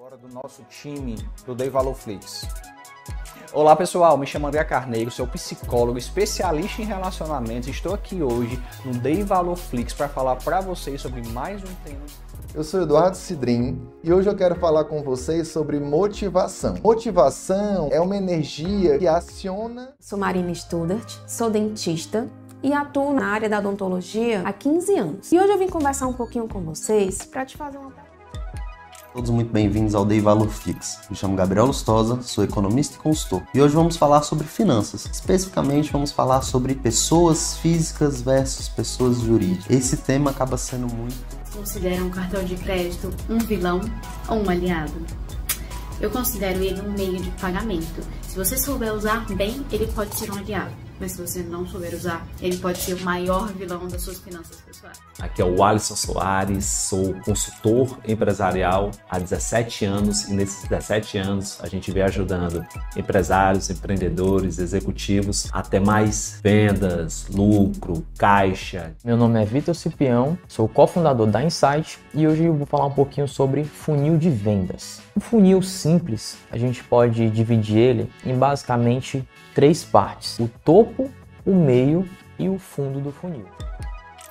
agora do nosso time do Dei Valor Flix. Olá pessoal, me chamo André Carneiro, sou psicólogo especialista em relacionamentos. Estou aqui hoje no Dei Valor Flix para falar para vocês sobre mais um tema. Eu sou Eduardo Cidrim e hoje eu quero falar com vocês sobre motivação. Motivação é uma energia que aciona. Sou Marina Studart, sou dentista e atuo na área da odontologia há 15 anos. E hoje eu vim conversar um pouquinho com vocês para te fazer uma Todos muito bem-vindos ao Day Valor Fix. Me chamo Gabriel Lustosa, sou economista e consultor. E hoje vamos falar sobre finanças. Especificamente vamos falar sobre pessoas físicas versus pessoas jurídicas. Esse tema acaba sendo muito. Considera um cartão de crédito um vilão ou um aliado? Eu considero ele um meio de pagamento. Se você souber usar bem, ele pode ser um aliado mas se você não souber usar, ele pode ser o maior vilão das suas finanças pessoais. Aqui é o Alisson Soares, sou consultor empresarial há 17 anos e nesses 17 anos a gente vem ajudando empresários, empreendedores, executivos a ter mais vendas, lucro, caixa. Meu nome é Vitor Cipião, sou cofundador da Insight e hoje eu vou falar um pouquinho sobre funil de vendas. Um funil simples, a gente pode dividir ele em basicamente três partes: o topo, o meio e o fundo do funil.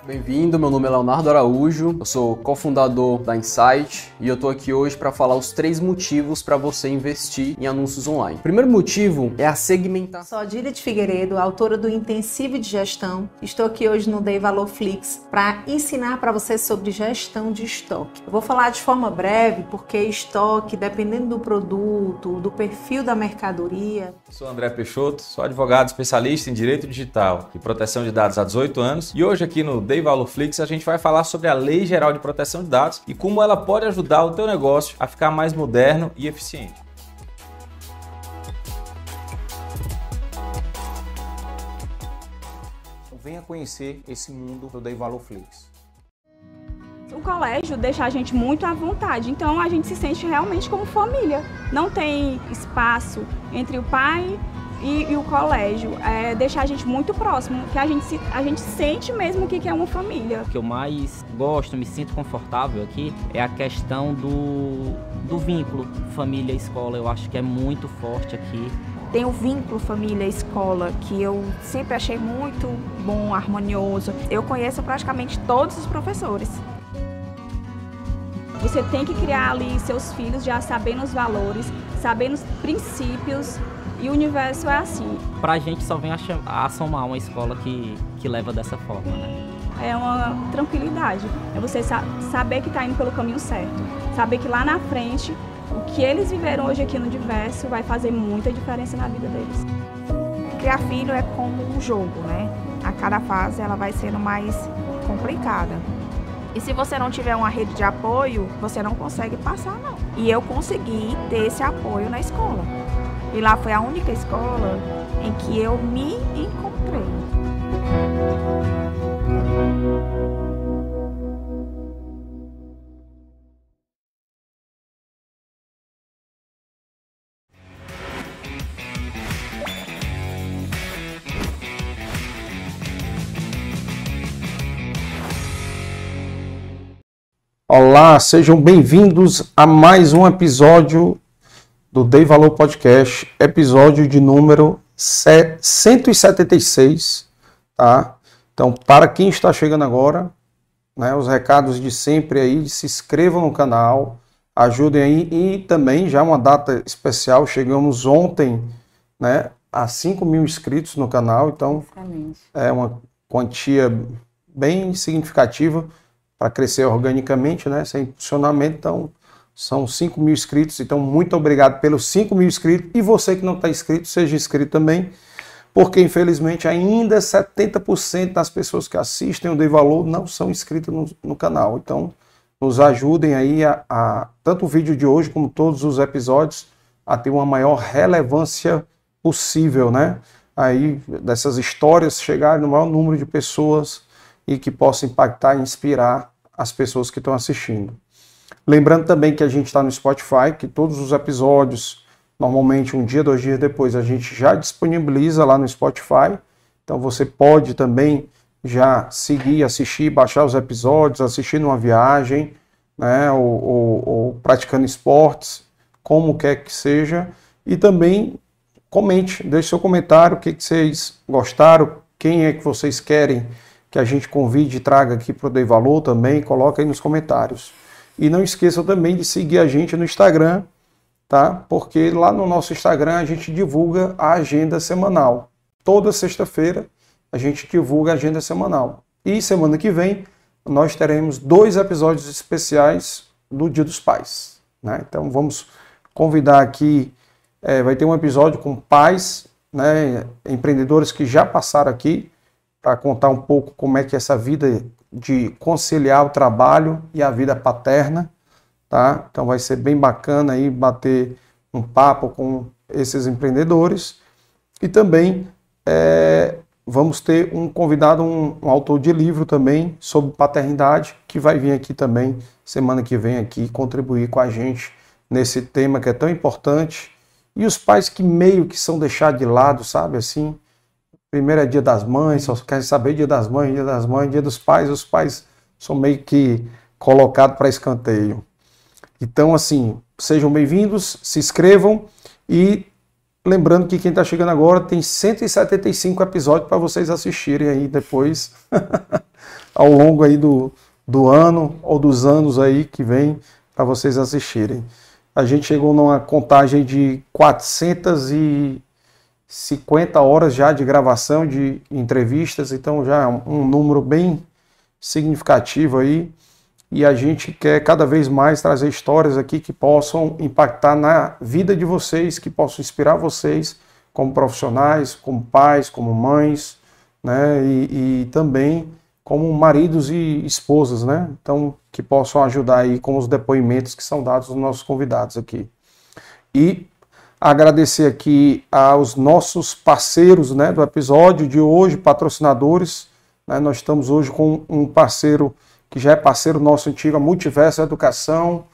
Bem-vindo, meu nome é Leonardo Araújo, eu sou cofundador da Insight e eu tô aqui hoje para falar os três motivos para você investir em anúncios online. O primeiro motivo é a segmentação. Sou Adília de Figueiredo, autora do Intensivo de Gestão. Estou aqui hoje no Day Valor Flix para ensinar para você sobre gestão de estoque. Eu vou falar de forma breve porque estoque, dependendo do produto, do perfil da mercadoria. Sou André Peixoto, sou advogado especialista em direito digital e proteção de dados há 18 anos e hoje aqui no Day Lei Valorflix, a gente vai falar sobre a Lei Geral de Proteção de Dados e como ela pode ajudar o teu negócio a ficar mais moderno e eficiente. Então, venha conhecer esse mundo do Dei Valorflix. O colégio deixa a gente muito à vontade, então a gente se sente realmente como família. Não tem espaço entre o pai e, e o colégio é, deixar a gente muito próximo, que a gente, se, a gente sente mesmo que, que é uma família. O que eu mais gosto, me sinto confortável aqui, é a questão do, do vínculo família-escola. Eu acho que é muito forte aqui. Tem o vínculo família-escola, que eu sempre achei muito bom, harmonioso. Eu conheço praticamente todos os professores. Você tem que criar ali seus filhos já sabendo os valores, sabendo os princípios e o universo é assim. Pra gente só vem a, a somar uma escola que, que leva dessa forma, né? É uma tranquilidade. É você sa saber que está indo pelo caminho certo. Saber que lá na frente, o que eles viveram hoje aqui no diverso vai fazer muita diferença na vida deles. Criar filho é como um jogo, né? A cada fase ela vai sendo mais complicada. E se você não tiver uma rede de apoio, você não consegue passar, não. E eu consegui ter esse apoio na escola. E lá foi a única escola em que eu me encontrei. Olá, sejam bem-vindos a mais um episódio do Dei Valor Podcast, episódio de número 176, tá? Então, para quem está chegando agora, né, os recados de sempre aí, se inscrevam no canal, ajudem aí e também já uma data especial, chegamos ontem, né, a 5 mil inscritos no canal, então é uma quantia bem significativa para crescer organicamente, né, sem funcionamento, então são 5 mil inscritos, então muito obrigado pelos 5 mil inscritos. E você que não está inscrito, seja inscrito também, porque infelizmente ainda 70% das pessoas que assistem o Dei Valor não são inscritas no, no canal. Então nos ajudem aí a, a, tanto o vídeo de hoje como todos os episódios a ter uma maior relevância possível, né? Aí dessas histórias chegarem no maior número de pessoas e que possa impactar e inspirar as pessoas que estão assistindo. Lembrando também que a gente está no Spotify, que todos os episódios, normalmente um dia, dois dias depois, a gente já disponibiliza lá no Spotify. Então você pode também já seguir, assistir, baixar os episódios, assistir numa viagem, né, ou, ou, ou praticando esportes, como quer que seja, e também comente, deixe seu comentário, o que, que vocês gostaram, quem é que vocês querem que a gente convide e traga aqui para o Dei Valor também, coloca aí nos comentários. E não esqueçam também de seguir a gente no Instagram, tá? Porque lá no nosso Instagram a gente divulga a agenda semanal. Toda sexta-feira a gente divulga a agenda semanal. E semana que vem nós teremos dois episódios especiais do Dia dos Pais. Né? Então vamos convidar aqui, é, vai ter um episódio com pais, né, empreendedores que já passaram aqui, para contar um pouco como é que é essa vida de conciliar o trabalho e a vida paterna, tá? Então vai ser bem bacana aí bater um papo com esses empreendedores e também é, vamos ter um convidado, um, um, autor de livro também sobre paternidade que vai vir aqui também semana que vem aqui contribuir com a gente nesse tema que é tão importante e os pais que meio que são deixados de lado, sabe assim? Primeiro é dia das mães, só querem saber dia das mães, dia das mães, dia dos pais, os pais são meio que colocados para escanteio. Então, assim, sejam bem-vindos, se inscrevam e lembrando que quem está chegando agora tem 175 episódios para vocês assistirem aí depois, ao longo aí do, do ano ou dos anos aí que vem para vocês assistirem. A gente chegou numa contagem de 400 e 50 horas já de gravação de entrevistas, então já é um número bem significativo aí. E a gente quer cada vez mais trazer histórias aqui que possam impactar na vida de vocês, que possam inspirar vocês como profissionais, como pais, como mães, né? E, e também como maridos e esposas, né? Então, que possam ajudar aí com os depoimentos que são dados dos nossos convidados aqui. E agradecer aqui aos nossos parceiros né, do episódio de hoje, patrocinadores. Né, nós estamos hoje com um parceiro que já é parceiro nosso antigo, a Multiverso Educação,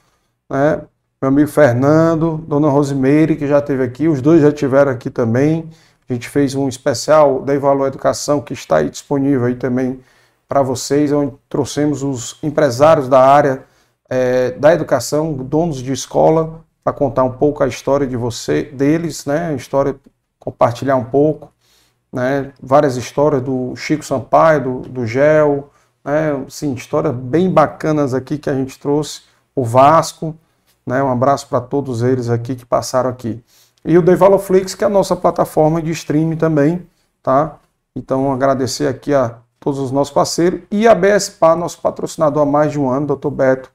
né, meu amigo Fernando, dona Rosimeire, que já esteve aqui, os dois já estiveram aqui também. A gente fez um especial da Valor Educação que está aí disponível aí também para vocês, onde trouxemos os empresários da área é, da educação, donos de escola, para contar um pouco a história de você, deles, né? A história, compartilhar um pouco, né? Várias histórias do Chico Sampaio, do, do Gel, né? Sim, histórias bem bacanas aqui que a gente trouxe. O Vasco, né? Um abraço para todos eles aqui que passaram aqui. E o Devaloflix, que é a nossa plataforma de streaming também, tá? Então, agradecer aqui a todos os nossos parceiros e a BSPA, nosso patrocinador há mais de um ano, Dr. Beto,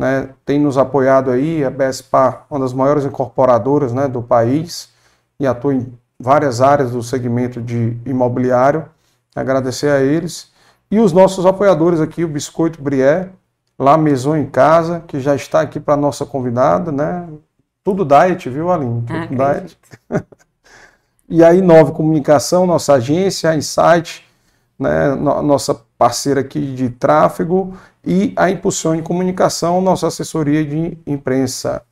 né, tem nos apoiado aí, a BSPA, uma das maiores incorporadoras né, do país, e atua em várias áreas do segmento de imobiliário. Agradecer a eles. E os nossos apoiadores aqui, o Biscoito Brié, lá Maison em Casa, que já está aqui para nossa convidada, né? Tudo diet, viu, Aline? Tudo ah, diet. e a Inove Comunicação, nossa agência, a Insight, né, nossa parceira aqui de tráfego, e a Impulsione Comunicação, nossa assessoria de imprensa.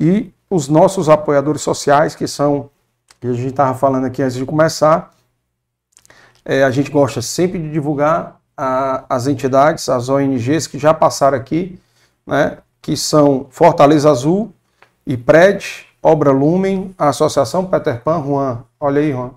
E os nossos apoiadores sociais, que são, que a gente estava falando aqui antes de começar, é, a gente gosta sempre de divulgar a, as entidades, as ONGs que já passaram aqui, né, que são Fortaleza Azul, IPRED, Obra Lumen, a Associação Peter Pan, Juan, olha aí, Juan,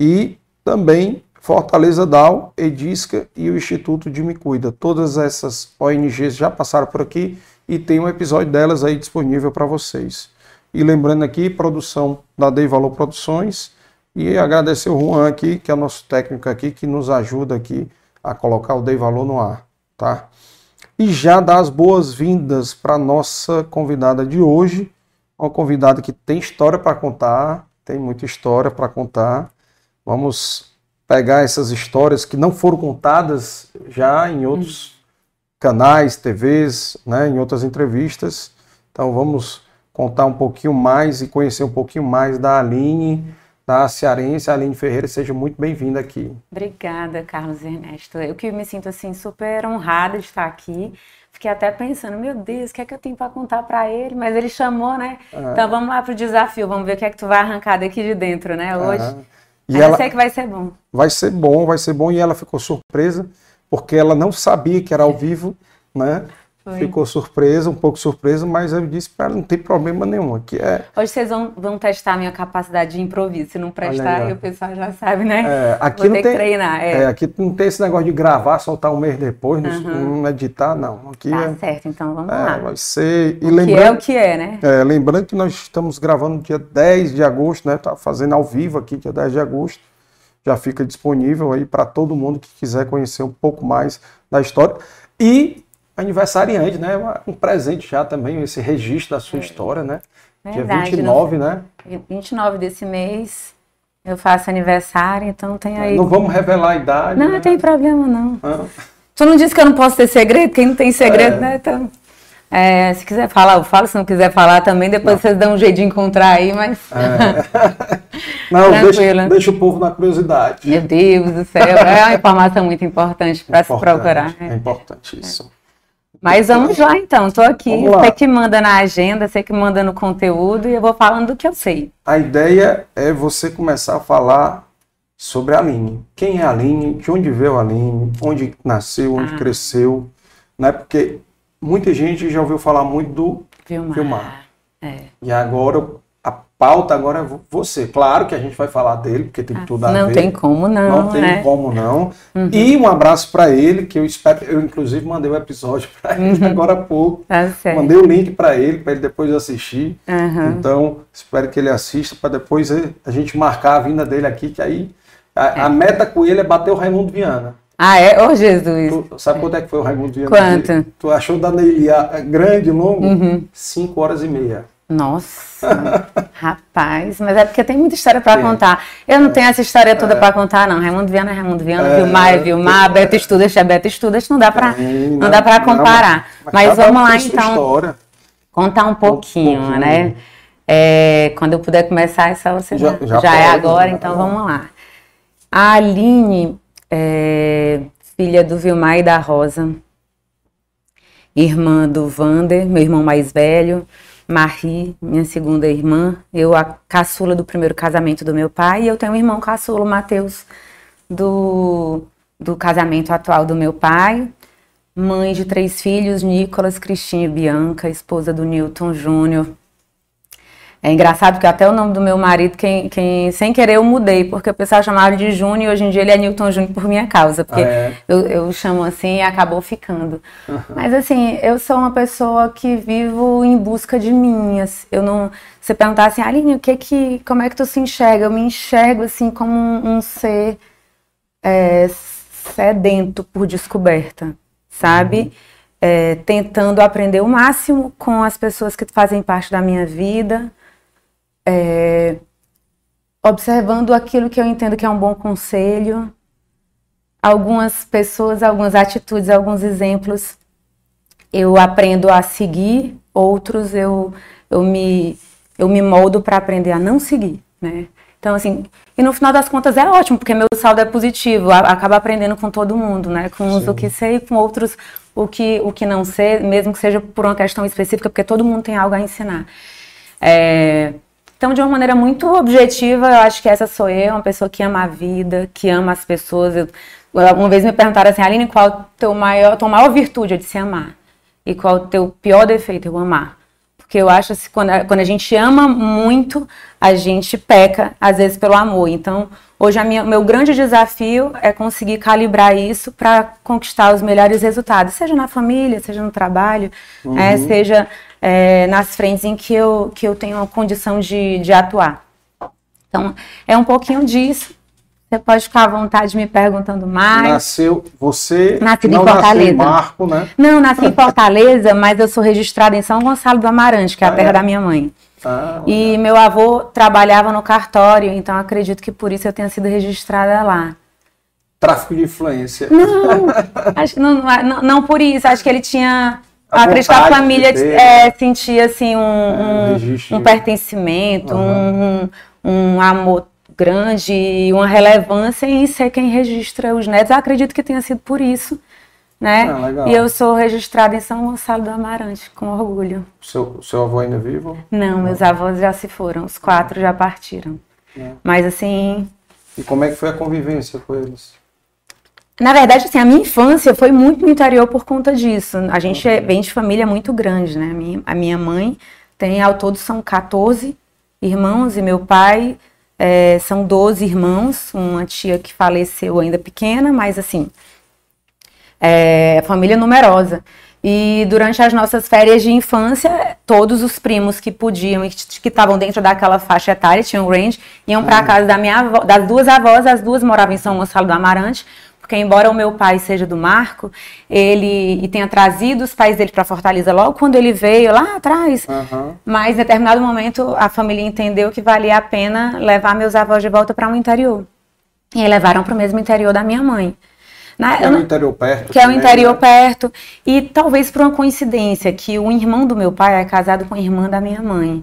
e também Fortaleza DAO, Edisca e o Instituto de Me Cuida. Todas essas ONGs já passaram por aqui e tem um episódio delas aí disponível para vocês. E lembrando aqui, produção da Dei Valor Produções e agradecer o Juan aqui, que é o nosso técnico aqui, que nos ajuda aqui a colocar o Dei Valor no ar, tá? E já dar as boas-vindas para nossa convidada de hoje, uma convidada que tem história para contar, tem muita história para contar. Vamos pegar essas histórias que não foram contadas já em outros canais, TVs, né, em outras entrevistas. Então vamos contar um pouquinho mais e conhecer um pouquinho mais da Aline, da Cearense. Aline Ferreira, seja muito bem-vinda aqui. Obrigada, Carlos Ernesto. Eu que me sinto assim super honrada de estar aqui. Fiquei até pensando, meu Deus, o que é que eu tenho para contar para ele? Mas ele chamou, né? É. Então vamos lá para o desafio, vamos ver o que é que tu vai arrancar daqui de dentro, né, hoje. É. E ela, eu sei que vai ser bom. Vai ser bom, vai ser bom. E ela ficou surpresa, porque ela não sabia que era ao vivo, né? Foi. ficou surpresa, um pouco surpresa, mas eu disse para não tem problema nenhum. Aqui é, Hoje vocês vão, vão testar a minha capacidade de improviso. Se não prestar, aí, o pessoal já sabe, né? é, aqui Vou não ter tem, que treinar. É. é, aqui não tem esse negócio de gravar, soltar um mês depois, não- Uhum. não editar, não. Aqui Tá é, certo, então vamos é, lá. vai ser. E O que lembrando, é o que é, né? É, lembrando que nós estamos gravando no dia 10 de agosto, né? Tá fazendo ao vivo aqui, dia 10 de agosto. Já fica disponível aí para todo mundo que quiser conhecer um pouco mais da história. E aniversariante, né? Um presente já também, esse registro da sua história, né? dia É. Verdade, 29, né? 29 desse mês eu faço aniversário, então tem aí. Não vamos revelar a idade. Não, né? não tem problema, não. Ah, Tu não disse que eu não posso ter segredo? Quem não tem segredo, É. né? Então. é, se quiser falar, eu falo. Se não quiser falar também, depois vocês dão um jeito de encontrar aí, mas. é. Não, deixa, deixa o povo na curiosidade. Meu Deus do céu, é uma informação muito importante para se procurar. É né? importante isso. Mas vamos lá então, tô aqui. Você que manda na agenda, você que manda no conteúdo e eu vou falando do que eu sei. A ideia é você começar a falar sobre a Aline. Quem é a Aline? De onde veio a Aline? Onde nasceu? Onde Ah. cresceu? Né? Porque muita gente já ouviu falar muito do Vilmar. Vilmar. É. E agora, pauta agora é vo- você. Claro que a gente vai falar dele, porque tem tudo a Ah, Não ver. tem como não, Não tem né? como não. Uhum. E um abraço para ele, que eu espero. Eu, inclusive, mandei o episódio para ele agora há pouco. Tá certo. Mandei o link para ele, para ele depois assistir. Aham. Então, espero que ele assista para depois ele- a gente marcar a vinda dele aqui, que aí a, a meta com ele é bater o Raimundo Viana. Ah, é? Ô, Jesus. Tu sabe quanto é que foi o Raimundo Viana? Quanto? Tu achou da Neili a- grande, longo? Uhum. Cinco horas e meia. Nossa, rapaz, mas é porque tem muita história para contar. Eu não tenho essa história toda para contar, não. Raimundo Viana é Raimundo Viana, É, Vilmar é Vilmar, Beto Estudas é Beto Estudas, não dá para Tem, não dá para não, comparar. mas Mas um vamos lá então história. contar um pouquinho, pouquinho. né? É, quando eu puder começar, essa você já, Já- já, já é pode, agora, né? então vamos lá. A Aline, é, filha do Vilmar e da Rosa, irmã do Vander, meu irmão mais velho, Marie, minha segunda irmã, eu a caçula do primeiro casamento do meu pai, e eu tenho um irmão caçula, Matheus, do, do casamento atual do meu pai, mãe de três filhos, Nicolas, Cristina e Bianca, esposa do Newton Júnior. É engraçado porque até o nome do meu marido, quem, quem sem querer eu mudei, porque o pessoal chamava de Júnior e hoje em dia ele é Newton Júnior por minha causa, porque Ah, é? eu, eu chamo assim e acabou ficando. Mas assim, eu sou uma pessoa que vivo em busca de minhas. Eu não. Você perguntar assim, Aline, o que que. Como é que tu se enxerga? Eu me enxergo assim como um, um ser é, sedento por descoberta, sabe? É, tentando aprender o máximo com as pessoas que fazem parte da minha vida, é, observando aquilo que eu entendo que é um bom conselho, algumas pessoas, algumas atitudes, alguns exemplos eu aprendo a seguir, outros eu, eu, me, eu me moldo para aprender a não seguir, né? Então, assim, e no final das contas é ótimo, porque meu saldo é positivo, acaba aprendendo com todo mundo, né? Com uns o que sei, com outros o que, o que não sei, mesmo que seja por uma questão específica, porque todo mundo tem algo a ensinar. É, então, de uma maneira muito objetiva, eu acho que essa sou eu, uma pessoa que ama a vida, que ama as pessoas. Eu, uma vez me perguntaram assim, Aline, qual a teu maior, tua maior virtude? Eu disse amar. E qual o teu pior defeito? Eu amar. Porque eu acho que quando a, quando a gente ama muito, a gente peca, às vezes, pelo amor. Então, hoje, o meu grande desafio é conseguir calibrar isso para conquistar os melhores resultados, seja na família, seja no trabalho, Uhum. é, seja é, nas frentes em que eu, que eu tenho a condição de, de atuar. Então, é um pouquinho disso. Você pode ficar à vontade me perguntando mais. Nasceu você. Nascido em não nasceu Fortaleza. em Marco, né? Não, nasci em Fortaleza, mas eu sou registrada em São Gonçalo do Amarante, que é a Ah, terra é? da minha mãe. Ah, E meu avô trabalhava no cartório, então acredito que por isso eu tenha sido registrada lá. tráfico de influência. Não, acho não, não, não por isso, acho que ele tinha. A acredito que a família ter, é, sentia assim um, um um, um pertencimento, um, um amor grande e uma relevância em ser quem registra os netos. Eu acredito que tenha sido por isso, né? Ah, e eu sou registrada em São Gonçalo do Amarante, com orgulho. Seu, seu avô ainda é vivo? Não, meus avós já se foram, os quatro já partiram. É. Mas assim, E como é que foi a convivência com eles? Na verdade, assim, a minha infância foi muito no interior por conta disso. A gente é, vem de família muito grande, né? A minha, a minha mãe tem, ao todo, são 14 irmãos e meu pai é, são 12 irmãos. Uma tia que faleceu ainda pequena, mas, assim, é família numerosa. E durante as nossas férias de infância, todos os primos que podiam e que estavam dentro daquela faixa etária, tinham range, iam para a casa da minha avó, das duas avós, as duas moravam em São Gonçalo do Amarante, porque embora o meu pai seja do Marco, ele e tenha trazido os pais dele para Fortaleza logo quando ele veio lá atrás, Aham. mas em determinado momento a família entendeu que valia a pena levar meus avós de volta para o interior. E levaram para o mesmo interior da minha mãe. Na- Que é o interior perto. que é o interior né? perto. E talvez por uma coincidência, que o irmão do meu pai é casado com a irmã da minha mãe.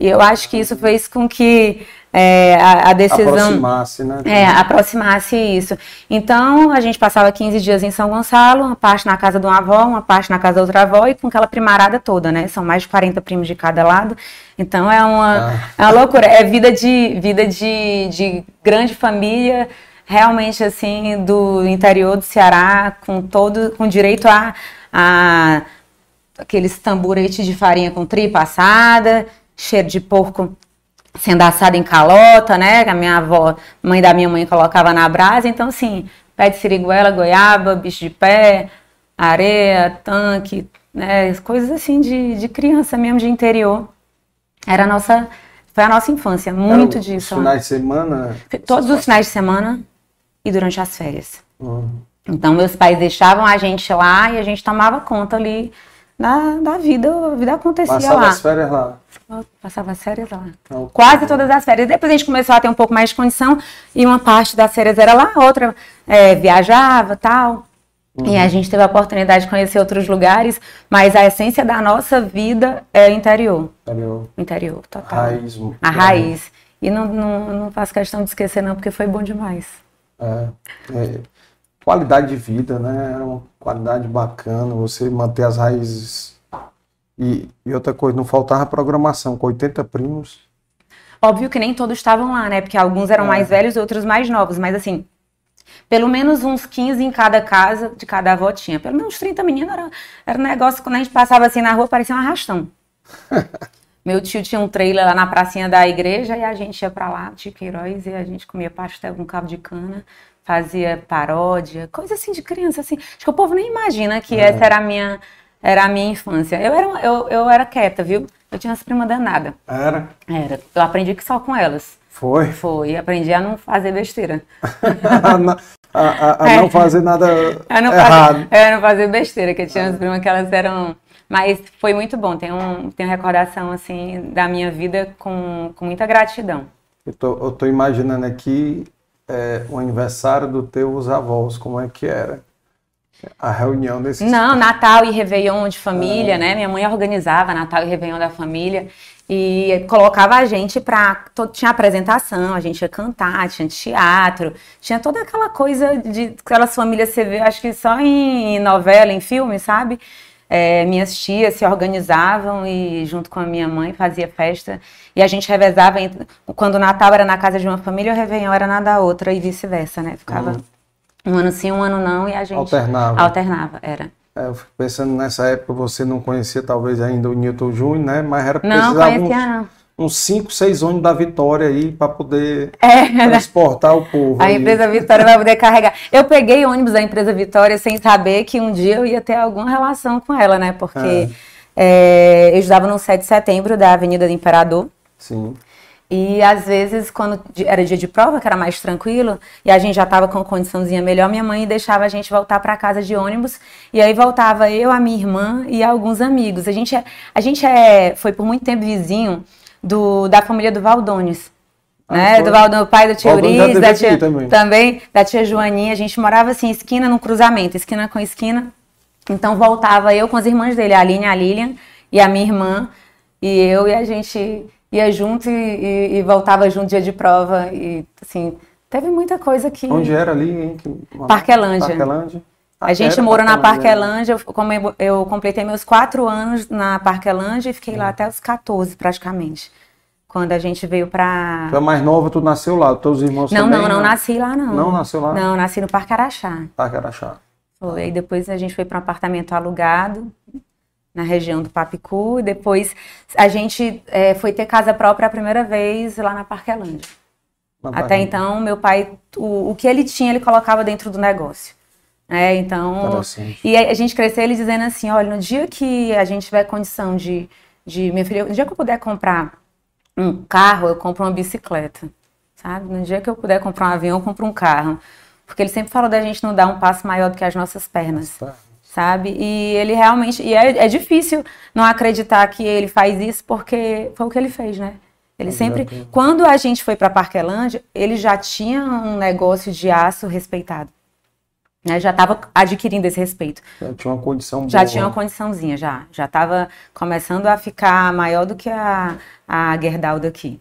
E eu acho que isso fez com que é, a, a decisão. Aproximasse, né? É, aproximasse isso. Então, a gente passava 15 dias em São Gonçalo, uma parte na casa de uma avó, uma parte na casa da outra avó, e com aquela primarada toda, né? São mais de 40 primos de cada lado. Então, é uma, é uma loucura. É vida de, vida de, de grande família, realmente, assim, do interior do Ceará, com todo, com direito a, a aqueles tamburetes de farinha com tripa assada, cheiro de porco sendo assado em calota, né? Que a minha avó, mãe da minha mãe, colocava na brasa. Então, assim, pé de siriguela, goiaba, bicho de pé, areia, tanque, né? Coisas assim de, de criança mesmo, de interior. Era a nossa, foi a nossa infância, muito Era disso. Os finais de semana. Todos os finais de semana e durante as férias. Hum. Então, meus pais deixavam a gente lá e a gente tomava conta ali da, da vida, a vida acontecia Passava lá. as férias lá. Eu Passava as férias lá. Então, Quase todas as férias. Depois a gente começou a ter um pouco mais de condição e uma parte das férias era lá, outra é, viajava tal. E Uhum. a gente teve a oportunidade de conhecer outros lugares, mas a essência da nossa vida é interior. Interior. Interior, total. Raiz. A raiz. E não, não, não faço questão de esquecer, não, porque foi bom demais. É, é, qualidade de vida, né? Era uma qualidade bacana, você manter as raízes. E, e outra coisa, não faltava programação, com 80 primos. Óbvio que nem todos estavam lá, né? Porque alguns eram É. mais velhos e outros mais novos, mas assim, pelo menos uns 15 em cada casa, de cada avó tinha. Pelo menos 30 meninos, era, era um negócio, quando a gente passava assim na rua, parecia um arrastão. Meu tio tinha um trailer lá na pracinha da igreja e a gente ia pra lá, tio Queiroz, e a gente comia pastel com cabo de cana, fazia paródia, coisa assim de criança, assim. Acho que o povo nem imagina que É. essa era a minha, era a minha infância. Eu era, eu, eu era quieta, viu? Eu tinha umas primas danadas. Era? Era. Eu aprendi que só com elas. Foi? Foi. Aprendi a não fazer besteira. a, não- a- a- a É. não fazer nada A não errado. fazer, é, não fazer besteira, que eu tinha umas primas que elas eram. Mas foi muito bom. Tenho, um, tenho recordação, assim, da minha vida com, com muita gratidão. Eu tô, eu tô imaginando aqui é, o aniversário dos teus avós, como é que era. A reunião desses. Não, Natal e Réveillon de família, né? Minha mãe organizava Natal e Réveillon da família e colocava a gente pra. Tinha apresentação, a gente ia cantar, tinha teatro, tinha toda aquela coisa de aquelas famílias você vê, acho que só em novela, em filme, sabe? É, minhas tias se organizavam e junto com a minha mãe fazia festa e a gente revezava entre- quando o Natal era na casa de uma família, o Réveillon era na da outra e vice-versa, né? Ficava um ano sim, um ano não e a gente Alternava. alternava, era. É, eu fico pensando nessa época você não conhecia talvez ainda o Newton Júnior, né? Mas era Não, precisava conhecia não. Uns 5, 6 ônibus da Vitória aí para poder É, né? transportar o povo. A aí. empresa Vitória vai poder carregar. Eu peguei ônibus da empresa Vitória sem saber que um dia eu ia ter alguma relação com ela, né? Porque é, eu estudava no 7 de setembro da Avenida do Imperador. Sim. E às vezes, quando era dia de prova, que era mais tranquilo, e a gente já estava com condiçãozinha melhor, minha mãe deixava a gente voltar para casa de ônibus. E aí voltava eu, a minha irmã e alguns amigos. A gente, é, a gente é, foi por muito tempo vizinho do, da família do Valdones. Ah, né? Do Valdo, pai já Euriz, teve da tia, também. também, da tia Joaninha. A gente morava assim, esquina no cruzamento, esquina com esquina. Então voltava eu com as irmãs dele, a Aline, a Lilian e a minha irmã, e eu e a gente ia junto e, e- e voltava junto dia de prova e assim, teve muita coisa que Onde era ali, hein? Que- Parquelândia. Parquelândia. A gente morou na Parquelândia. Parquelândia, eu, como eu, eu completei meus quatro anos na Parquelândia e fiquei lá até os 14 praticamente. Quando a gente veio pra. Tu é mais nova, tu nasceu lá, teus irmãos Não, também? não, não né? nasci lá, não. Não nasceu lá? Não, nasci no Parque Araxá. Parque Araxá. Foi. Aí depois a gente foi para um apartamento alugado na região do Papicu. E depois a gente é, foi ter casa própria a primeira vez lá na Parquelândia. Na Até Parque- então, meu pai, o, o que ele tinha, ele colocava dentro do negócio. É, então, e a gente cresceu ele dizendo assim, olha, no dia que a gente tiver condição de, de minha filha, no dia que eu puder comprar um carro, eu compro uma bicicleta, sabe? No dia que eu puder comprar um avião, eu compro um carro. Porque ele sempre falou da gente não dar um passo maior do que as nossas pernas, sabe? E ele realmente, e é, é difícil não acreditar que ele faz isso porque foi o que ele fez, né? Ele sempre, quando a gente foi para Parquelândia, ele já tinha um negócio de aço respeitado. Né? Já estava adquirindo esse respeito. Já tinha uma condição Já boa. tinha uma condiçãozinha, já. Já estava começando a ficar maior do que a, a Gerdalda aqui,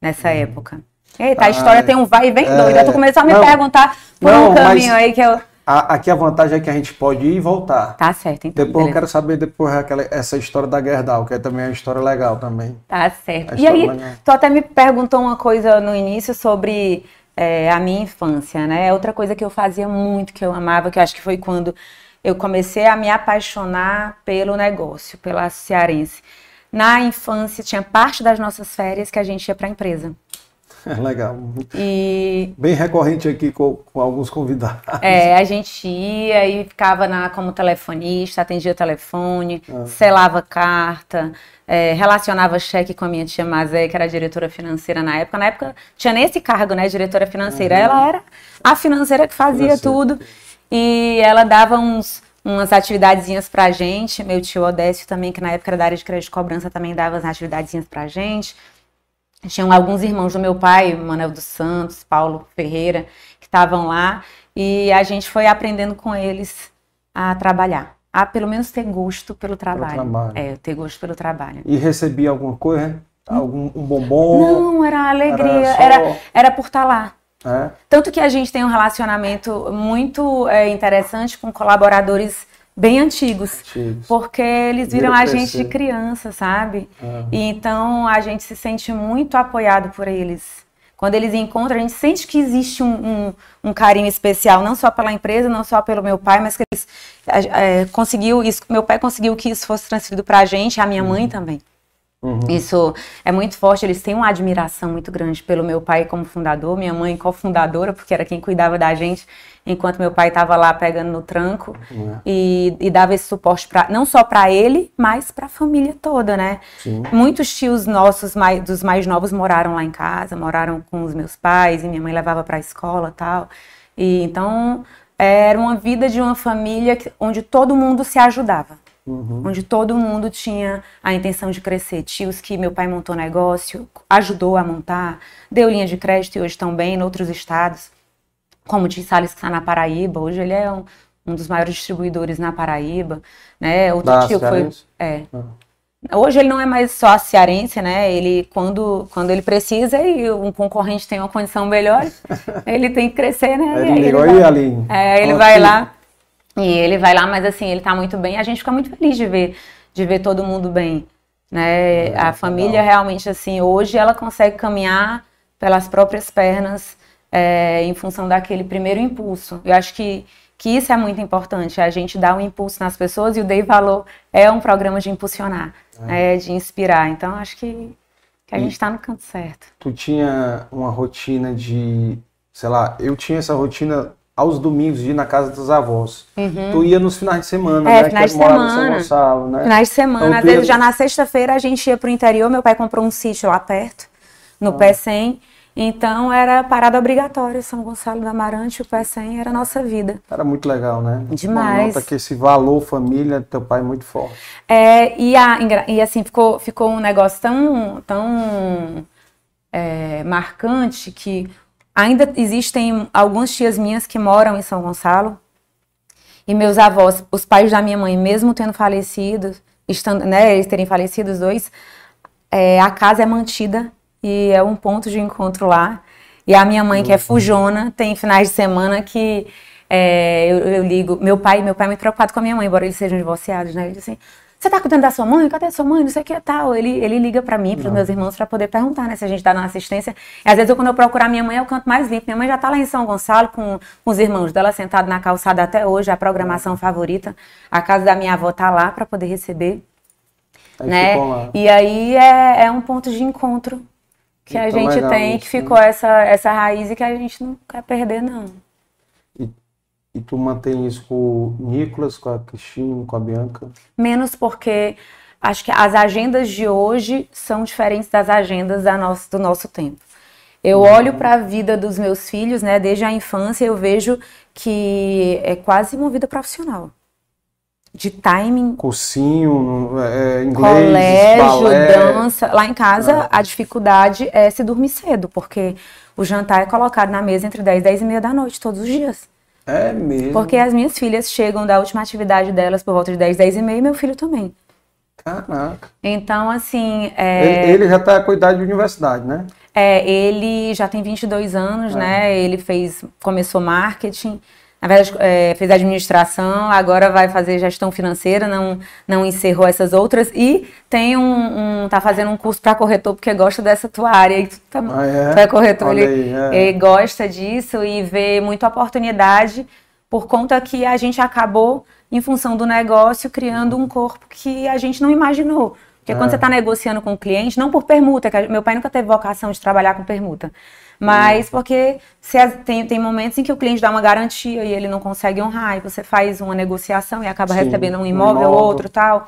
nessa época. Eita, a Ah, história tem um vai e vem é. doido. Eu tô começando a me Não, perguntar por não, um caminho aí que eu... A- aqui a vantagem é que a gente pode ir e voltar. Tá certo, então. Depois eu beleza. quero saber depois aquela, essa história da Gerdau, que é também uma história legal também. Tá certo. A E aí, legal. tu até me perguntou uma coisa no início sobre é, a minha infância, né? Outra coisa que eu fazia muito, que eu amava, que eu acho que foi quando eu comecei a me apaixonar pelo negócio, pela cearense. Na infância, tinha parte das nossas férias que a gente ia para a empresa. Legal. E Bem recorrente aqui com, com alguns convidados. É, a gente ia e ficava na, como telefonista, atendia telefone, Ah. selava carta, é, relacionava cheque com a minha tia Mazé, que era diretora financeira na época. Na época tinha nesse cargo, né, diretora financeira. Uhum. Ela era a financeira que fazia Financeira. tudo. E ela dava uns, umas atividadezinhas pra gente. Meu tio Odécio também, que na época era da área de crédito e cobrança, também dava as atividadezinhas pra gente. Tinham alguns irmãos do meu pai, Manuel dos Santos, Paulo Ferreira, que estavam lá. E a gente foi aprendendo com eles a trabalhar. A pelo menos ter gosto pelo trabalho. trabalho. É, ter gosto pelo trabalho. E recebia alguma coisa? né? Algum um bombom? Não, era alegria. Era Era, só- era, por estar lá. É? Tanto que a gente tem um relacionamento muito é, interessante com colaboradores bem antigos. Antigos. Porque eles viram Viram a gente de criança, sabe? Ah. E então a gente se sente muito apoiado por eles. Quando eles encontram, a gente sente que existe um, um, um carinho especial, não só pela empresa, não só pelo meu pai, mas que eles é, conseguiu isso, meu pai conseguiu que isso fosse transferido para a gente, a minha mãe também. Uhum. Isso é muito forte, eles têm uma admiração muito grande pelo meu pai como fundador, minha mãe cofundadora, porque era quem cuidava da gente enquanto meu pai estava lá pegando no tranco É. e, e dava esse suporte pra, não só para ele, mas para a família toda, né? Sim. Muitos tios nossos mais, dos mais novos moraram lá em casa, moraram com os meus pais e minha mãe levava para a escola tal. E então era uma vida de uma família que- onde todo mundo se ajudava Uhum. onde todo mundo tinha a intenção de crescer. Tios que meu pai montou negócio, ajudou a montar, deu linha de crédito e hoje estão bem em outros estados, como o tio Salles que está na Paraíba, hoje ele é um, um dos maiores distribuidores na Paraíba, né? Outro Da tio foi, é. Ah. Hoje ele não é mais só cearense, né? Ele quando quando ele precisa e um concorrente tem uma condição melhor, ele tem que crescer, né? Aí E ele ligou vai- Aline. é, ele vai lá e ele vai lá, mas assim, ele tá muito bem. A gente fica muito feliz de ver, de ver todo mundo bem, né? É, a família realmente assim, hoje ela consegue caminhar pelas próprias pernas é, em função daquele primeiro impulso. Eu acho que que isso é muito importante, a gente dar um impulso nas pessoas e o Dei Valor é um programa de impulsionar, né, de inspirar. Então, acho que, que a É. E- gente está no canto certo. Tu tinha uma rotina de, sei lá, eu tinha essa rotina aos domingos de ir na casa dos avós. Uhum. Tu ia nos finais de semana, É, né? finais que de em São semana. Gonçalo, né? Finais de semana, Então, às tu ia- vezes já na sexta-feira a gente ia pro interior, meu pai comprou um sítio lá perto, no Ah. Pé 100, então era parada obrigatória, São Gonçalo do Amarante, o Pé 100 era a nossa vida. Era muito legal, né? Demais. Nota que esse valor família do teu pai é muito forte. É, e, a, e assim, ficou, ficou um negócio tão, tão é, marcante que ainda existem algumas tias minhas que moram em São Gonçalo, e meus avós, os pais da minha mãe, mesmo tendo falecido, estando, né, eles terem falecido os dois, é, a casa é mantida e é um ponto de encontro lá. E a minha mãe, que é fujona, tem finais de semana que é, eu, eu ligo. Meu pai, meu pai é muito preocupado com a minha mãe, embora eles sejam divorciados, né? Ele diz assim: você tá cuidando da sua mãe? Cadê a sua mãe? Não sei o que tal. Ele, ele liga para mim, para os meus irmãos, para poder perguntar, né? Se a gente tá na assistência. E às vezes, eu, quando eu procurar minha mãe, é o canto mais limpo. Minha mãe já tá lá em São Gonçalo com, com os irmãos dela sentado na calçada até hoje, a programação favorita. A casa da minha avó tá lá para poder receber. Aí né? E aí é, é um ponto de encontro que a Então, gente legal tem, isso, que ficou essa, essa raiz e que a gente não quer perder, não. E tu mantém isso com o Nicolas, com a Cristina, com a Bianca? Menos porque acho que as agendas de hoje são diferentes das agendas da nosso, do nosso tempo. Eu olho para a vida dos meus filhos, né, desde a infância, eu vejo que é quase uma vida profissional. De timing, Cursinho, é, inglês, colégio, balé. dança. Lá em casa, a dificuldade é se dormir cedo, porque o jantar é colocado na mesa entre 10 e 10 e meia da noite, todos os dias. É mesmo. Porque as minhas filhas chegam da última atividade delas por volta de 10, 10 e meia, e meu filho também. Caraca. Então, assim, é, Ele, ele já tá com a idade de universidade, né? é, ele já tem 22 anos, É. né? Ele fez, começou marketing, na verdade, é, fez administração, agora vai fazer gestão financeira, não, não encerrou essas outras, e tem um, um tá fazendo um curso para corretor, porque gosta dessa tua área. E tu, tá, Ah, é? tu é corretor, Olha ele, aí, é. ele gosta disso e vê muita oportunidade por conta que a gente acabou, em função do negócio, criando um corpo que a gente não imaginou. Porque É. quando você está negociando com o cliente, não por permuta, que meu pai nunca teve vocação de trabalhar com permuta, mas porque se tem, tem momentos em que o cliente dá uma garantia e ele não consegue honrar, e você faz uma negociação e acaba Sim, recebendo um imóvel ou outro tal.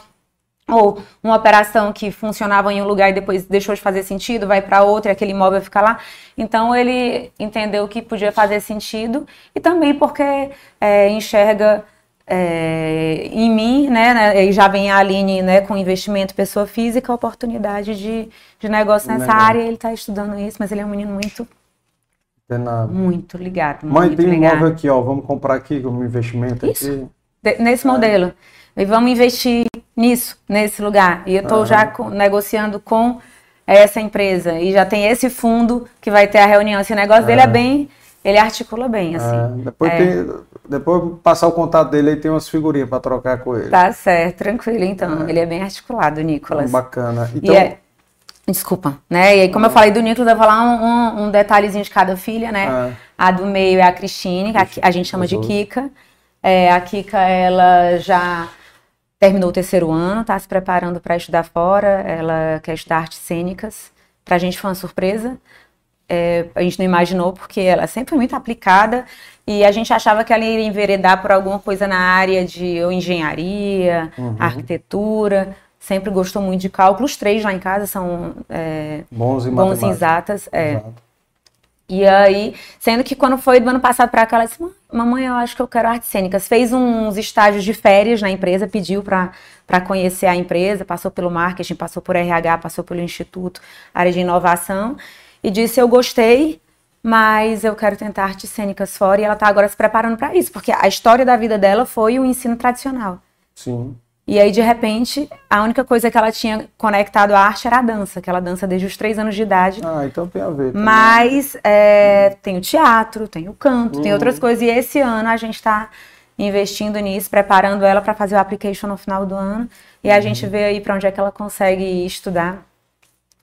Ou uma operação que funcionava em um lugar e depois deixou de fazer sentido, vai para outro e aquele imóvel fica lá. Então ele entendeu que podia fazer sentido e também porque é, enxerga é, em mim, né, né, e já vem a Aline né, com investimento pessoa física, oportunidade de, de negócio nessa Legal. área. Ele está estudando isso, mas ele é um menino muito, muito ligado. Mãe, muito tem um ligado. imóvel aqui, ó. Vamos comprar aqui como investimento Isso. aqui. De- nesse modelo. E vamos investir nisso, nesse lugar. E eu estou já co- negociando com essa empresa. E já tem esse fundo que vai ter a reunião. Esse negócio dele é É. bem. Ele articula bem, assim. É, depois, É. tem, depois passar o contato dele aí tem umas figurinhas para trocar com ele. Tá certo, tranquilo então. Ele é bem articulado, Nicolas. Bacana. E Então, é- Desculpa, né? E aí, como eu falei do Nicolas, eu vou falar um, um- um detalhezinho de cada filha, né? Ah. A do meio é a Cristine, que a, a gente chama de. Kika. É, a Kika, ela já terminou o terceiro ano, tá se preparando para estudar fora. Ela quer estudar artes cênicas. Pra gente foi uma surpresa. É, a gente não imaginou, porque ela sempre foi muito aplicada e a gente achava que ela iria enveredar por alguma coisa na área de ou engenharia, Uhum. arquitetura. Sempre gostou muito de cálculo. Os três lá em casa são é, bons em bons em exatas. É. Exato. E aí, sendo que quando foi do ano passado para cá, ela disse: "Mãe, Mamãe, eu acho que eu quero artes cênicas. Fez uns estágios de férias na empresa, pediu para conhecer a empresa, passou pelo marketing, passou por RH, passou pelo instituto, área de inovação, e disse: Eu gostei, mas eu quero tentar artes cênicas fora. E ela está agora se preparando para isso, porque a história da vida dela foi o ensino tradicional. Sim. E aí, de repente, a única coisa que ela tinha conectado à arte era a dança, que ela dança desde os três anos de idade. Ah, então tem a ver. também. Mas é, tem o teatro, tem o canto, tem Uhum. outras coisas. E esse ano a gente está investindo nisso, preparando ela para fazer o application no final do ano. E a gente vê aí para onde é que ela consegue estudar.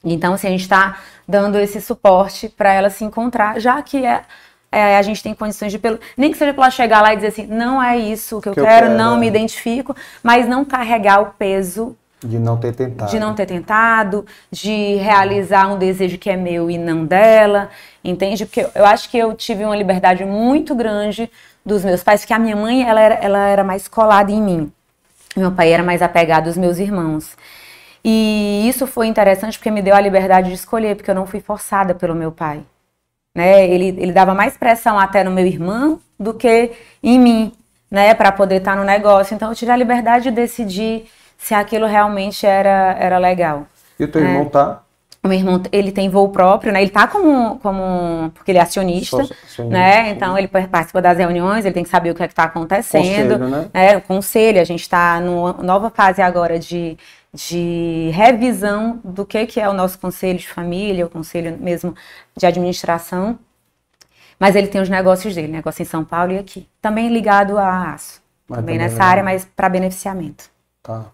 Então, assim, a gente está dando esse suporte para ela se encontrar, já que é, é, a gente tem condições de, pelo, nem que seja para ela chegar lá e dizer assim, não é isso que eu, Que eu quero, quero, não é. me identifico, mas não carregar o peso De não ter tentado. de não ter tentado, de realizar um desejo que é meu e não dela, entende? Porque eu acho que eu tive uma liberdade muito grande dos meus pais, porque a minha mãe ela era, ela era mais colada em mim, meu pai era mais apegado aos meus irmãos. E isso foi interessante porque me deu a liberdade de escolher, porque eu não fui forçada pelo meu pai. Né? Ele, ele dava mais pressão até no meu irmão do que em mim, né, para poder estar no negócio. Então eu tive a liberdade de decidir se aquilo realmente era, era legal. E o teu É. irmão tá? O meu irmão, ele tem voo próprio, né? Ele tá como, como porque ele é acionista, né? Então ele participa das reuniões, ele tem que saber o que é que tá acontecendo, Conselho, né? né? O conselho, a gente está numa nova fase agora de, de revisão do que que é o nosso conselho de família, o conselho mesmo de administração. Mas ele tem os negócios dele, negócio em São Paulo e aqui. Também ligado a aço. Mas também nessa legal. área, mas para beneficiamento. Tá.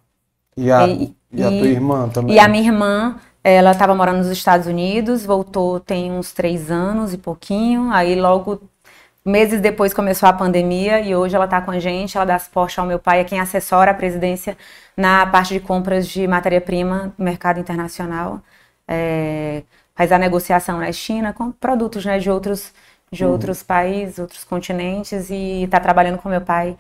E a, e, e a tua irmã também? E a minha irmã, ela estava morando nos Estados Unidos, voltou tem uns três anos e pouquinho, aí logo meses depois começou a pandemia e hoje ela está com a gente, ela dá suporte ao meu pai, é quem assessora a presidência na parte de compras de matéria-prima no mercado internacional, é, faz a negociação na China com produtos né, de outros de uhum. outros países, outros continentes e está trabalhando com meu pai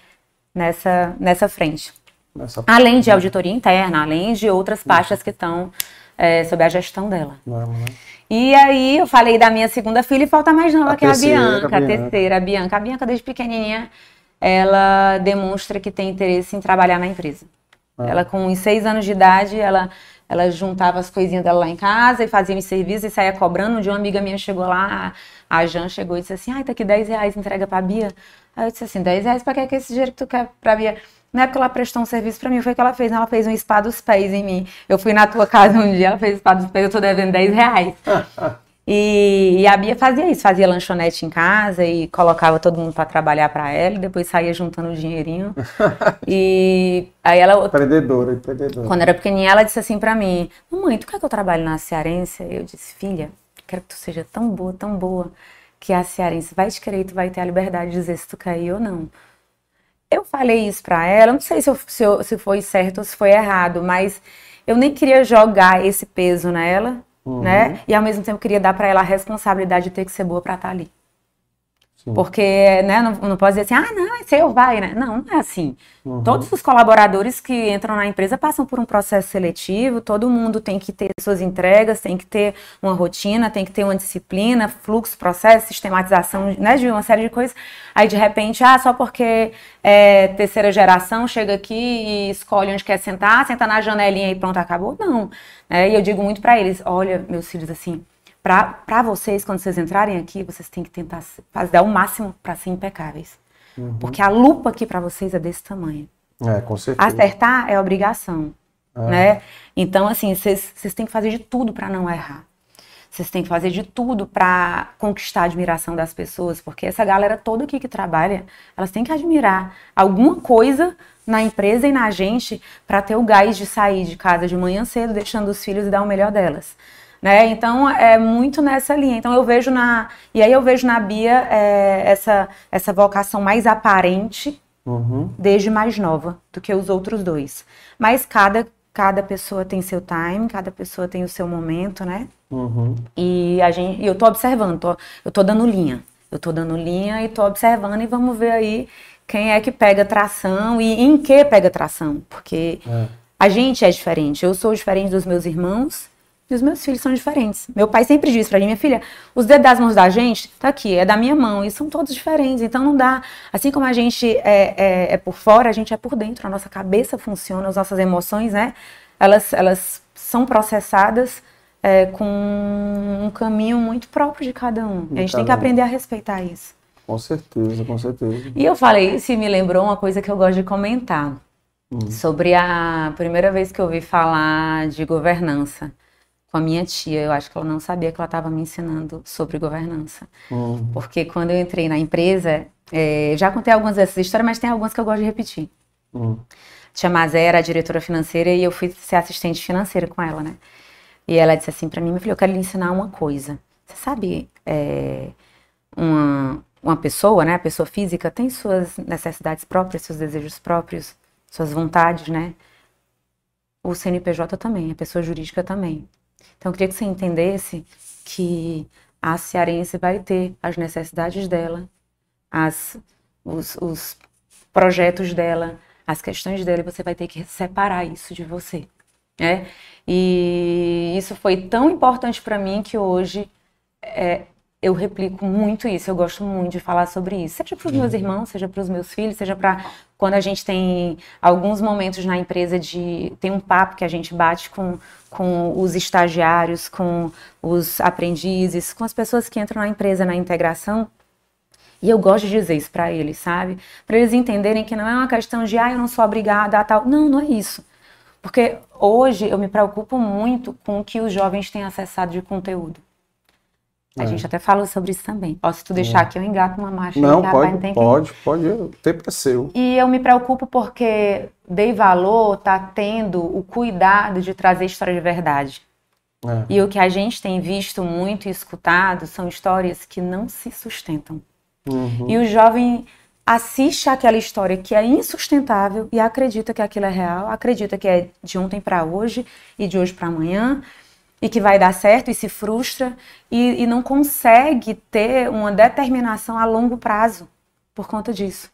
nessa, nessa frente. Nessa... Além de auditoria interna, além de outras pastas que estão é, sob a gestão dela. Uhum. E aí eu falei da minha segunda filha e falta mais nova, a que é a Bianca, a, Bianca. a terceira, a Bianca. A Bianca, desde pequenininha, ela demonstra que tem interesse em trabalhar na empresa. Ah. Ela, com uns seis anos de idade, ela, ela juntava as coisinhas dela lá em casa e fazia me serviço e saía cobrando. Um dia uma amiga minha chegou lá, a Jan chegou e disse assim, ai, tá aqui 10 reais, entrega pra Bia. Aí eu disse assim, 10 reais pra que, que esse dinheiro que tu quer pra Bia? Na época ela prestou um serviço para mim, foi o que ela fez. Ela fez um spa dos pés em mim. Eu fui na tua casa um dia, ela fez spa dos pés, eu tô devendo 10 reais. E, e, a Bia fazia isso, fazia lanchonete em casa e colocava todo mundo para trabalhar para ela e depois saía juntando o dinheirinho. e aí ela. Empreendedora, empreendedora. Quando era pequenininha, ela disse assim para mim: Mamãe, tu quer que eu trabalhe na Cearense? Eu disse: Filha, quero que tu seja tão boa, tão boa, que a Cearense vai te querer e tu vai ter a liberdade de dizer se tu quer ir ou não. Eu falei isso para ela, não sei se, eu, se, eu, se foi certo ou se foi errado, mas eu nem queria jogar esse peso nela, uhum. né? E ao mesmo tempo queria dar para ela a responsabilidade de ter que ser boa para estar tá ali. Sim. Porque, né, não, não pode dizer assim, ah, não, é seu, vai, né? Não, não é assim. Uhum. Todos os colaboradores que entram na empresa passam por um processo seletivo, todo mundo tem que ter suas entregas, tem que ter uma rotina, tem que ter uma disciplina, fluxo, processo, sistematização, né, de uma série de coisas. Aí, de repente, ah, só porque é terceira geração chega aqui e escolhe onde quer sentar, senta na janelinha e pronto, acabou. Não. É, e eu digo muito para eles, olha, meus filhos, assim, para vocês, quando vocês entrarem aqui, vocês têm que tentar fazer o máximo para ser impecáveis. Uhum. Porque a lupa aqui para vocês é desse tamanho. É, com certeza. Acertar é obrigação, é. né? Então, assim, vocês têm que fazer de tudo para não errar. Vocês têm que fazer de tudo para conquistar a admiração das pessoas, porque essa galera toda aqui que trabalha, elas têm que admirar alguma coisa na empresa e na gente para ter o gás de sair de casa de manhã cedo, deixando os filhos e dar o melhor delas. Né? Então é muito nessa linha. Então eu vejo na e aí eu vejo na Bia é, essa essa vocação mais aparente uhum. desde mais nova do que os outros dois. Mas cada cada pessoa tem seu time, cada pessoa tem o seu momento, né? Uhum. E a gente, e eu tô observando, tô, eu tô dando linha, eu tô dando linha e tô observando e vamos ver aí quem é que pega tração e em que pega tração, porque é. a gente é diferente. Eu sou diferente dos meus irmãos e os meus filhos são diferentes. Meu pai sempre diz para mim, minha filha, os dedos das mãos da gente, tá aqui, é da minha mão, e são todos diferentes. Então não dá. Assim como a gente é, é, é por fora, a gente é por dentro. A nossa cabeça funciona, as nossas emoções, né? Elas, elas são processadas é, com um caminho muito próprio de cada um. De a gente tem que aprender a respeitar isso. Com certeza, com certeza. E eu falei, isso me lembrou uma coisa que eu gosto de comentar. Hum. Sobre a primeira vez que eu ouvi falar de governança com a minha tia. Eu acho que ela não sabia que ela estava me ensinando sobre governança. Uhum. Porque quando eu entrei na empresa, é, já contei algumas dessas histórias, mas tem algumas que eu gosto de repetir. Uhum. Tia Mazé era a diretora financeira e eu fui ser assistente financeira com ela, né? E ela disse assim para mim, meu filho, eu quero lhe ensinar uma coisa. Você sabe, é, uma, uma pessoa, né, a pessoa física tem suas necessidades próprias, seus desejos próprios, suas vontades, né? O CNPJ também, a pessoa jurídica também. Então, eu queria que você entendesse que a cearense vai ter as necessidades dela, as, os, os projetos dela, as questões dela, e você vai ter que separar isso de você. Né? E isso foi tão importante para mim que hoje é, eu replico muito isso, eu gosto muito de falar sobre isso, seja para os meus uhum. irmãos, seja para os meus filhos, seja para quando a gente tem alguns momentos na empresa de tem um papo que a gente bate com, com os estagiários, com os aprendizes, com as pessoas que entram na empresa na integração. E eu gosto de dizer isso para eles, sabe? Para eles entenderem que não é uma questão de, ah, eu não sou obrigada a tal. Não, não é isso. Porque hoje eu me preocupo muito com o que os jovens têm acessado de conteúdo. A É. gente até falou sobre isso também. Ó, se tu deixar É. aqui, eu engato uma marcha. Não, rapaz, pode, tem que- pode, pode, o tempo é seu. E eu me preocupo porque Dei Valor tá tendo o cuidado de trazer história de verdade. É. E o que a gente tem visto muito e escutado são histórias que não se sustentam. Uhum. E o jovem assiste aquela história que é insustentável e acredita que aquilo é real, acredita que é de ontem para hoje e de hoje para amanhã e que vai dar certo e se frustra e, e não consegue ter uma determinação a longo prazo por conta disso.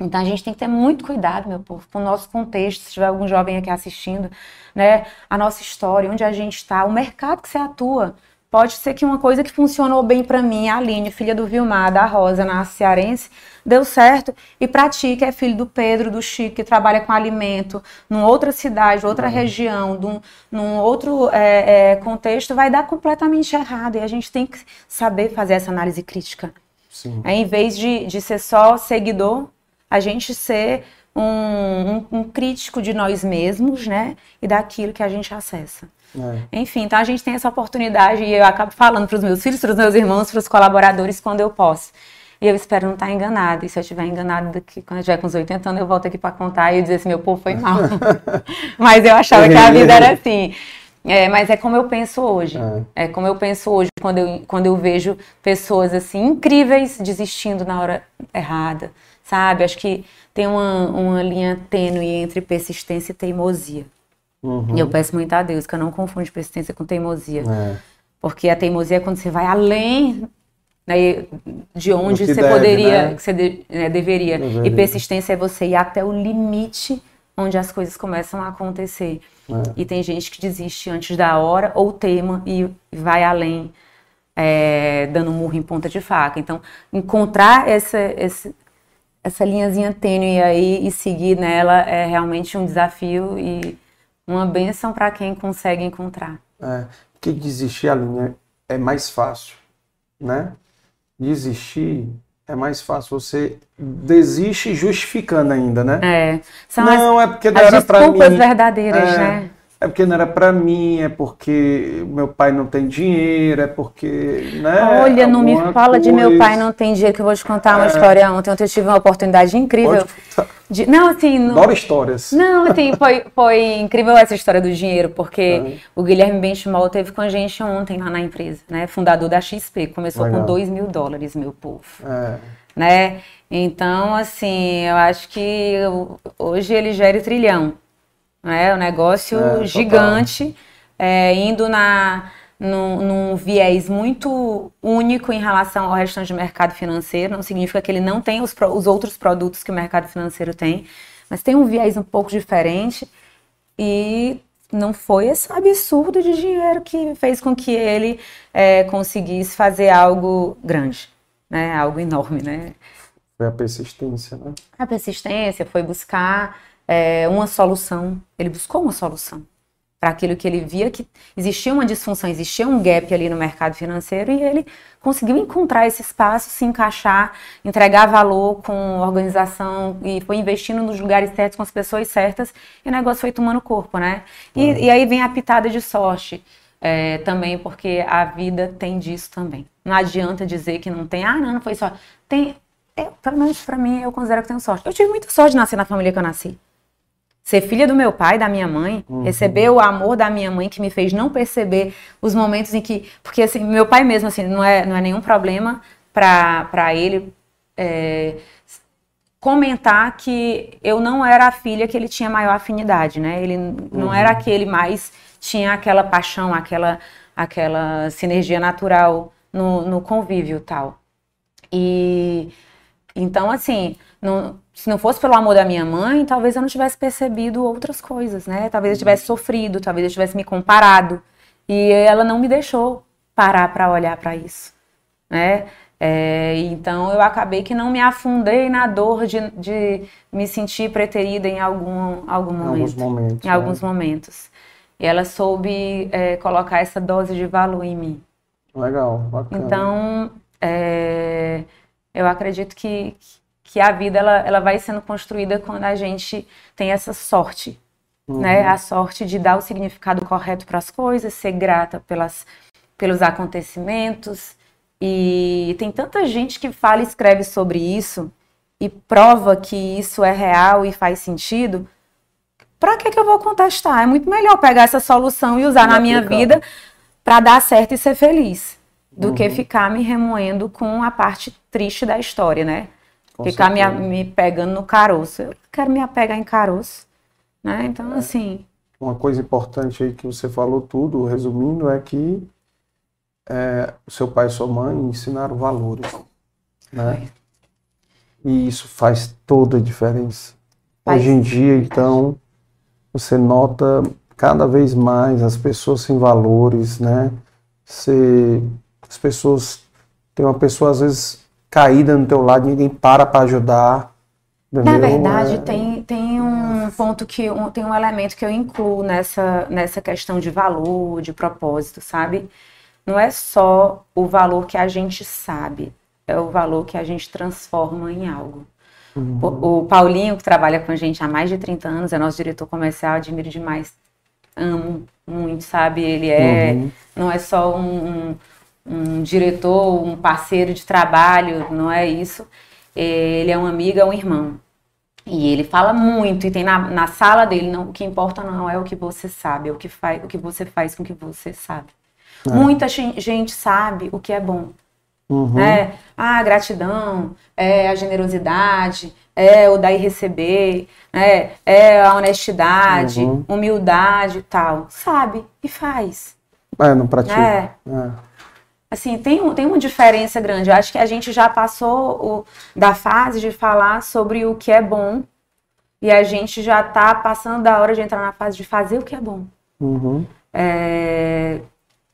Então a gente tem que ter muito cuidado, meu povo, com o nosso contexto, se tiver algum jovem aqui assistindo, né? A nossa história, onde a gente está, o mercado que você atua. Pode ser que uma coisa que funcionou bem para mim, a Aline, filha do Vilmar, da Rosa, na Cearense, deu certo. E para ti, que é filho do Pedro, do Chico, que trabalha com alimento, numa outra cidade, outra região, num, num outro é, é, contexto, vai dar completamente errado. E a gente tem que saber fazer essa análise crítica. Sim. É, em vez de, de ser só seguidor, a gente ser um, um- um crítico de nós mesmos, né? E daquilo que a gente acessa. É. Enfim, então a gente tem essa oportunidade e eu acabo falando para os meus filhos, para os meus irmãos, para os colaboradores quando eu posso. E eu espero não estar enganada. E se eu estiver enganada, daqui, quando eu tiver com uns 80 anos, eu volto aqui para contar e dizer assim: meu povo foi mal. mas eu achava que a vida era assim. É, mas é como eu penso hoje. É como eu penso hoje quando eu, quando eu vejo pessoas assim incríveis desistindo na hora errada, sabe? Acho que tem uma, uma linha tênue entre persistência e teimosia. Uhum. E eu peço muito a Deus que eu não confunde persistência com teimosia. É. Porque a teimosia é quando você vai além né, de onde você deve, poderia, né? que você de- né, deveria. Deveria. E persistência é você ir até o limite onde as coisas começam a acontecer. É. E tem gente que desiste antes da hora ou teima e vai além, é, dando murro em ponta de faca. Então, encontrar essa, esse- essa linhazinha tênue aí e seguir nela é realmente um desafio e uma benção para quem consegue encontrar. É, porque desistir, Aline, é mais fácil, né? Desistir é mais fácil. Você desiste justificando ainda, né? É. São não, as- é porque não as era pra mim. verdadeiras, é, né? É porque não era pra mim, é porque meu pai não tem dinheiro, é porque, né? Olha, não me fala de meu coisa. pai não tem dinheiro, que eu vou te contar uma É. história ontem. Ontem eu tive uma oportunidade incrível. De- Não, assim. Não... Adoro histórias. Não, assim, foi, foi incrível essa história do dinheiro, porque É. o Guilherme Benchimol teve com a gente ontem lá na empresa, né? Fundador da XP. Começou Legal. com 2 mil dólares, meu povo. É. Né? Então, assim, eu acho que eu- hoje ele gera trilhão. Né? Um negócio É, gigante, é, indo na, num, num viés muito único em relação ao restante do mercado financeiro. Não significa que ele não tem os, os outros produtos que o mercado financeiro tem, mas tem um viés um pouco diferente. E não foi esse absurdo de dinheiro que fez com que ele é, conseguisse fazer algo grande, né? Algo enorme, né? Foi a persistência, né? A persistência foi buscar é, uma solução. Ele buscou uma solução para aquilo que ele via que existia uma disfunção, existia um gap ali no mercado financeiro e ele conseguiu encontrar esse espaço, se encaixar, entregar valor com organização e foi investindo nos lugares certos, com as pessoas certas e o negócio foi tomando corpo, né? E, e aí vem a pitada de sorte. é, também porque a vida tem disso também. Não adianta dizer que não tem, ah, não, não foi só. Tem, eu, pelo menos pra mim, eu considero que tenho sorte. Eu tive muita sorte de nascer na família que eu nasci. Ser filha do meu pai, da minha mãe, Uhum. receber o amor da minha mãe que me fez não perceber os momentos em que. Porque assim, meu pai mesmo, assim, não é, não é nenhum problema pra pra ele é, comentar que eu não era a filha que ele tinha maior afinidade, né? Ele não Uhum. era aquele mais tinha aquela paixão, aquela aquela sinergia natural no, no convívio tal. E então, assim, não- se não fosse pelo amor da minha mãe, talvez eu não tivesse percebido outras coisas, né? Talvez eu tivesse sofrido, talvez eu tivesse me comparado. E ela não me deixou parar para olhar para isso, né? É, então eu acabei que não me afundei na dor de, de me sentir preterida em algum, algum momento. alguns momentos, Em né? alguns momentos. E ela soube é, colocar essa dose de valor em mim. Legal, bacana. Então, é, eu acredito que, que a vida ela, ela vai sendo construída quando a gente tem essa sorte, Uhum. né? A sorte de dar o significado correto para as coisas, ser grata pelas, pelos acontecimentos. E tem tanta gente que fala e escreve sobre isso e prova que isso é real e faz sentido. Para que, que eu vou contestar? É muito melhor pegar essa solução e usar na minha vida para dar certo e ser feliz do uhum. que ficar me remoendo com a parte triste da história, né? Com ficar me, me, pegando no caroço. Eu quero me apegar em caroço, né? Então, é. assim... Uma coisa importante aí que você falou tudo, resumindo, é que é, o seu pai e sua mãe ensinaram valores, né? E isso faz toda a diferença. Faz. Hoje em dia, então, você nota cada vez mais as pessoas sem valores, né? Você, as pessoas tem uma pessoa às vezes caída no teu lado, ninguém para para ajudar. Entendeu? Na verdade, é... tem, tem um ponto que um, tem um elemento que eu incluo nessa nessa questão de valor, de propósito, sabe? Não é só o valor que a gente sabe, é o valor que a gente transforma em algo. Uhum. O, o, Paulinho, que trabalha com a gente há mais de 30 anos, é nosso diretor comercial, admiro demais. Amo muito, sabe? Ele é. Uhum. Não é só um, um, um, diretor, um parceiro de trabalho, não é isso. Ele é um amigo, é um irmão. E ele fala muito, e tem na, na sala dele, não, o que importa não é o que você sabe, é o que, faz, o que você faz com o que você sabe. É. Muita gente sabe o que é bom. Uhum. É, a gratidão, é a generosidade, é o dar e receber, é, é a honestidade, uhum. humildade e tal. Sabe e faz. É, não pratica. É. é. Assim, tem, tem uma diferença grande. Eu acho que a gente já passou o, da fase de falar sobre o que é bom e a gente já está passando da hora de entrar na fase de fazer o que é bom. Uhum. É,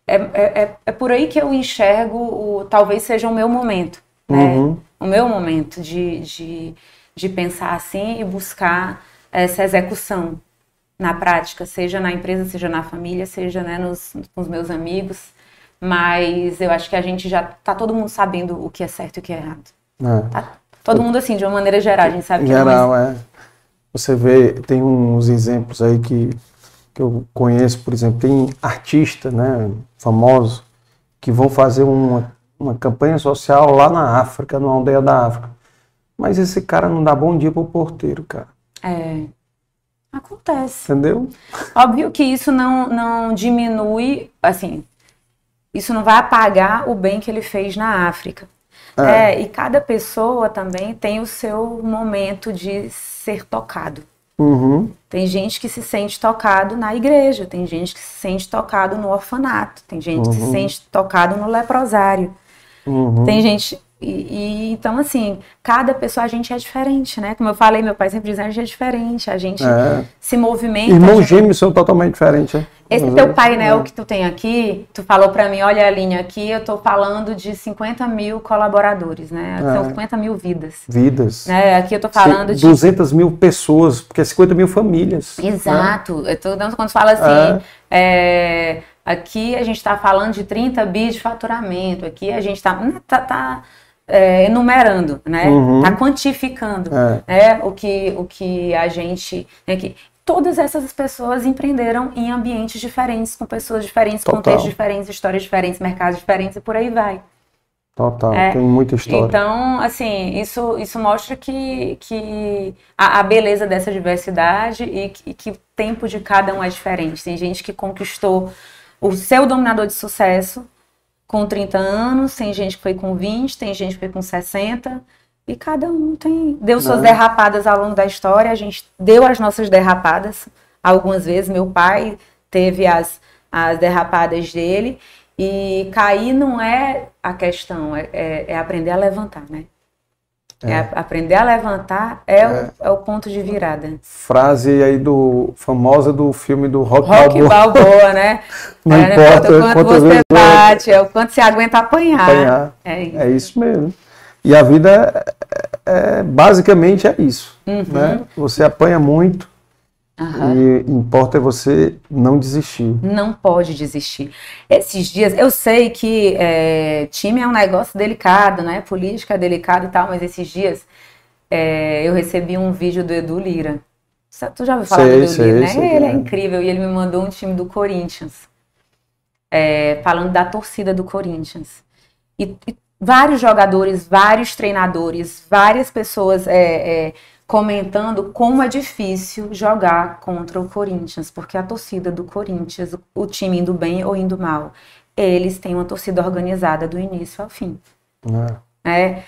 é, é, é, é, por aí que eu enxergo o talvez seja o meu momento, né? Uhum. O meu momento de, de, de pensar assim e buscar essa execução na prática, seja na empresa, seja na família, seja né, nos, com os meus amigos. Mas eu acho que a gente já tá todo mundo sabendo o que é certo e o que é errado. É. Tá todo mundo assim, de uma maneira geral, a gente sabe que geral, é. Você vê, tem uns exemplos aí que que eu conheço, por exemplo, tem artistas, né, famosos, que vão fazer uma, uma campanha social lá na África, numa aldeia da África. Mas esse cara não dá bom dia pro porteiro, cara. É. Acontece. Entendeu? Óbvio que isso não, não diminui, assim, isso não vai apagar o bem que ele fez na África. É. é. e cada pessoa também tem o seu momento de ser tocado. Uhum. Tem gente que se sente tocado na igreja, tem gente que se sente tocado no orfanato, tem gente uhum. que se uhum. sente tocado no leprosário. Uhum. Tem gente. E, e, então, assim, cada pessoa, a gente é diferente, né? Como eu falei, meu pai sempre dizia, a gente é diferente, a gente é. se movimenta. Irmãos gente... gêmeos são totalmente diferentes, né? Esse Mas teu é. painel é. que tu tem aqui, tu falou para mim, olha a linha aqui, eu tô falando de 50 mil colaboradores, né? É. São 50 mil vidas. Vidas. É, aqui eu tô falando de... 200 mil pessoas, porque é 50 mil famílias. Né? Exato. Né? Eu tô dando quando fala assim, é. é aqui a gente está falando de 30 bi de faturamento, aqui a gente está... tá, tá é, enumerando, né? Uhum. Tá quantificando, é. né? O que o que a gente, né, que todas essas pessoas empreenderam em ambientes diferentes, com pessoas diferentes, Total. contextos diferentes, histórias diferentes, mercados diferentes e por aí vai. Total, é, tem muita história. Então, assim, isso, isso mostra que, que a, a beleza dessa diversidade e, e que o tempo de cada um é diferente. Tem gente que conquistou o seu dominador de sucesso com 30 anos, tem gente que foi com 20, tem gente que foi com 60, e cada um tem deu suas Não. derrapadas ao longo da história. A gente deu as nossas derrapadas algumas vezes. Meu pai teve as, as derrapadas dele. E cair não é a questão, é, é, é aprender a levantar, né? É. É, aprender a levantar é, é. O, é, O, ponto de virada. Frase aí do famosa do filme do Rock, Rock Balboa. Balboa né? Não é, importa o quanto você bate, é o quanto você aguenta apanhar. apanhar. É, isso. é isso mesmo. E a vida é, é, basicamente é isso. Uhum. Né? Você apanha muito uhum. e importa é você não desistir. Não pode desistir. Esses dias, eu sei que é, time é um negócio delicado, né? Política é delicado e tal, mas esses dias é, eu recebi um vídeo do Edu Lira. Tu já ouviu falar sei, do Edu sei, Lira, né? Sei, ele é, é incrível e ele me mandou um time do Corinthians. é, falando da torcida do Corinthians. E, e, vários jogadores, vários treinadores, várias pessoas é, é, comentando como é difícil jogar contra o Corinthians, porque a torcida do Corinthians, o time indo bem ou indo mal, eles têm uma torcida organizada do início ao fim. É. é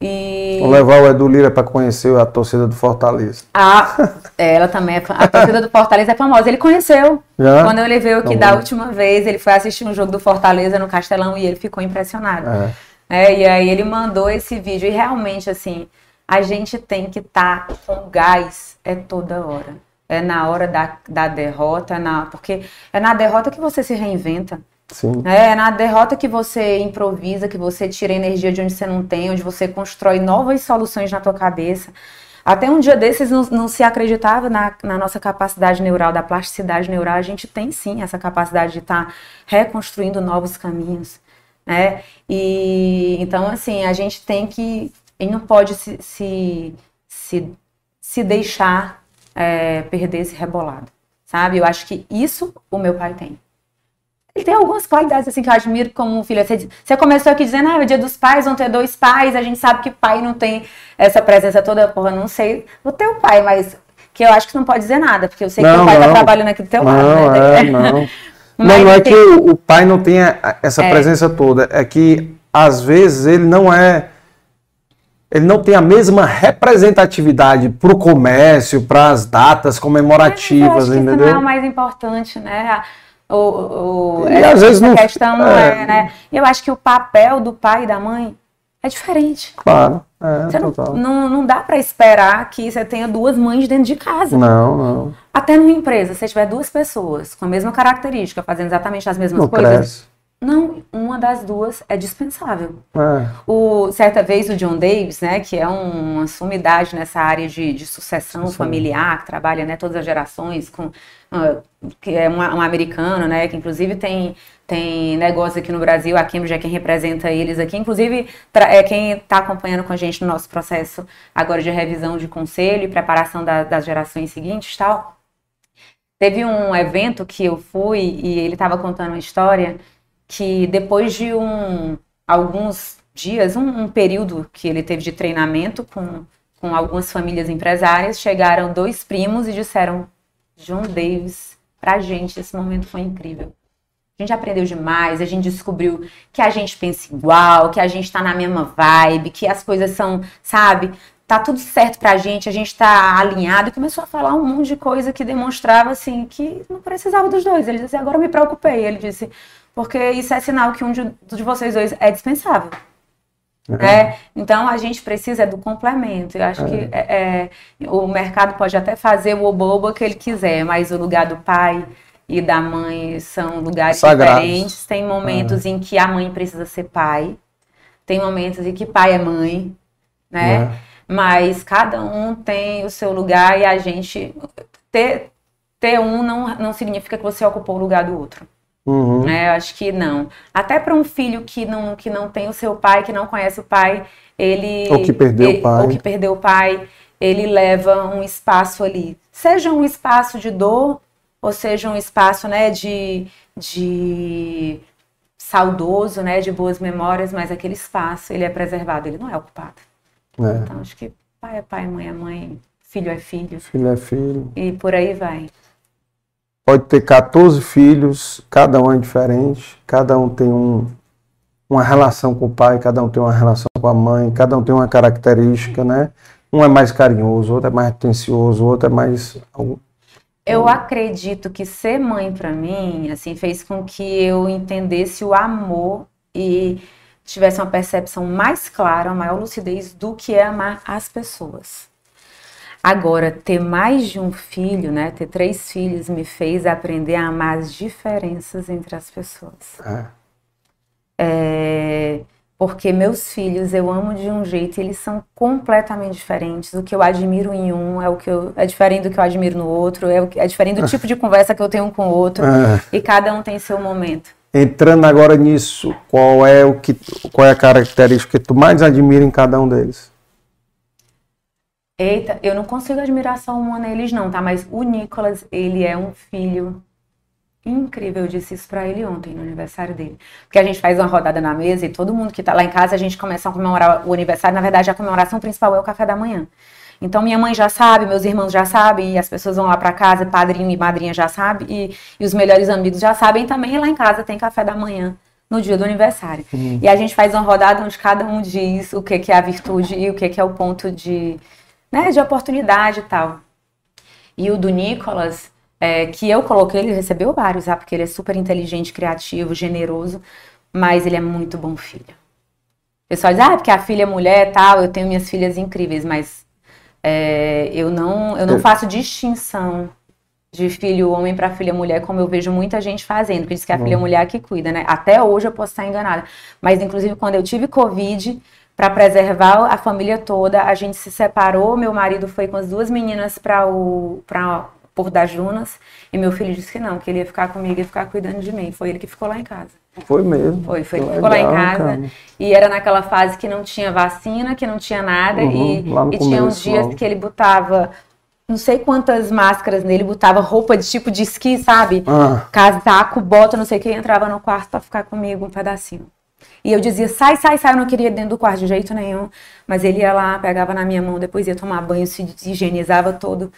e... Vou levar o Edu Lira para conhecer a torcida do Fortaleza. Ah, ela também é A torcida do Fortaleza é famosa. Ele conheceu. Já? Quando eu levei o que da última vez, ele foi assistir um jogo do Fortaleza no Castelão e ele ficou impressionado. É. É, e aí ele mandou esse vídeo. E realmente, assim, a gente tem que estar tá com gás é toda hora. É na hora da, da derrota, é na, porque é na derrota que você se reinventa. Sim. É, na derrota que você improvisa, que você tira energia de onde você não tem, onde você constrói novas soluções na tua cabeça. Até um dia desses não, não se acreditava na, na, nossa capacidade neural, da plasticidade neural. A gente tem sim essa capacidade de estar tá reconstruindo novos caminhos. Né? E então, assim, a gente tem que. E não pode se, se, se, se deixar é, perder esse rebolado. Sabe? Eu acho que isso o meu pai tem. Ele tem algumas qualidades assim que eu admiro como filho. Você, você começou aqui dizendo, ah, o dia dos pais vão ter dois pais, a gente sabe que pai não tem essa presença toda, porra, não sei o teu pai, mas que eu acho que não pode dizer nada, porque eu sei não, que o pai tá não. tá trabalhando aqui do teu não, lado, né? É, não, não, não é que o, o, pai não tenha essa é. presença toda, é que às vezes ele não é ele não tem a mesma representatividade para o comércio, para as datas comemorativas, entendeu? Isso não é o mais importante, né? O, o, e às vezes não, questão não é, é, né? Eu acho que o papel do pai e da mãe é diferente. Claro. É, não, não, não, dá para esperar que você tenha duas mães dentro de casa. Não, não. Até numa empresa, se tiver duas pessoas com a mesma característica, fazendo exatamente as mesmas não coisas, cresce. Não, uma das duas é dispensável. É. O, certa vez o John Davis, né, que é um, uma sumidade nessa área de, de sucessão Sim. familiar, que trabalha né, todas as gerações, com, uh, que é um, um, americano, né, que inclusive tem, tem negócio aqui no Brasil, a Cambridge é quem representa eles aqui, inclusive é quem está acompanhando com a gente no nosso processo agora de revisão de conselho e preparação da, das gerações seguintes tal. Teve um evento que eu fui e ele estava contando uma história que depois de um, alguns dias, um, um, período que ele teve de treinamento com, com algumas famílias empresárias, chegaram dois primos e disseram: John Davis, pra gente esse momento foi incrível. A gente aprendeu demais, a gente descobriu que a gente pensa igual, que a gente tá na mesma vibe, que as coisas são, sabe, tá tudo certo pra gente, a gente tá alinhado. E começou a falar um monte de coisa que demonstrava, assim, que não precisava dos dois. Ele disse, agora eu me preocupei. Ele disse, porque isso é sinal que um de, de vocês dois é dispensável. É. é. Então a gente precisa do complemento. Eu acho é. que é, é, o mercado pode até fazer o oboba que ele quiser, mas o lugar do pai e da mãe são lugares Sagrados. diferentes. Tem momentos é. em que a mãe precisa ser pai, tem momentos em que pai é mãe, né? É. Mas cada um tem o seu lugar e a gente ter, ter um não, não significa que você ocupou o lugar do outro. Uhum. É, eu acho que não. Até para um filho que não, que não tem o seu pai, que não conhece o pai, ele. Ou que perdeu ele, o pai. Ou que perdeu o pai, ele leva um espaço ali. Seja um espaço de dor, ou seja um espaço né, de, de saudoso, né, de boas memórias, mas aquele espaço ele é preservado, ele não é ocupado. É. Então acho que pai é pai, mãe é mãe, filho é filho. Filho é filho. E por aí vai pode ter 14 filhos, cada um é diferente, cada um tem um, uma relação com o pai, cada um tem uma relação com a mãe, cada um tem uma característica, né? Um é mais carinhoso, outro é mais atencioso, outro é mais. Eu acredito que ser mãe para mim, assim, fez com que eu entendesse o amor e tivesse uma percepção mais clara, uma maior lucidez do que é amar as pessoas. Agora, ter mais de um filho, né, ter três filhos, me fez aprender a amar as diferenças entre as pessoas. É. É, porque meus filhos eu amo de um jeito e eles são completamente diferentes. O que eu admiro em um é o que eu, é diferente do que eu admiro no outro, é, o, é diferente do tipo de conversa que eu tenho com o outro. É. E cada um tem seu momento. Entrando agora nisso, qual é o que, qual é a característica que tu mais admira em cada um deles? Eita, eu não consigo admiração humana neles não, tá? Mas o Nicolas, ele é um filho incrível. Eu disse isso pra ele ontem, no aniversário dele. Porque a gente faz uma rodada na mesa e todo mundo que tá lá em casa, a gente começa a comemorar o aniversário. Na verdade, a comemoração principal é o café da manhã. Então, minha mãe já sabe, meus irmãos já sabem, e as pessoas vão lá para casa, padrinho e madrinha já sabem, e, e os melhores amigos já sabem também. E lá em casa tem café da manhã no dia do aniversário. Uhum. E a gente faz uma rodada onde cada um diz o que, que é a virtude e o que, que é o ponto de, né, de oportunidade e tal. E o do Nicolas, é, que eu coloquei, ele recebeu vários, tá? porque ele é super inteligente, criativo, generoso, mas ele é muito bom filho. O pessoal diz, ah, porque a filha é mulher tal, eu tenho minhas filhas incríveis, mas é, eu não, eu não faço distinção de filho homem para filha mulher, como eu vejo muita gente fazendo, que diz que é a filha Hum. mulher que cuida, né? Até hoje eu posso estar enganada. Mas, inclusive, quando eu tive Covid, para preservar a família toda, a gente se separou. Meu marido foi com as duas meninas para o pra, por das Junas, e meu filho disse que não, que ele ia ficar comigo e ficar cuidando de mim. Foi ele que ficou lá em casa. Foi mesmo. Foi, foi. Que Ele ficou lá em casa. cara. E era naquela fase que não tinha vacina, que não tinha nada. Uhum, e e tinha uns dias logo. que ele botava não sei quantas máscaras nele, botava roupa de tipo de esqui, sabe? Ah. Casaco, bota, não sei o que, entrava no quarto pra ficar comigo um pedacinho. E eu dizia, sai, sai, sai, eu não queria ir dentro do quarto de jeito nenhum. Mas ele ia lá, pegava na minha mão, depois ia tomar banho, se higienizava todo,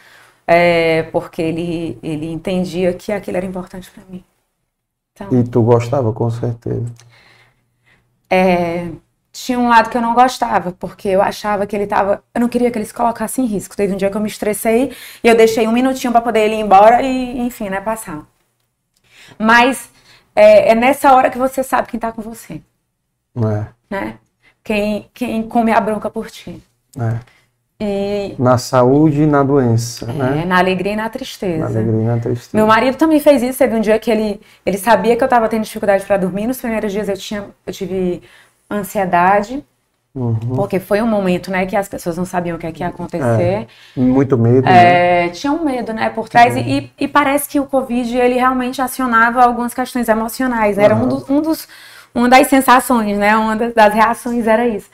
é, porque ele, ele entendia que aquilo era importante pra mim. Então, E tu gostava, com certeza. é, tinha um lado que eu não gostava, porque eu achava que ele tava. Eu não queria que ele se colocasse em risco. Teve um dia que eu me estressei e eu deixei um minutinho pra poder ele ir embora e, enfim, né, passar. Mas é, é nessa hora que você sabe quem tá com você, É, né? Quem, quem come a bronca por ti. é. E Na saúde e na doença, é, né? na alegria e na tristeza. Na alegria e na tristeza. Meu marido também fez isso. Teve um dia que ele, ele sabia que eu tava tendo dificuldade pra dormir. Nos primeiros dias eu, tinha, eu tive ansiedade. Uhum. Porque foi um momento, né, que as pessoas não sabiam o que, é que ia acontecer. É, muito medo, né? É, tinha um medo, né, por trás. E- E, e parece que o Covid, ele realmente acionava algumas questões emocionais. Era um, Aham. dos, um dos, uma das sensações, né, uma das, reações era isso.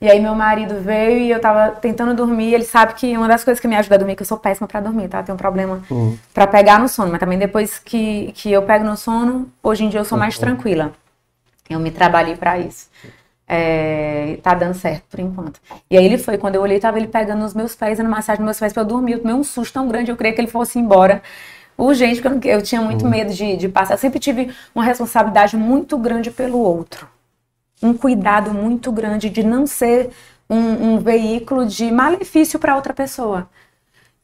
E aí meu marido veio e eu tava tentando dormir. Ele sabe que uma das coisas que me ajuda a dormir, é que eu sou péssima pra dormir, tá? Eu tenho um problema Hum. pra pegar no sono. Mas também depois que, que eu pego no sono, hoje em dia eu sou mais Uhum. tranquila. Eu me trabalhei pra isso. É, tá dando certo por enquanto. E aí ele foi, quando eu olhei, tava ele pegando nos meus pés, dando massagem nos meus pés pra eu dormir. Eu tomei um susto tão grande, eu queria que ele fosse embora. Urgente, porque eu, não- eu tinha muito medo de, de passar. Eu sempre tive uma responsabilidade muito grande pelo outro. Um cuidado muito grande de não ser um, um veículo de malefício para outra pessoa.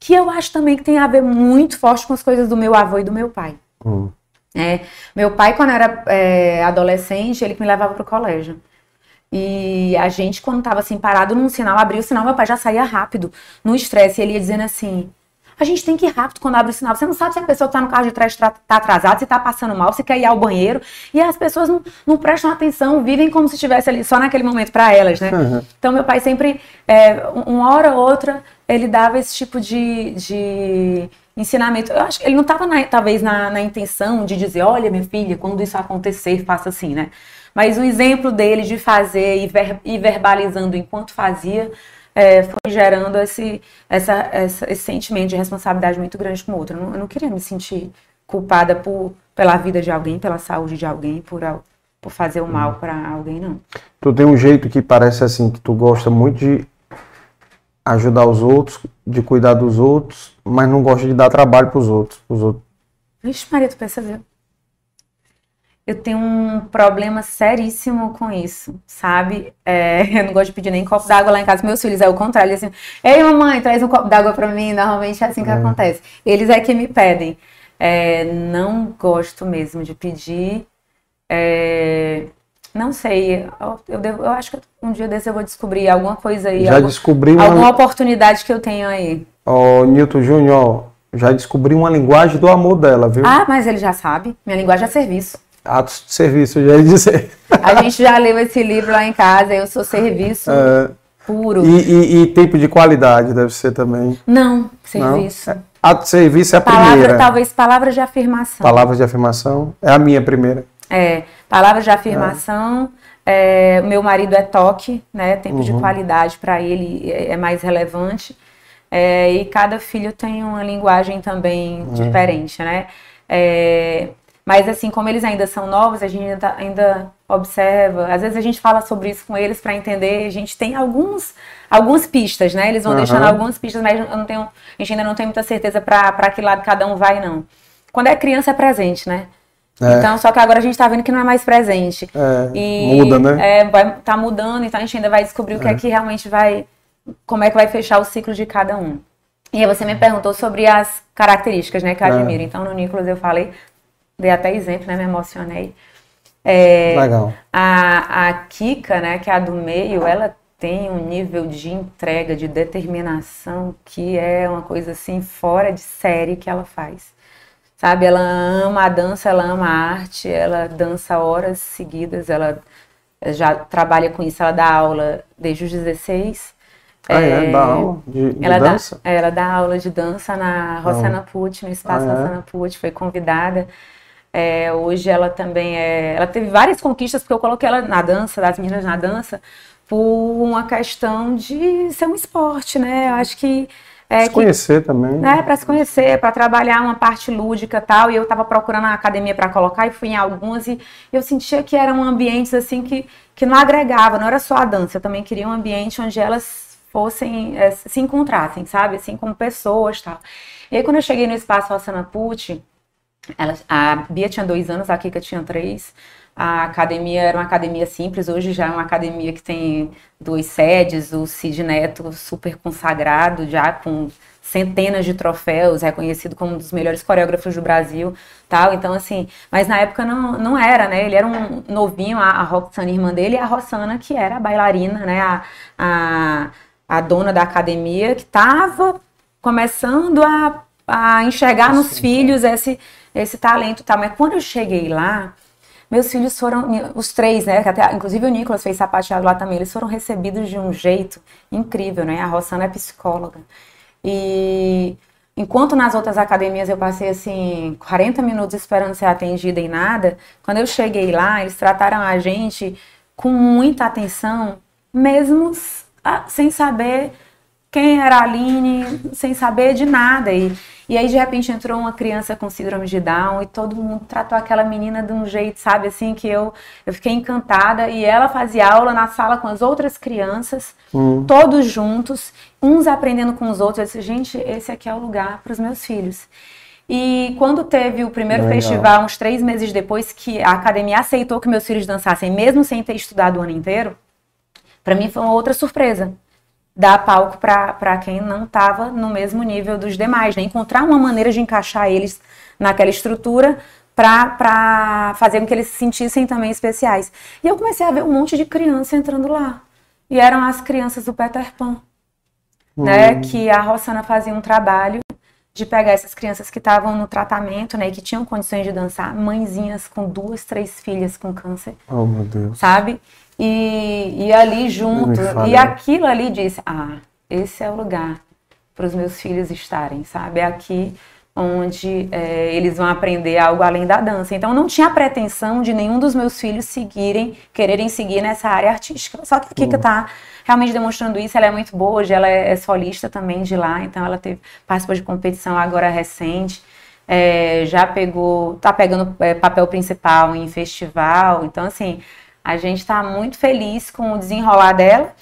Que eu acho também que tem a ver muito forte com as coisas do meu avô e do meu pai. Hum. É, meu pai, quando era é, adolescente, ele me levava pro colégio. E a gente, quando tava assim, parado num sinal, abria o sinal, meu pai já saía rápido, no estresse. E ele ia dizendo assim: a gente tem que ir rápido quando abre o sinal. Você não sabe se a pessoa que tá no carro de trás tá tá atrasada, se tá passando mal, se quer ir ao banheiro. E as pessoas não, não prestam atenção, vivem como se estivesse ali só naquele momento para elas, né? Uhum. Então, meu pai sempre, é, um- uma hora ou outra, ele dava esse tipo de, de ensinamento. Eu acho que ele não estava, talvez, na, na intenção de dizer: olha, minha filha, quando isso acontecer, faça assim, né? Mas o exemplo dele de fazer e, ver, e verbalizando enquanto fazia é, foi gerando esse, essa, essa- esse sentimento de responsabilidade muito grande com o outro. Eu não, eu não queria me sentir culpada por, pela vida de alguém, pela saúde de alguém, por, por fazer o mal para alguém, não. Tu tem um jeito que parece assim, que tu gosta muito de ajudar os outros, de cuidar dos outros, mas não gosta de dar trabalho pros outros. Pros outros. Vixe, Maria, tu percebeu? Eu tenho um problema seríssimo com isso, sabe? É, eu não gosto de pedir nem copo d'água lá em casa. Meus filhos é o contrário. Eles assim, ei mamãe, traz um copo d'água pra mim. Normalmente é assim que É. acontece. Eles é que me pedem. É, não gosto mesmo de pedir. É, não sei. Eu, eu devo- eu acho que um dia desse eu vou descobrir alguma coisa aí. Já alguma, descobri uma- alguma oportunidade que eu tenho aí. Ó, Newton Júnior, já descobri uma linguagem do amor dela, viu? Ah, mas ele já sabe. Minha linguagem é serviço. Atos de serviço, já ia dizer. A gente já leu esse livro lá em casa, eu sou serviço É, puro. e, e- e tempo de qualidade deve ser também. Não, serviço. Não? Ato de serviço é a Palavra, primeira. talvez palavras de afirmação. Palavras de afirmação é a minha primeira. É, palavras de afirmação. É, meu marido é toque, né? Tempo de Uhum. qualidade para ele é é mais relevante. É, e cada filho tem uma linguagem também Uhum. diferente, né? Mas assim, como eles ainda são novos, a gente ainda, ainda observa. Às vezes a gente fala sobre isso com eles para entender. A gente tem alguns, algumas pistas, né? Eles vão Aham. deixando algumas pistas, mas eu não tenho, a gente ainda não tem muita certeza para que lado cada um vai, não. Quando é criança é presente, né? É. Então, só que agora a gente tá vendo que não é mais presente. É, E, muda, né? É, vai, tá mudando, então a gente ainda vai descobrir o que é É. que realmente vai. Como é que vai fechar o ciclo de cada um. E aí você me perguntou sobre as características, né, que eu É. admiro. Então, no Nicolas eu falei, dei até exemplo, né, me emocionei. É, Legal. A, a Kika, né, que é a do meio, ela tem um nível de entrega, de determinação, que é uma coisa assim, fora de série que ela faz. Sabe, ela ama a dança, ela ama a arte, ela dança horas seguidas, ela já trabalha com isso, ela dá aula desde os 16. Ah, é? Dá aula de- de ela dança? Dá, é, ela dá aula de dança na Rossana Pucci, no espaço Ah, é? Rossana Pucci, foi convidada. É, hoje ela também é. Ela teve várias conquistas, porque eu coloquei ela na dança, das meninas na dança, por uma questão de ser um esporte, né? Eu acho que. É, Se que- conhecer também. né, para se conhecer, para trabalhar uma parte lúdica e tal. E eu estava procurando a academia para colocar e fui em algumas e eu sentia que eram ambientes assim que, que não agregava, não era só a dança, eu também queria um ambiente onde elas fossem, eh, se encontrassem, sabe? Assim, como pessoas tal. E aí quando eu cheguei no espaço Rossana Pucci, ela, a Bia tinha dois anos, a Kika tinha três. A academia era uma academia simples, hoje já é uma academia que tem duas sedes, o Cid Neto super consagrado, já com centenas de troféus, reconhecido como um dos melhores coreógrafos do Brasil, tal. Então, assim, mas na época não, não era, né? Ele era um novinho, a, a Roxana, irmã dele, e a Rossana, que era a bailarina, né? A, a, a dona da academia, que estava começando a, a enxergar nos filhos esse, esse talento, tal. Mas quando eu cheguei lá, meus filhos foram, os três, né? Até, inclusive o Nicolas fez sapateado lá também. Eles foram recebidos de um jeito incrível, né? A Rossana é psicóloga. E enquanto nas outras academias eu passei assim 40 minutos esperando ser atendida e nada, quando eu cheguei lá, eles trataram a gente com muita atenção, mesmo ah, sem saber quem era a Aline, sem saber de nada. E, e aí, de repente, entrou uma criança com síndrome de Down e todo mundo tratou aquela menina de um jeito, sabe, assim, que eu, eu fiquei encantada. E ela fazia aula na sala com as outras crianças, Hum. todos juntos, uns aprendendo com os outros. Eu disse, gente, esse aqui é o lugar para os meus filhos. E quando teve o primeiro Legal. festival, uns três meses depois, que a academia aceitou que meus filhos dançassem, mesmo sem ter estudado o ano inteiro, para mim foi uma outra surpresa. Dar palco para quem não estava no mesmo nível dos demais, né? Encontrar uma maneira de encaixar eles naquela estrutura para fazer com que eles se sentissem também especiais. E eu comecei a ver um monte de criança entrando lá. E eram as crianças do Peter Pan, né? Hum. Que a Rossana fazia um trabalho de pegar essas crianças que estavam no tratamento, né? E que tinham condições de dançar, mãezinhas com duas, três filhas com câncer Oh, meu Deus. sabe? E, e ali junto, e aquilo ali disse: Ah, esse é o lugar para os meus filhos estarem, sabe? É aqui onde é, eles vão aprender algo além da dança. Então, não tinha pretensão de nenhum dos meus filhos seguirem, quererem seguir nessa área artística. Só que a Kika Hum. tá realmente demonstrando isso. Ela é muito boa, hoje ela é, é solista também de lá, então ela teve, participou de competição agora recente. É, já pegou, tá pegando é, papel principal em festival. Então, assim, a gente está muito feliz com o desenrolar dela.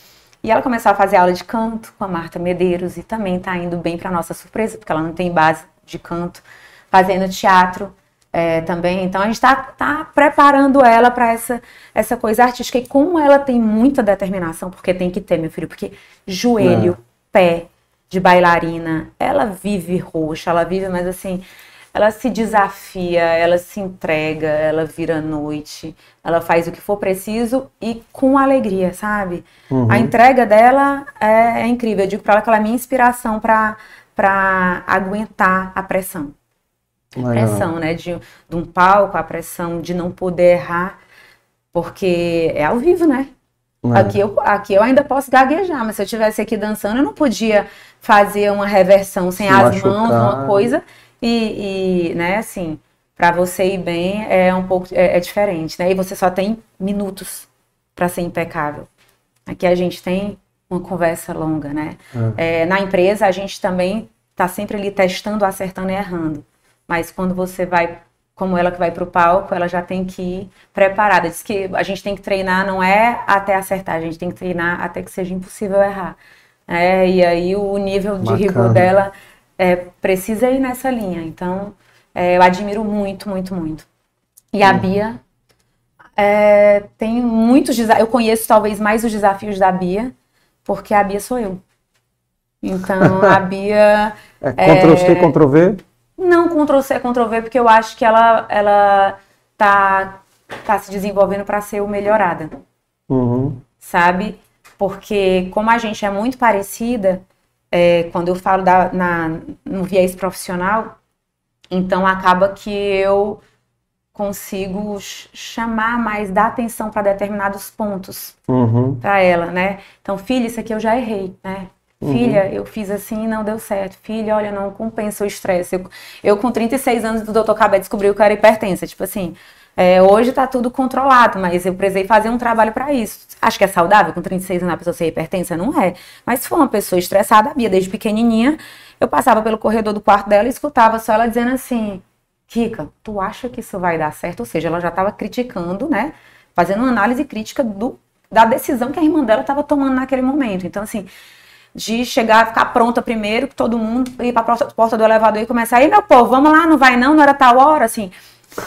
E ela começou a fazer aula de canto com a Marta Medeiros e também está indo bem para nossa surpresa, porque ela não tem base de canto, fazendo teatro é, também. Então a gente está tá preparando ela para essa, essa coisa artística. E como ela tem muita determinação, porque tem que ter, meu filho, porque joelho, pé de bailarina, ela vive roxa, ela vive, mas assim, ela se desafia, ela se entrega, ela vira noite, ela faz o que for preciso e com alegria, sabe? Uhum. A entrega dela é, é incrível. Eu digo para ela que ela é minha inspiração para aguentar a pressão. A pressão, né? De, de um palco, a pressão de não poder errar, porque é ao vivo, né? É. Aqui eu, aqui eu ainda posso gaguejar, mas se eu estivesse aqui dançando, eu não podia fazer uma reversão sem Se as machucar. mãos, uma coisa. E, e, né, assim, para você ir bem é um pouco é, é diferente, né? E você só tem minutos para ser impecável. Aqui a gente tem uma conversa longa, né? É, na empresa a gente também está sempre ali testando, acertando e errando. Mas quando você vai como ela que vai para o palco, ela já tem que ir preparada. Diz que a gente tem que treinar, não é até acertar, a gente tem que treinar até que seja impossível errar. É, e aí o nível de Bacana. rigor dela é, precisa ir nessa linha. Então, é, eu admiro muito, muito, muito. E a Bia é, tem muitos desafios. Eu conheço talvez mais os desafios da Bia, porque a Bia sou eu. Então, a Bia. É Ctrl-C, Ctrl-V? Não Ctrl-C, Ctrl-V, porque eu acho que ela, ela tá, tá se desenvolvendo para ser o melhorada, Uhum. sabe? Porque como a gente é muito parecida, é, quando eu falo da, na, no viés profissional, então acaba que eu consigo ch- chamar mais, dar atenção para determinados pontos Uhum. para ela, né? Então, filha, isso aqui eu já errei, né? Uhum. Filha, eu fiz assim e não deu certo. Filha, olha, não compensa o estresse. Eu, eu com 36 anos do doutor Cabé descobri que eu era hipertensa. Tipo assim, é, hoje tá tudo controlado, mas eu precisei fazer um trabalho para isso. Acho que é saudável com 36 anos a pessoa ser hipertensa? Não é. Mas se for uma pessoa estressada, a Bia, desde pequenininha, eu passava pelo corredor do quarto dela e escutava só ela dizendo assim: Kika, tu acha que isso vai dar certo? Ou seja, ela já estava criticando, né? Fazendo uma análise crítica do, da decisão que a irmã dela estava tomando naquele momento. Então, assim, de chegar, ficar pronta primeiro, que todo mundo ir para a porta do elevador e começar, aí meu povo, vamos lá, não vai não, não era tal hora, assim.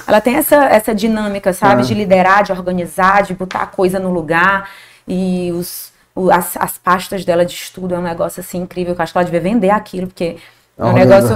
Ela tem essa, essa dinâmica, sabe, É. de liderar, de organizar, de botar a coisa no lugar. E os, o- as, as pastas dela de estudo é um negócio assim incrível, que eu acho que ela devia vender aquilo, porque é um negócio,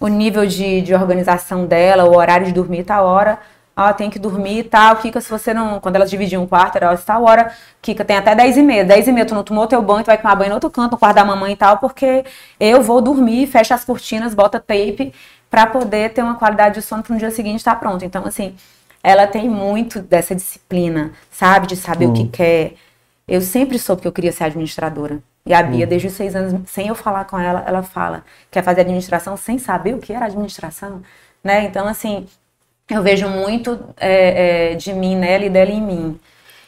o nível de, de organização dela, o horário de dormir, tal hora, ó, tem que dormir e tal, Kika, se você não, quando elas dividiam um quarto, era tal hora, Kika, tem até 10 e meia, 10 e meia tu não tomou teu banho, tu vai tomar banho no outro canto, no quarto da mamãe e tal, porque eu vou dormir, fecha as cortinas, bota tape, pra poder ter uma qualidade de sono para no dia seguinte estar pronto. Então, assim, ela tem muito dessa disciplina, sabe, de saber o que Hum. quer. Eu sempre soube que eu queria ser administradora. E a Bia, Hum. desde os seis anos, sem eu falar com ela, ela fala quer fazer administração sem saber o que era administração, né? Então, assim, eu vejo muito é, é, de mim nela e dela em mim.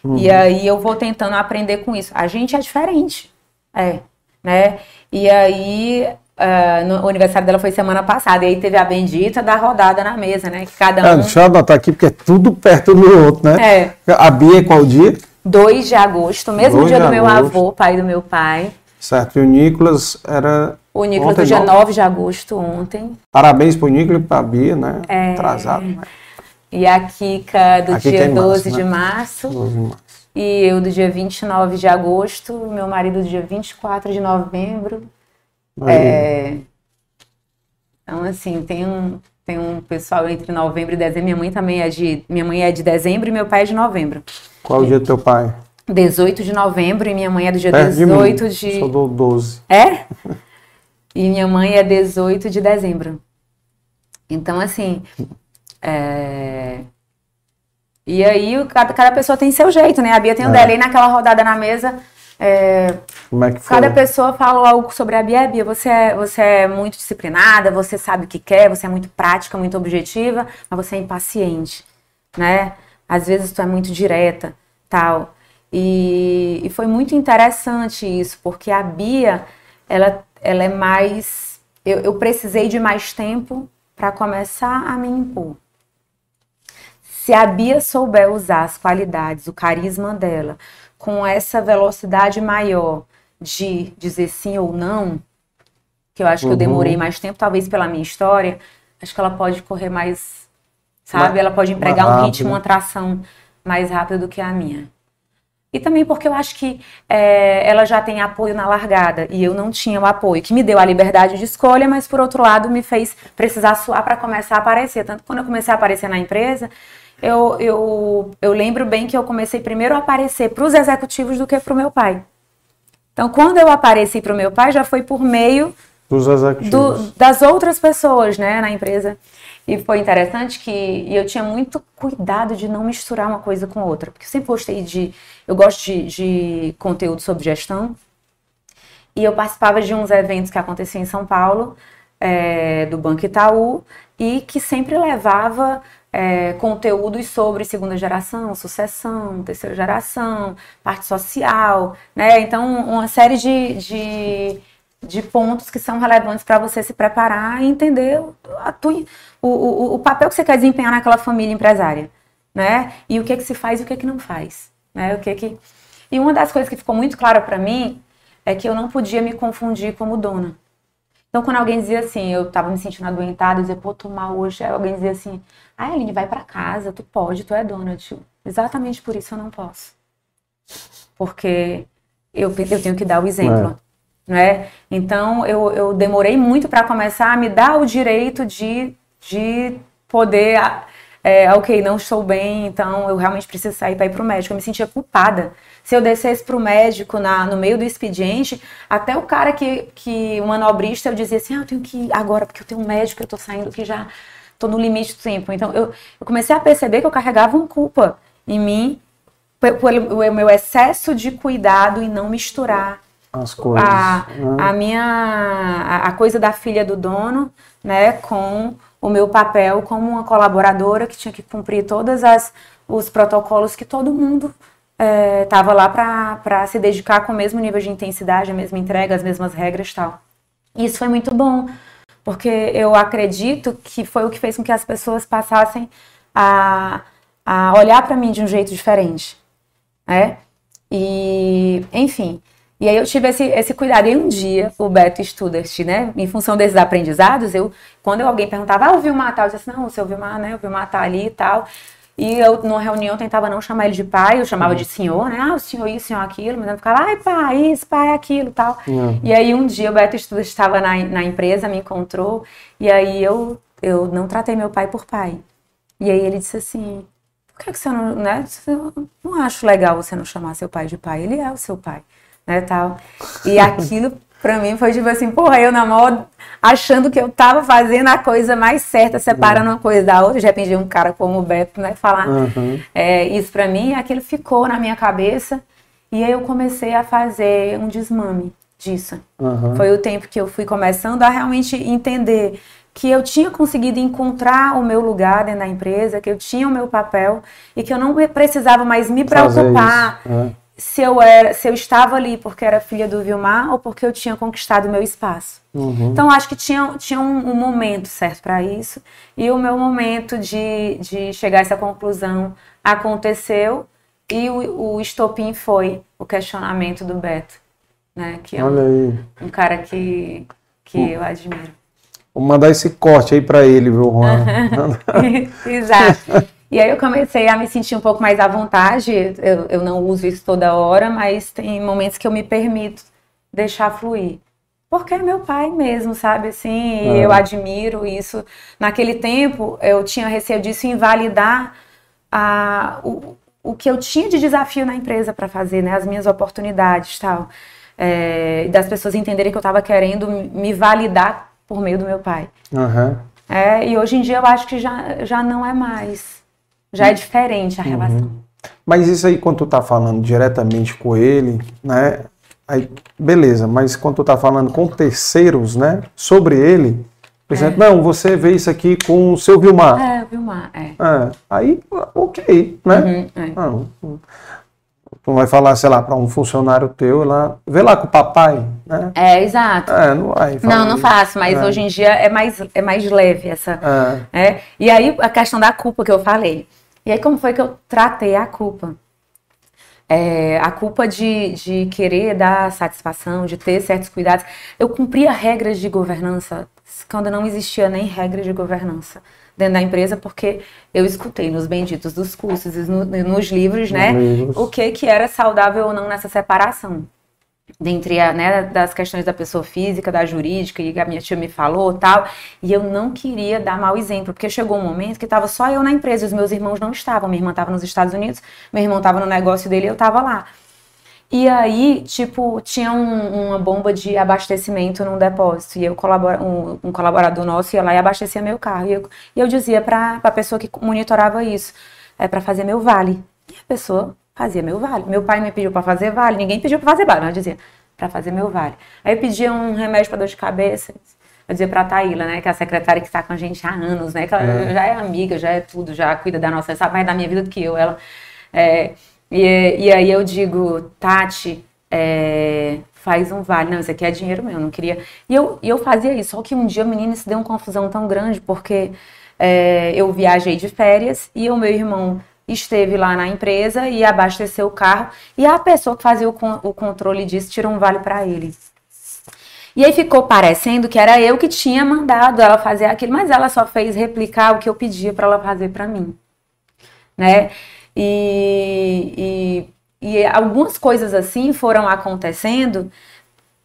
Uhum. E aí eu vou tentando aprender com isso. A gente é diferente, é, né? E aí ah, no, o aniversário dela foi semana passada e aí teve a bendita da rodada na mesa, né? Que cada Ah, um deixa eu anotar aqui, porque é tudo perto do outro, né? É. A Bia, qual dia? 2 de agosto, mesmo 2 dia de do meu agosto. avô, pai do meu pai. Certo. E o Nicolas era. O Nicolas ontem, do dia não? 9 de agosto ontem. Parabéns pro Nicolas e pra Bia, né? É. Atrasado. né? E a Kika do A Kika dia é março, 12 de né? março. 12 de março. E eu do dia 29 de agosto. Meu marido do dia 24 de novembro. É, Então, assim, tem um, tem um pessoal entre novembro e dezembro. Minha mãe também é de. Minha mãe é de dezembro e meu pai é de novembro. Qual o dia do teu pai? 18 de novembro e minha mãe é do dia Perto de mim. 18 de. Sou do 12. É? E minha mãe é 18 de dezembro. Então, assim. é, E aí, cada pessoa tem seu jeito, né? A Bia tem o É. dela. E naquela rodada na mesa, é, Como é cada pessoa fala algo sobre a Bia. Bia, você é, você é muito disciplinada, você sabe o que quer, você é muito prática, muito objetiva, mas você é impaciente, né? Às vezes tu é muito direta, tal. E, e foi muito interessante isso, porque a Bia, ela, ela é mais. Eu, eu precisei de mais tempo para começar a me impor. Se a Bia souber usar as qualidades, o carisma dela, com essa velocidade maior de dizer sim ou não, que eu acho que eu Uhum. demorei mais tempo, talvez pela minha história, acho que ela pode correr mais, sabe? Ela pode empregar um ritmo, uma tração mais rápido do que a minha. E também porque eu acho que é, ela já tem apoio na largada e eu não tinha o apoio, que me deu a liberdade de escolha, mas por outro lado me fez precisar suar para começar a aparecer. Tanto que quando eu comecei a aparecer na empresa, eu, eu, eu lembro bem que eu comecei primeiro a aparecer para os executivos do que para o meu pai. Então, quando eu apareci para o meu pai, já foi por meio Dos executivos. do- das outras pessoas, né, na empresa. E foi interessante que eu tinha muito cuidado de não misturar uma coisa com outra, porque eu sempre gostei de, eu gosto de, de conteúdo sobre gestão. E eu participava de uns eventos que aconteciam em São Paulo, é, do Banco Itaú, e que sempre levava é, conteúdos sobre segunda geração, sucessão, terceira geração, parte social, né? Então, uma série de, de de pontos que são relevantes para você se preparar e entender a o, o, o papel que você quer desempenhar naquela família empresária, né? E o que é que se faz e o que é que não faz, né? O que é que... E uma das coisas que ficou muito clara para mim é que eu não podia me confundir como dona. Então, quando alguém dizia assim, eu tava me sentindo adoentada, eu dizia, pô, tô mal hoje. Aí alguém dizia assim, ah, Aline, vai para casa, tu pode, tu é dona, tio. Exatamente por isso eu não posso. Porque eu, eu tenho que dar o exemplo. É. Né? Então, eu, eu demorei muito para começar a me dar o direito de, de poder é, ok, não estou bem, então eu realmente preciso sair para ir para o médico. Eu me sentia culpada. Se eu descesse para o médico na, no meio do expediente, até o cara que, que o manobrista, eu dizia assim, ah, eu tenho que ir agora, porque eu tenho um médico, eu estou saindo que já estou no limite do tempo. Então eu, eu comecei a perceber que eu carregava uma culpa em mim pelo meu excesso de cuidado e não misturar as coisas. A, né? a minha a, a coisa da filha do dono, né, com o meu papel como uma colaboradora que tinha que cumprir todas as os protocolos que todo mundo estava é, lá para se dedicar com o mesmo nível de intensidade, a mesma entrega, as mesmas regras e tal. E isso foi muito bom, porque eu acredito que foi o que fez com que as pessoas passassem a, a olhar para mim de um jeito diferente, né? E, enfim, e aí eu tive esse, esse cuidado. E um dia, o Beto Studart, né, em função desses aprendizados, eu, quando alguém perguntava, ah, o Vilmar tal, eu disse assim, não, o seu Vilmar, né, o Vilmar tá ali e tal. E eu, numa reunião, tentava não chamar ele de pai, eu chamava uhum. de senhor, né, ah, o senhor isso, o senhor aquilo, mas eu ficava, ai, pai, isso, pai, aquilo tal. Uhum. E aí um dia o Beto Studart estava na, na empresa, me encontrou, e aí eu, eu não tratei meu pai por pai. E aí ele disse assim, por que, que você não, né, eu não acho legal você não chamar seu pai de pai, ele é o seu pai né, tal. E aquilo para mim foi tipo assim, porra, eu na moda achando que eu tava fazendo a coisa mais certa, separando uma coisa da outra, de repente um cara como o Beto, né, falar uhum. é, isso para mim, aquilo ficou na minha cabeça, e aí eu comecei a fazer um desmame disso. Uhum. Foi o tempo que eu fui começando a realmente entender que eu tinha conseguido encontrar o meu lugar dentro da empresa, que eu tinha o meu papel e que eu não precisava mais me preocupar é se eu era, se eu estava ali porque era filha do Vilmar ou porque eu tinha conquistado o meu espaço. Uhum. Então acho que tinha, tinha um, um momento certo para isso e o meu momento de, de chegar a essa conclusão aconteceu e o, o estopim foi o questionamento do Beto, né? Que é um, um cara que, que eu admiro. Vou mandar esse corte aí para ele, viu, Juan? Exato. E aí eu comecei a me sentir um pouco mais à vontade. Eu, eu não uso isso toda hora, mas tem momentos que eu me permito deixar fluir. Porque é meu pai mesmo, sabe? Assim, é. eu admiro isso. Naquele tempo, eu tinha receio disso invalidar a, o, o que eu tinha de desafio na empresa para fazer, né? As minhas oportunidades tal. É, das pessoas entenderem que eu estava querendo me validar por meio do meu pai. Uhum. É, e hoje em dia eu acho que já, já não é mais já é diferente a uhum. relação. Mas isso aí, quando tu tá falando diretamente com ele, né? Aí, beleza, mas quando tu tá falando com terceiros, né? Sobre ele, por é. exemplo, não, você vê isso aqui com o seu Vilmar. É, Vilmar, é. é aí, ok, né? Uhum, é. Não, tu vai falar, sei lá, para um funcionário teu lá, vê lá com o papai, né? É, exato. É, não vai. Não, não faço, mas é. hoje em dia é mais, é mais leve essa. É. é. E aí a questão da culpa que eu falei. E aí, como foi que eu tratei a culpa? É, a culpa de, de querer dar satisfação, de ter certos cuidados. Eu cumpria regras de governança quando não existia nem regras de governança dentro da empresa, porque eu escutei nos benditos dos cursos e no, nos livros, né, livros. o que, que era saudável ou não nessa separação dentre a, né, das questões da pessoa física, da jurídica, e a minha tia me falou tal, e eu não queria dar mau exemplo, porque chegou um momento que estava só eu na empresa, os meus irmãos não estavam, minha irmã estava nos Estados Unidos, meu irmão estava no negócio dele eu estava lá. E aí, tipo, tinha um, uma bomba de abastecimento num depósito, e eu colabora, um, um, colaborador nosso ia lá e abastecia meu carro, e eu, e eu dizia para a pessoa que monitorava isso, é para fazer meu vale. E a pessoa fazia meu vale. Meu pai me pediu para fazer vale, ninguém pediu para fazer vale, mas eu dizia para fazer meu vale. Aí eu pedia um remédio para dor de cabeça, eu dizia para a Taíla, né, que é a secretária que está com a gente há anos, né, que ela é. já é amiga, já é tudo, já cuida da nossa, sabe mais da minha vida do que eu, ela. É, e, e aí eu digo, Tati, é, faz um vale. Não, isso aqui é dinheiro meu, eu não queria. E eu, e eu fazia isso. Só que um dia, menina, isso deu uma confusão tão grande, porque é, eu viajei de férias e o meu irmão esteve lá na empresa e abasteceu o carro. E a pessoa que fazia o, o controle disso tirou um vale para ele. E aí ficou parecendo que era eu que tinha mandado ela fazer aquilo, mas ela só fez replicar o que eu pedia para ela fazer para mim, né? E, e, e algumas coisas assim foram acontecendo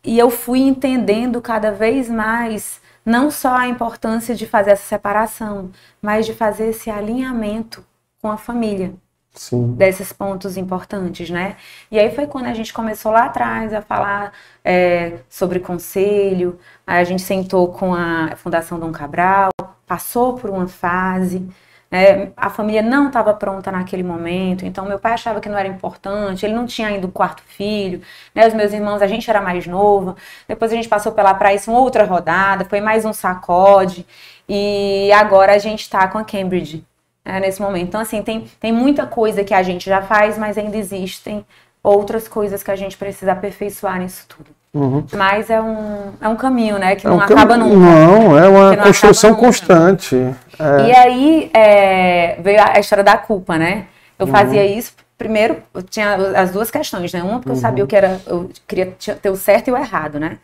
e eu fui entendendo cada vez mais não só a importância de fazer essa separação, mas de fazer esse alinhamento com a família. Sim. desses pontos importantes, né? E aí foi quando a gente começou lá atrás a falar é, sobre conselho, a gente sentou com a Fundação Dom Cabral, passou por uma fase, né? a família não estava pronta naquele momento, então meu pai achava que não era importante, ele não tinha ainda o quarto filho, né? Os meus irmãos, a gente era mais nova, depois a gente passou pela praia, uma outra rodada, foi mais um sacode, e agora a gente está com a Cambridge, é, nesse momento. Então, assim, tem, tem muita coisa que a gente já faz, mas ainda existem outras coisas que a gente precisa aperfeiçoar nisso tudo. Uhum. Mas é um, é um caminho, né? Que é não um acaba nunca. Não, é uma construção constante. É. E aí é, veio a história da culpa, né? Eu uhum. fazia isso, primeiro, eu tinha as duas questões, né? Uma porque uhum. eu sabia o que era, eu queria ter o certo e o errado, né?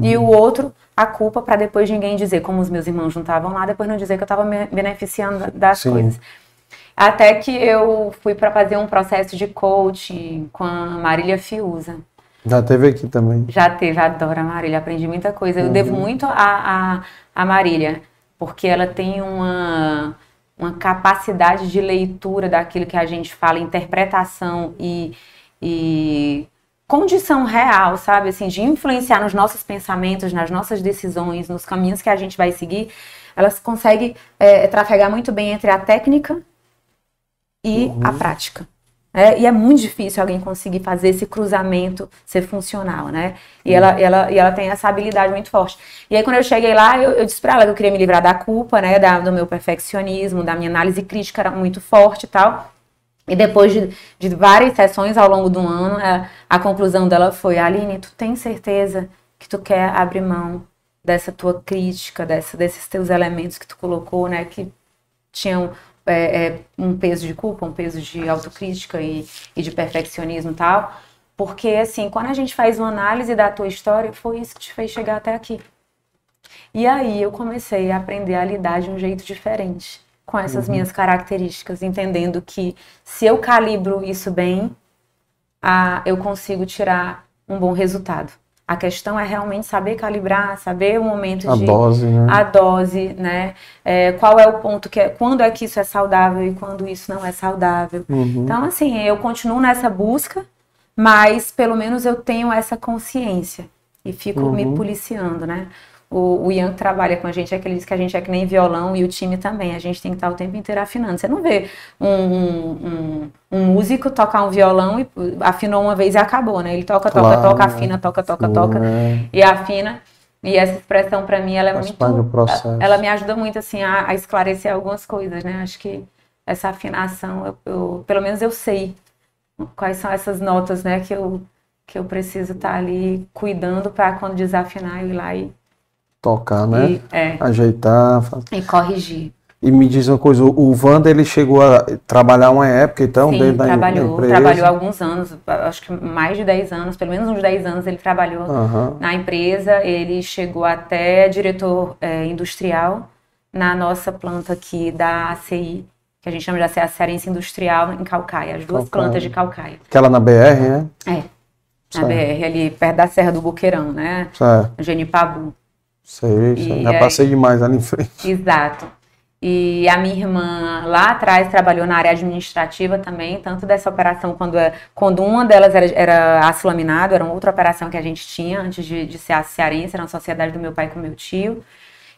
E o outro, a culpa para depois ninguém dizer, como os meus irmãos não estavam lá, depois não dizer que eu estava me beneficiando das Sim. coisas. Até que eu fui para fazer um processo de coaching com a Marília Fiuza. Já teve aqui também. Já teve, adoro a Marília, aprendi muita coisa. Eu uhum. devo muito a, a, a Marília, porque ela tem uma, uma capacidade de leitura daquilo que a gente fala, interpretação e, e condição real, sabe, assim, de influenciar nos nossos pensamentos, nas nossas decisões, nos caminhos que a gente vai seguir, elas conseguem é, trafegar muito bem entre a técnica e uhum. a prática. É, e é muito difícil alguém conseguir fazer esse cruzamento ser funcional, né? E, uhum. ela, ela, e ela tem essa habilidade muito forte. E aí, quando eu cheguei lá, eu, eu disse para ela que eu queria me livrar da culpa, né? Da, do meu perfeccionismo, da minha análise crítica era muito forte e tal. E depois de, de, várias sessões ao longo do ano, a, a conclusão dela foi: Aline, tu tem certeza que tu quer abrir mão dessa tua crítica, dessa, desses teus elementos que tu colocou, né, que tinham é, é, um peso de culpa, um peso de autocrítica e, e de perfeccionismo e tal? Porque, assim, quando a gente faz uma análise da tua história, foi isso que te fez chegar até aqui. E aí eu comecei a aprender a lidar de um jeito diferente com essas uhum. minhas características, entendendo que se eu calibro isso bem, a, eu consigo tirar um bom resultado. A questão é realmente saber calibrar, saber o momento a de dose, né? a dose, né? É, qual é o ponto que é, quando é que isso é saudável e quando isso não é saudável. Uhum. Então, assim, eu continuo nessa busca, mas pelo menos eu tenho essa consciência e fico uhum. me policiando, né? O, o Ian que trabalha com a gente é que ele diz que a gente é que nem violão e o time também. A gente tem que estar o tempo inteiro afinando. Você não vê um, um, um músico tocar um violão e afinou uma vez e acabou, né? Ele toca, toca, claro, toca, afina, toca, toca, toca é. e afina. E essa expressão para mim ela é Faz muito, ela me ajuda muito assim a, a, esclarecer algumas coisas, né? Acho que essa afinação, eu, eu, pelo menos eu sei quais são essas notas, né? Que eu que eu preciso estar ali cuidando para quando desafinar eu ir lá e tocar, né? E, é. Ajeitar. E corrigir. E me diz uma coisa, o Wanda ele chegou a trabalhar uma época, então, Sim, dentro trabalhou, da empresa? trabalhou alguns anos, acho que mais de 10 anos, pelo menos uns 10 anos ele trabalhou uhum. na empresa, ele chegou até diretor é, industrial na nossa planta aqui da ACI, que a gente chama de Cearense Industrial em Calcaia, as duas Calcaia. plantas de Calcaia. Aquela na BR, né? É, na certo. BR, ali perto da Serra do Boqueirão, né? Certo. Genipabu. Sei, sei. já passei demais ali em frente. Exato. E a minha irmã lá atrás trabalhou na área administrativa também, tanto dessa operação quando, quando uma delas era, era aço laminado, era uma outra operação que a gente tinha antes de, de ser a cearense, era uma sociedade do meu pai com meu tio.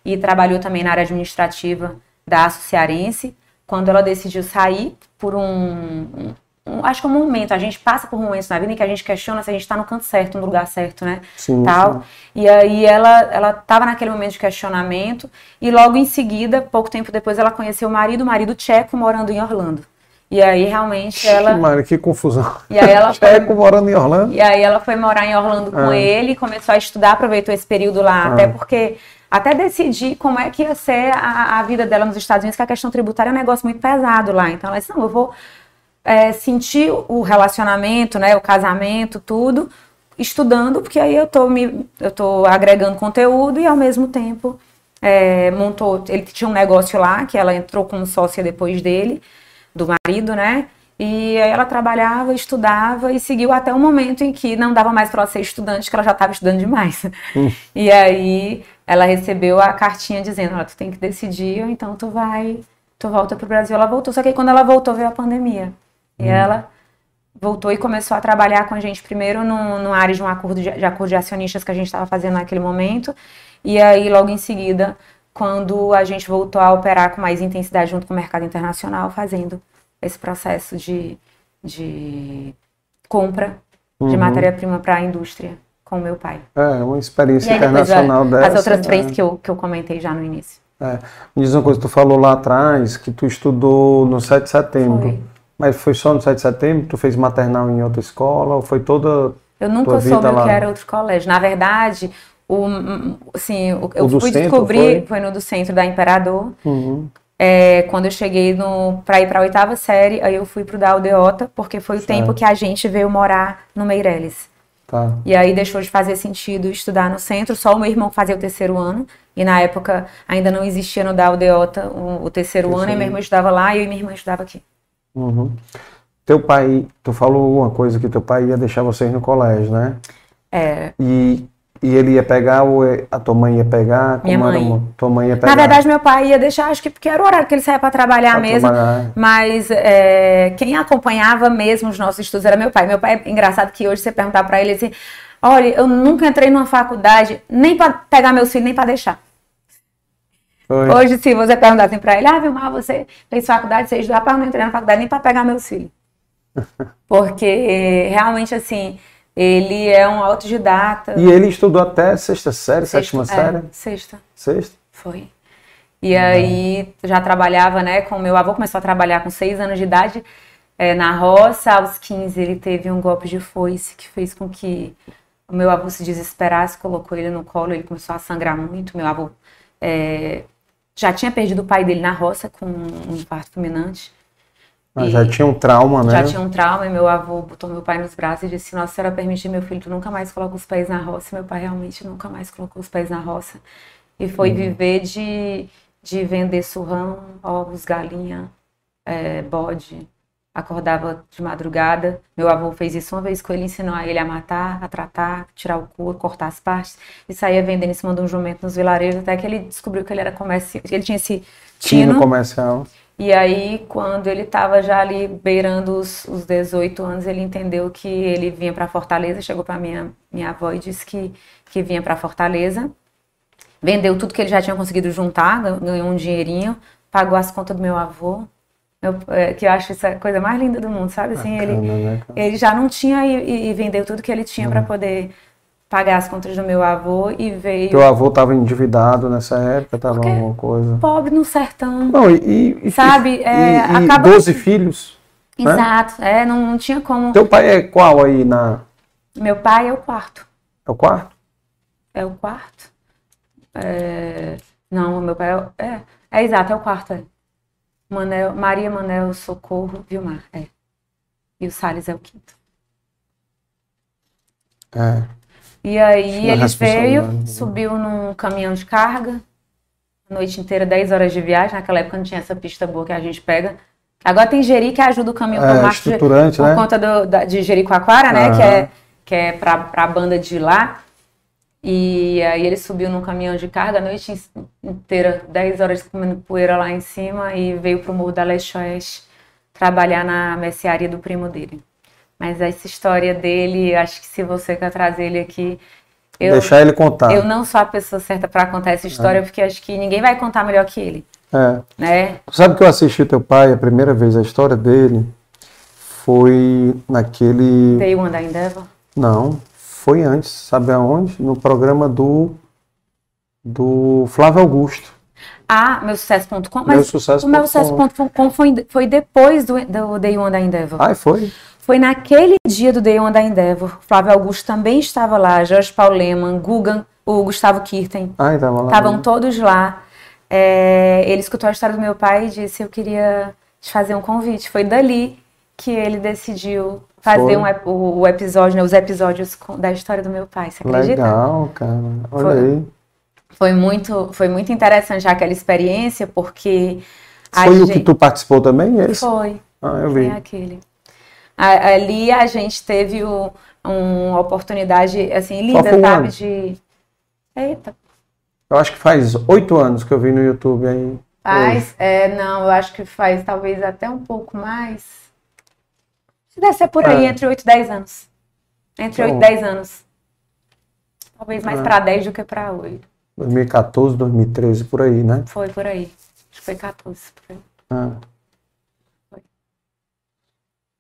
E trabalhou também na área administrativa da aço cearense. Quando ela decidiu sair por um, um, acho que é um momento, a gente passa por momentos na vida em que a gente questiona se a gente está no canto certo, no lugar certo, né? Sim, Tal. sim. E aí ela ela estava naquele momento de questionamento e logo em seguida, pouco tempo depois, ela conheceu o marido, o marido tcheco, morando em Orlando. E aí realmente ela. Mano, que confusão. E aí ela é com- morando em Orlando. E aí ela foi morar em Orlando com Ah. ele, começou a estudar, aproveitou esse período lá, Ah. até porque até decidir como é que ia ser a, a vida dela nos Estados Unidos, que a questão tributária é um negócio muito pesado lá. Então ela disse, não, eu vou é, sentir o relacionamento, né, o casamento, tudo, estudando, porque aí eu tô me, eu tô agregando conteúdo e ao mesmo tempo é, montou, ele tinha um negócio lá que ela entrou como sócia depois dele, do marido, né? E aí ela trabalhava, estudava e seguiu até o momento em que não dava mais para ela ser estudante, que ela já estava estudando demais. E aí ela recebeu a cartinha dizendo, ó, tu tem que decidir, ou então tu vai, tu volta pro Brasil. Ela voltou, só que aí quando ela voltou veio a pandemia. E ela voltou e começou a trabalhar com a gente primeiro no, no área de um acordo de, de acordo de acionistas que a gente estava fazendo naquele momento. E aí logo em seguida, quando a gente voltou a operar com mais intensidade junto com o mercado internacional, fazendo esse processo de, de compra de Uhum. matéria-prima para a indústria com o meu pai. É, uma experiência aí depois internacional dessa. as outras três é. que eu, que eu comentei já no início. É. Me diz uma coisa, tu falou lá atrás que tu estudou no 7 de setembro. Foi. Mas foi só no 7 de setembro? Tu fez maternal em outra escola? Ou foi toda Eu nunca soube o lá? que era outro colégio. Na verdade, o, assim, o- eu O fui descobrir, foi? foi? no do centro da Imperador. Uhum. É, quando eu cheguei para ir para a oitava série, aí eu fui pro da Aldeota, porque foi o Certo. tempo que a gente veio morar no Meireles. Tá. E aí deixou de fazer sentido estudar no centro, só o meu irmão fazia o terceiro ano. E na época ainda não existia no da Aldeota o, o terceiro ano, e meu irmão estudava lá e eu e minha irmã estudava aqui. Uhum. Teu pai, tu falou uma coisa que teu pai ia deixar vocês no colégio, né? É, E, e ele ia pegar ou é- a tua mãe ia pegar? Minha mãe. uma- tua mãe ia pegar? Na verdade, meu pai ia deixar, acho que porque era o horário que ele saía para trabalhar Pra mesmo. trabalhar. Mas é, quem acompanhava mesmo os nossos estudos era meu pai. Meu pai é engraçado que hoje você perguntar para ele assim: olha, eu nunca entrei numa faculdade nem para pegar meus filhos, nem para deixar. Foi. Hoje, se você perguntar assim para ele: ah, Vilmar, você fez faculdade, você estudou, rapaz, eu não entrei na faculdade nem para pegar meus filhos. Porque realmente, assim, ele é um autodidata. E ele estudou até sexta série, sétima é, série? sexta. Sexta? Foi. E aí já trabalhava, né, com meu avô, começou a trabalhar com seis anos de idade é, na roça. Aos 15 ele teve um golpe de foice que fez com que o meu avô se desesperasse, colocou ele no colo, ele começou a sangrar muito. Meu avô é, já tinha perdido o pai dele na roça com um infarto fulminante. Mas E já tinha um trauma, né? Já tinha um trauma e meu avô botou meu pai nos braços e disse: Nossa, se senhora permitir, meu filho, tu nunca mais coloca os pés na roça. Meu pai realmente nunca mais colocou os pés na roça. E foi Uhum. viver de, de vender surrão, ovos, galinha, é, bode. Acordava de madrugada. Meu avô fez isso uma vez com ele, ensinou a ele a matar, a tratar, tirar o couro, cortar as partes. E saía vendendo em cima de um jumento nos vilarejos, até que ele descobriu que ele era comerciante. Ele tinha esse Tino tino. comercial. E aí, quando ele estava já ali beirando os, os 18 anos, ele entendeu que ele vinha para Fortaleza, chegou para minha minha avó e disse que que vinha para Fortaleza. Vendeu tudo que ele já tinha conseguido juntar, gan- ganhou um dinheirinho, pagou as contas do meu avô. Meu- é, que eu acho isso a coisa mais linda do mundo, sabe? Assim, ele, Bacana, né, cara? ele já não tinha e, e- e vendeu tudo que ele tinha para poder pagar as contas do meu avô e veio Teu avô estava endividado nessa época, estava alguma coisa. pobre no sertão. Não, e, e- Sabe, é, e, e acaba 12 filhos. né? Exato, é, não, não tinha como. Teu pai é qual aí na. Meu pai é o quarto. É o quarto? É o quarto? É, Não, meu pai é, é. É exato, é o quarto. É. Manel, Maria Manel Socorro Vilmar. É. E o Salles é o quinto. É. E aí Tinha ele veio, subiu num caminhão de carga, a noite inteira, 10 horas de viagem. Naquela época não tinha essa pista boa que a gente pega. Agora tem Jeri que ajuda o caminhão É, para o Marco de- estruturante, por né? conta do, da, de Jericoacoara, né? Aham. Que é, que é para a banda de lá. E aí ele subiu num caminhão de carga a noite in- inteira, 10 horas comendo poeira lá em cima e veio pro Morro da Leste Oeste trabalhar na mercearia do primo dele. Mas essa história dele, acho que se você quer trazer ele aqui, eu, Deixar ele contar. eu não sou a pessoa certa para contar essa história, porque acho que ninguém vai contar melhor que ele, É. né? Sabe que eu assisti teu pai a primeira vez, a história dele foi naquele. Day One da Endeavor. Não, foi antes, sabe aonde? No programa do do Flávio Augusto. Ah, meu sucesso.com? Meu sucesso o meu sucesso.com foi, foi depois do, do Day One da Endeavor. Ai, foi? Foi naquele dia do Day One da Endeavor. Flávio Augusto também estava lá, Jorge Paulo Leman, Gugan, o Gustavo Kirten. Ai, tava lá. Estavam todos lá. É, ele escutou a história do meu pai e disse: Eu queria te fazer um convite. Foi dali que ele decidiu fazer um o, o episódio, né, os episódios da história do meu pai. Você acredita? Legal, cara. Olha Foi. aí. Foi muito, foi muito interessante já aquela experiência, porque a Foi o gente... que tu participou também, esse? Foi. Ah, eu vi. Foi aquele. Ali a gente teve o- uma oportunidade assim linda, sabe? ano? De. Eita. Eu acho que faz oito anos que eu vi no YouTube aí. Faz, é, não, eu acho que faz talvez até um pouco mais. Deve ser por aí, É. entre 8 e 10 anos. Entre 8 e Então- 10 anos. Talvez mais É. pra 10 do que pra 8. 2014, 2013, por aí, né? Foi por aí. Acho que foi 14. Por aí. Ah.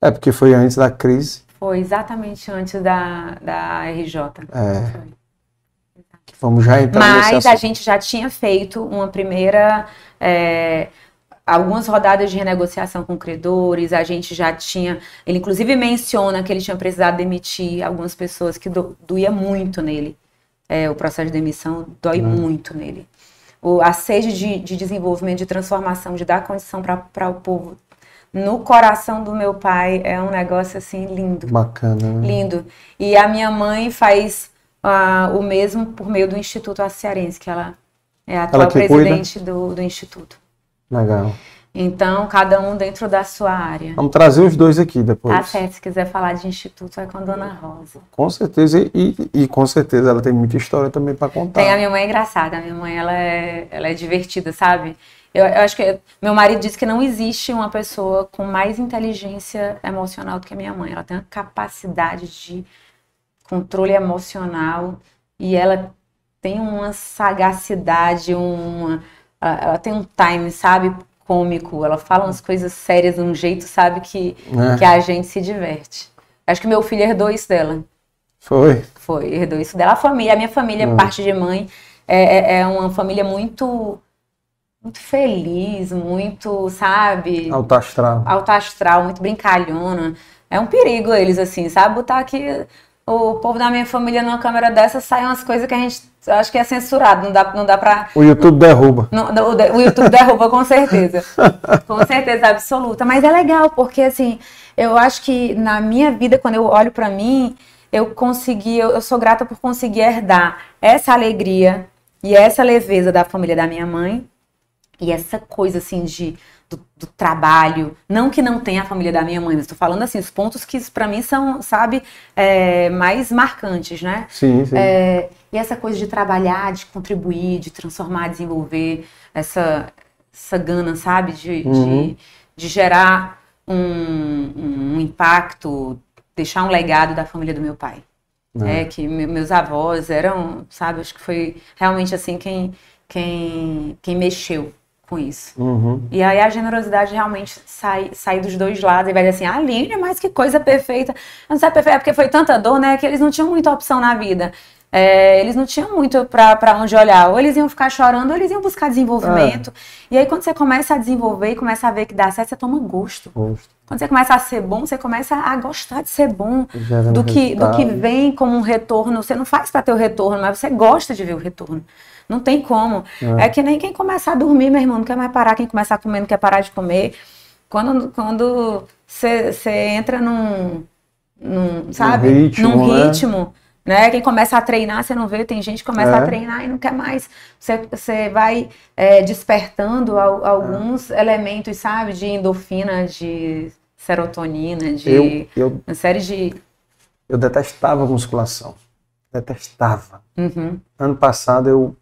É porque foi antes da crise. Foi exatamente antes da, da RJ. É. Foi. Vamos já entrar nesse Mas a gente já tinha feito uma primeira. é, algumas rodadas de renegociação com credores, a gente já tinha. Ele, inclusive, menciona que ele tinha precisado demitir algumas pessoas que do, doía muito nele. É, o processo de demissão dói Hum. muito nele. O, a sede de, de desenvolvimento, de transformação, de dar condição para o povo no coração do meu pai é um negócio assim lindo. Bacana, né? Lindo. E a minha mãe faz ah, o mesmo por meio do Instituto Cearense, que ela é a atual cuida? presidente do, do Instituto. Legal. Então, cada um dentro da sua área. Vamos trazer os dois aqui depois. Tá certo, se quiser falar de Instituto, é com a Dona Rosa. Com certeza. E, e com certeza ela tem muita história também para contar. Tem a minha mãe é engraçada, a minha mãe ela é, ela é divertida, sabe? Eu, eu acho que meu marido diz que não existe uma pessoa com mais inteligência emocional do que a minha mãe. Ela tem uma capacidade de controle emocional e ela tem uma sagacidade, uma, ela ela tem um time, sabe, cômico. Ela fala umas coisas sérias de um jeito, sabe, que, É. que a gente se diverte. Acho que meu filho herdou isso dela. Foi. Foi, herdou isso dela. A família, a minha família, Hum. parte de mãe, é, é- é uma família muito, muito feliz, muito, sabe? Alto astral. Alto astral, muito brincalhona. É um perigo eles, assim, sabe? Botar aqui o povo da minha família numa câmera dessa, sai umas coisas que a gente acho que é censurado, não dá, não dá pra. O YouTube derruba. não- o YouTube derruba com certeza. com certeza absoluta. Mas é legal, porque assim, eu acho que na minha vida, quando eu olho pra mim, eu consegui, eu, eu sou grata por conseguir herdar essa alegria e essa leveza da família da minha mãe e essa coisa assim de do, do trabalho, não que não tenha a família da minha mãe, mas estou falando assim os pontos que pra mim são, sabe, é, mais marcantes, né? Sim, sim. É, e essa coisa de trabalhar, de contribuir, de transformar, desenvolver essa, essa gana, sabe? De, Uhum. de, de gerar um, um impacto, deixar um legado da família do meu pai. É. É, que me- meus avós eram, sabe, acho que foi realmente assim quem, quem, quem mexeu com isso. Uhum. E aí a generosidade realmente sai, sai dos dois lados e vai dizer assim, ah, Aline, mas que coisa perfeita. Não sei perfeita, é porque foi tanta dor, né, que eles não tinham muita opção na vida. É, eles não tinham muito pra pra onde olhar. Ou eles iam ficar chorando, ou eles iam buscar desenvolvimento. E aí quando você começa a desenvolver e começa a ver que dá certo, você toma gosto. Gosto. Quando você começa a ser bom, você começa a gostar de ser bom. Do que, do que vem como um retorno. Você não faz para ter o retorno, mas você gosta de ver o retorno. Não tem como. É. É, que nem quem começa a dormir, meu irmão, não quer mais parar. Quem começa a comer, não quer parar de comer. Quando quando você entra num, num sabe? ritmo, num né? ritmo. Né? Quem começa a treinar, você não vê, tem gente que começa É. a treinar e não quer mais. Você, vai é, despertando al- alguns elementos, sabe? De endorfina, de serotonina, de Eu, eu, uma série de. eu detestava musculação. Detestava. Uhum. Ano passado eu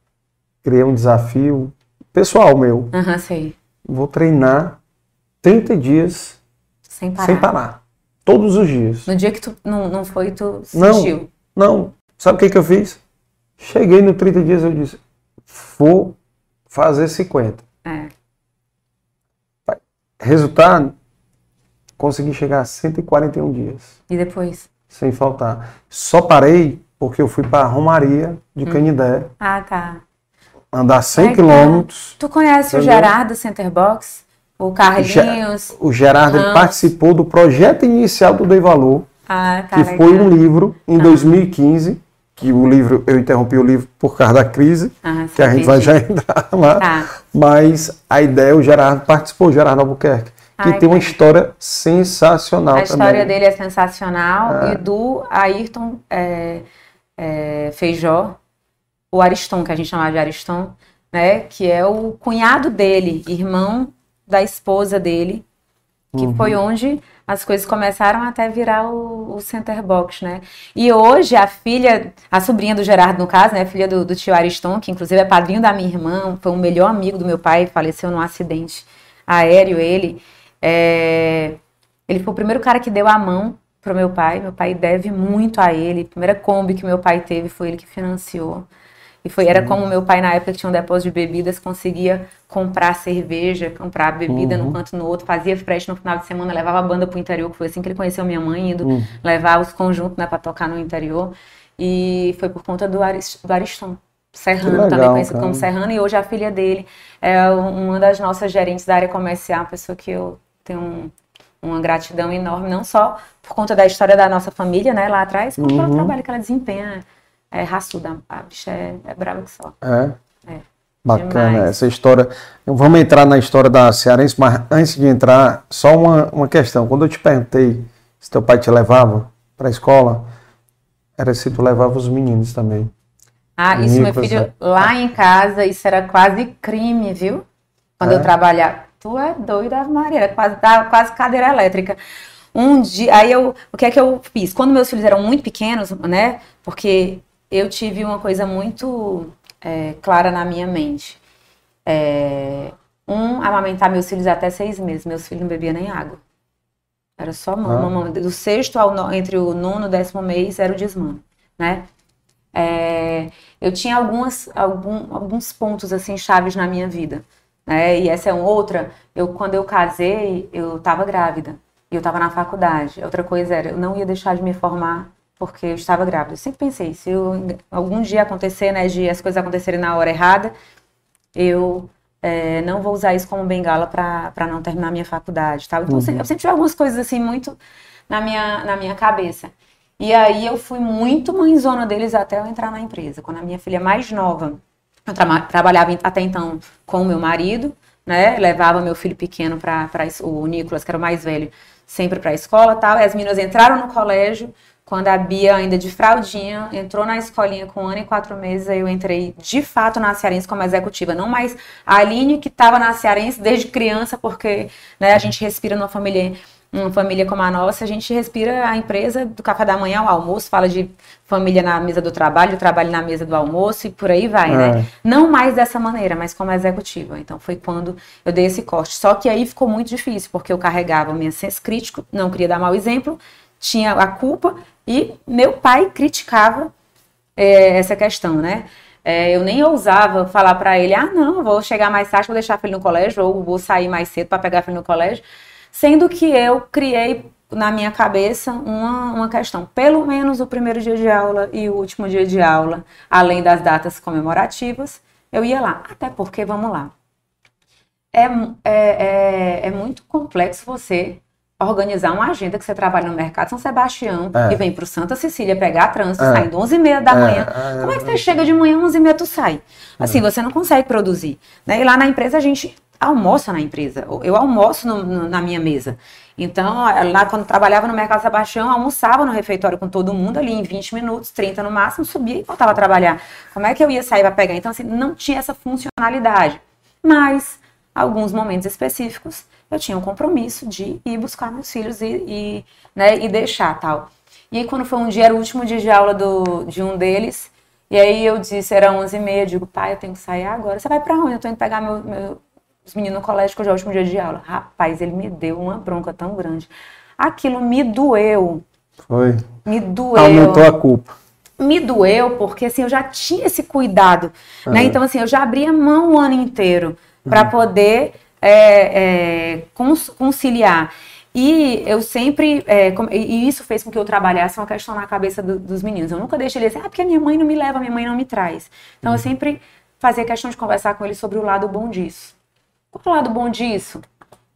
criei um desafio pessoal meu. Aham, sei. Vou treinar 30 dias Sem parar. sem parar. Todos os dias. No dia que tu não, não foi, tu Não, sentiu. não. Sabe o que, que eu fiz? Cheguei no 30 dias eu disse, vou fazer 50. É. Resultado, consegui chegar a 141 dias, E depois? sem faltar. Só parei porque eu fui para Romaria de Hum. Canidé. Ah, tá. Andar 100 Ai, quilômetros. Tu conhece o Entendeu? Gerardo Centerbox? O Carlinhos? O Gerardo Ah. participou do projeto inicial do Dei Valor, Ah, tá que legal. foi um livro em 2015, que o livro, eu interrompi o livro por causa da crise, Ah, que a gente vai já entrar lá. Tá. Mas a ideia, o Gerardo participou, o Gerardo Albuquerque, que Ai, tem uma história sensacional A história também. dele é sensacional. É. E do Ayrton é, é, Feijó, o Ariston, que a gente chamava de Ariston, né? Que é o cunhado dele, irmão da esposa dele, que Uhum. foi onde as coisas começaram até virar o, o Center Box, né? E hoje a filha, a sobrinha do Gerardo, no caso, né? Filha do, do tio Ariston, que inclusive é padrinho da minha irmã, foi o melhor amigo do meu pai, faleceu num acidente aéreo, ele. é, ele foi o primeiro cara que deu a mão pro meu pai. Meu pai deve muito a ele. A primeira Kombi que meu pai teve foi ele que financiou. E foi, era como meu pai, na época que tinha um depósito de bebidas, conseguia comprar cerveja, comprar bebida Uhum. num canto no outro, fazia frete no final de semana, levava a banda pro interior, que foi assim que ele conheceu minha mãe, indo Uhum. levar os conjuntos, né, pra tocar no interior. E foi por conta do, Aris, do Ariston. Serrano, legal, também conhecido cara. como Serrano, e hoje a filha dele é uma das nossas gerentes da área comercial, uma pessoa que eu tenho um- uma gratidão enorme, não só por conta da história da nossa família, né, lá atrás, como pelo Uhum. trabalho que ela desempenha. É raçuda, a bicha é, é brava que só. É. É. Bacana Demais. essa história. Vamos entrar na história da Cearense, mas antes de entrar, só uma, uma questão. Quando eu te perguntei se teu pai te levava para a escola, era se tu levava os meninos também. Ah, isso, meu filho, né? lá em casa, isso era quase crime, viu? Quando É? eu trabalhava. Tu é doida, Maria, era quase, dava quase cadeira elétrica. Um dia, aí eu, o que é que eu fiz? Quando meus filhos eram muito pequenos, né? Porque eu tive uma coisa muito é, clara na minha mente. É, um, amamentar meus filhos até seis meses. Meus filhos não bebiam nem água. Era só mama, Ah. mama. Do sexto ao no- entre o nono e o décimo mês era o desmame, né? É, eu tinha algumas, algum, alguns pontos assim chaves na minha vida, né? E essa é outra. Eu quando eu casei, eu estava grávida e eu estava na faculdade. Outra coisa era, eu não ia deixar de me formar porque eu estava grávida. Eu sempre pensei, se eu, algum dia acontecer, né, de as coisas acontecerem na hora errada, eu é, não vou usar isso como bengala para não terminar minha faculdade, tal. Então, Uhum. eu sempre- tive algumas coisas assim muito na minha, na minha cabeça. E aí eu fui muito mãezona deles até eu entrar na empresa. Quando a minha filha mais nova, eu trama- trabalhava até então com o meu marido, né? Levava meu filho pequeno para o Nicolas, que era o mais velho, sempre para a escola, tal. E as meninas entraram no colégio. Quando a Bia, ainda de fraldinha, entrou na escolinha com um ano e quatro meses, aí eu entrei de fato na Cearense como executiva. Não mais a Aline, que estava na Cearense desde criança, porque né, a gente respira numa família, uma família como a nossa, a gente respira a empresa do café da manhã ao almoço, fala de família na mesa do trabalho, trabalho na mesa do almoço e por aí vai, né? É. Não mais dessa maneira, mas como executiva. Então foi quando eu dei esse corte. Só que aí ficou muito difícil, porque eu carregava o meu senso crítico, não queria dar mau exemplo, tinha a culpa e meu pai criticava é, essa questão, né? É, eu nem ousava falar para ele, ah, não, vou chegar mais tarde, vou deixar filho no colégio, ou vou sair mais cedo para pegar filho no colégio, sendo que eu criei na minha cabeça uma, uma questão, pelo menos o primeiro dia de aula e o último dia de aula, além das datas comemorativas, eu ia lá, até porque, vamos lá, é, é, é, é muito complexo você organizar uma agenda que você trabalha no mercado São Sebastião É. e vem para o Santa Cecília pegar trânsito, É. saindo 11h30 da É, manhã. é, Como é que é. você chega de manhã, 11h30 tu sai? Assim, você não consegue produzir. Né? E lá na empresa a gente almoça na empresa. Eu almoço no- no- na minha mesa. Então, lá quando trabalhava no Mercado Sebastião, almoçava no refeitório com todo mundo ali em 20 minutos, 30 no máximo, subia e voltava a trabalhar. Como é que eu ia sair para pegar? Então, assim, não tinha essa funcionalidade. Mas, alguns momentos específicos, eu tinha um compromisso de ir buscar meus filhos e, e, né, e deixar tal. E aí, quando foi um dia, era o último dia de aula do, de um deles, e aí eu disse, era 11h30, eu digo, pai, eu tenho que sair agora. Você vai pra onde? Eu tô indo pegar meu, meu- os meninos no colégio, que hoje é o último dia de aula. Rapaz, ele me deu uma bronca tão grande. Aquilo me doeu, Foi. me doeu Aumentou a culpa. me doeu porque assim eu já tinha esse cuidado, né? Aham. Então assim eu já abria mão o ano inteiro para Uhum. poder é, é, conciliar. E eu sempre, é, com- e isso fez com que eu trabalhasse uma questão na cabeça do- dos meninos. Eu nunca deixei eles assim, ah, porque minha mãe não me leva, minha mãe não me traz. Então eu sempre fazia questão de conversar com ele sobre o lado bom disso. Qual o lado bom disso?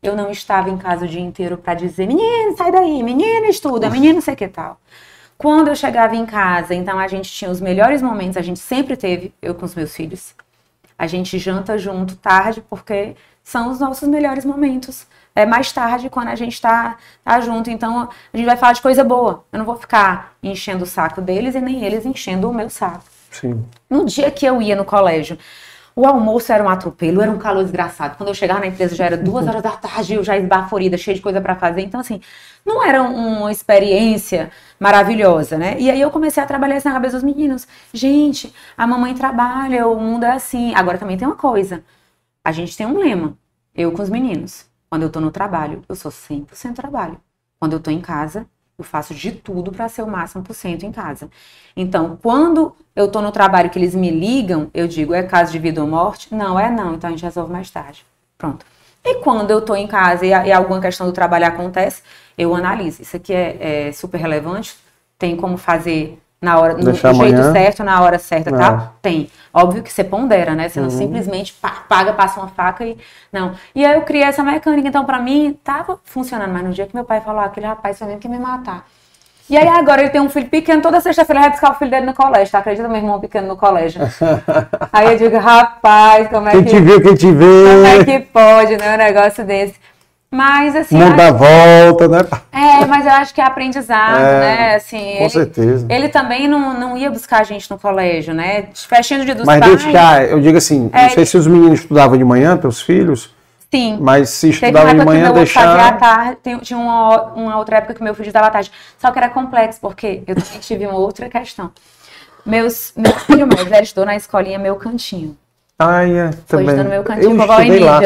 Eu não estava em casa o dia inteiro para dizer, menino, sai daí, menino, estuda, menino, não sei que tal. Quando eu chegava em casa, então a gente tinha os melhores momentos, a gente sempre teve, eu com os meus filhos. A gente janta junto tarde, porque são os nossos melhores momentos. É mais tarde quando a gente tá, tá junto. Então a gente vai falar de coisa boa. Eu não vou ficar enchendo o saco deles e nem eles enchendo o meu saco. Sim. No dia que eu ia no colégio, o almoço era um atropelo, era um calor desgraçado. Quando eu chegava na empresa já era duas horas da tarde, eu já esbaforida, cheia de coisa para fazer. Então, assim, não era uma experiência maravilhosa, né? E aí eu comecei a trabalhar isso na cabeça dos meninos. Gente, a mamãe trabalha, o mundo é assim. Agora também tem uma coisa. A gente tem um lema, eu com os meninos. Quando eu tô no trabalho, eu sou 100% trabalho. Quando eu tô em casa, eu faço de tudo para ser o máximo por cento em casa. Então, quando eu tô no trabalho que eles me ligam, eu digo, é caso de vida ou morte? Não, é não, então a gente resolve mais tarde. Pronto. E quando eu tô em casa e, e alguma questão do trabalho acontece, eu analiso. Isso aqui é, é super relevante, tem como fazer na hora, no, do jeito amanhã. certo, na hora certa, tá? é. tá? Tem. Óbvio que você pondera, né? Você não uhum. simplesmente paga, passa uma faca e. Não. E aí eu criei essa mecânica. Então, pra mim, tava funcionando. Mas no dia que meu pai falou, ah, aquele rapaz foi mesmo que me matar. E aí agora ele tem um filho pequeno, toda sexta-feira vai buscar o filho dele no colégio, tá? Acredita meu irmão pequeno no colégio. aí eu digo, rapaz, como é quem que. Quem te viu, quem te vê. Como é que pode, né? Um negócio desse. Mas assim. Não dá volta, né? É, mas eu acho que é aprendizado, é, né? Assim, com ele, certeza. Ele também não, não ia buscar a gente no colégio, né? Festinha do dia dos mas pais. Mas deixar, eu digo assim, é, não sei se os meninos estudavam de manhã, teus filhos. Sim. Mas se estudavam de manhã, deixar. À tarde, tinha uma, uma outra época que meu filho estudava à tarde. Só que era complexo, porque eu também tive uma outra questão. Meus, meu filho mais velho estudou na escolinha Meu Cantinho. Ah, é, Foi também. estudando Meu Cantinho, eu vovó lá.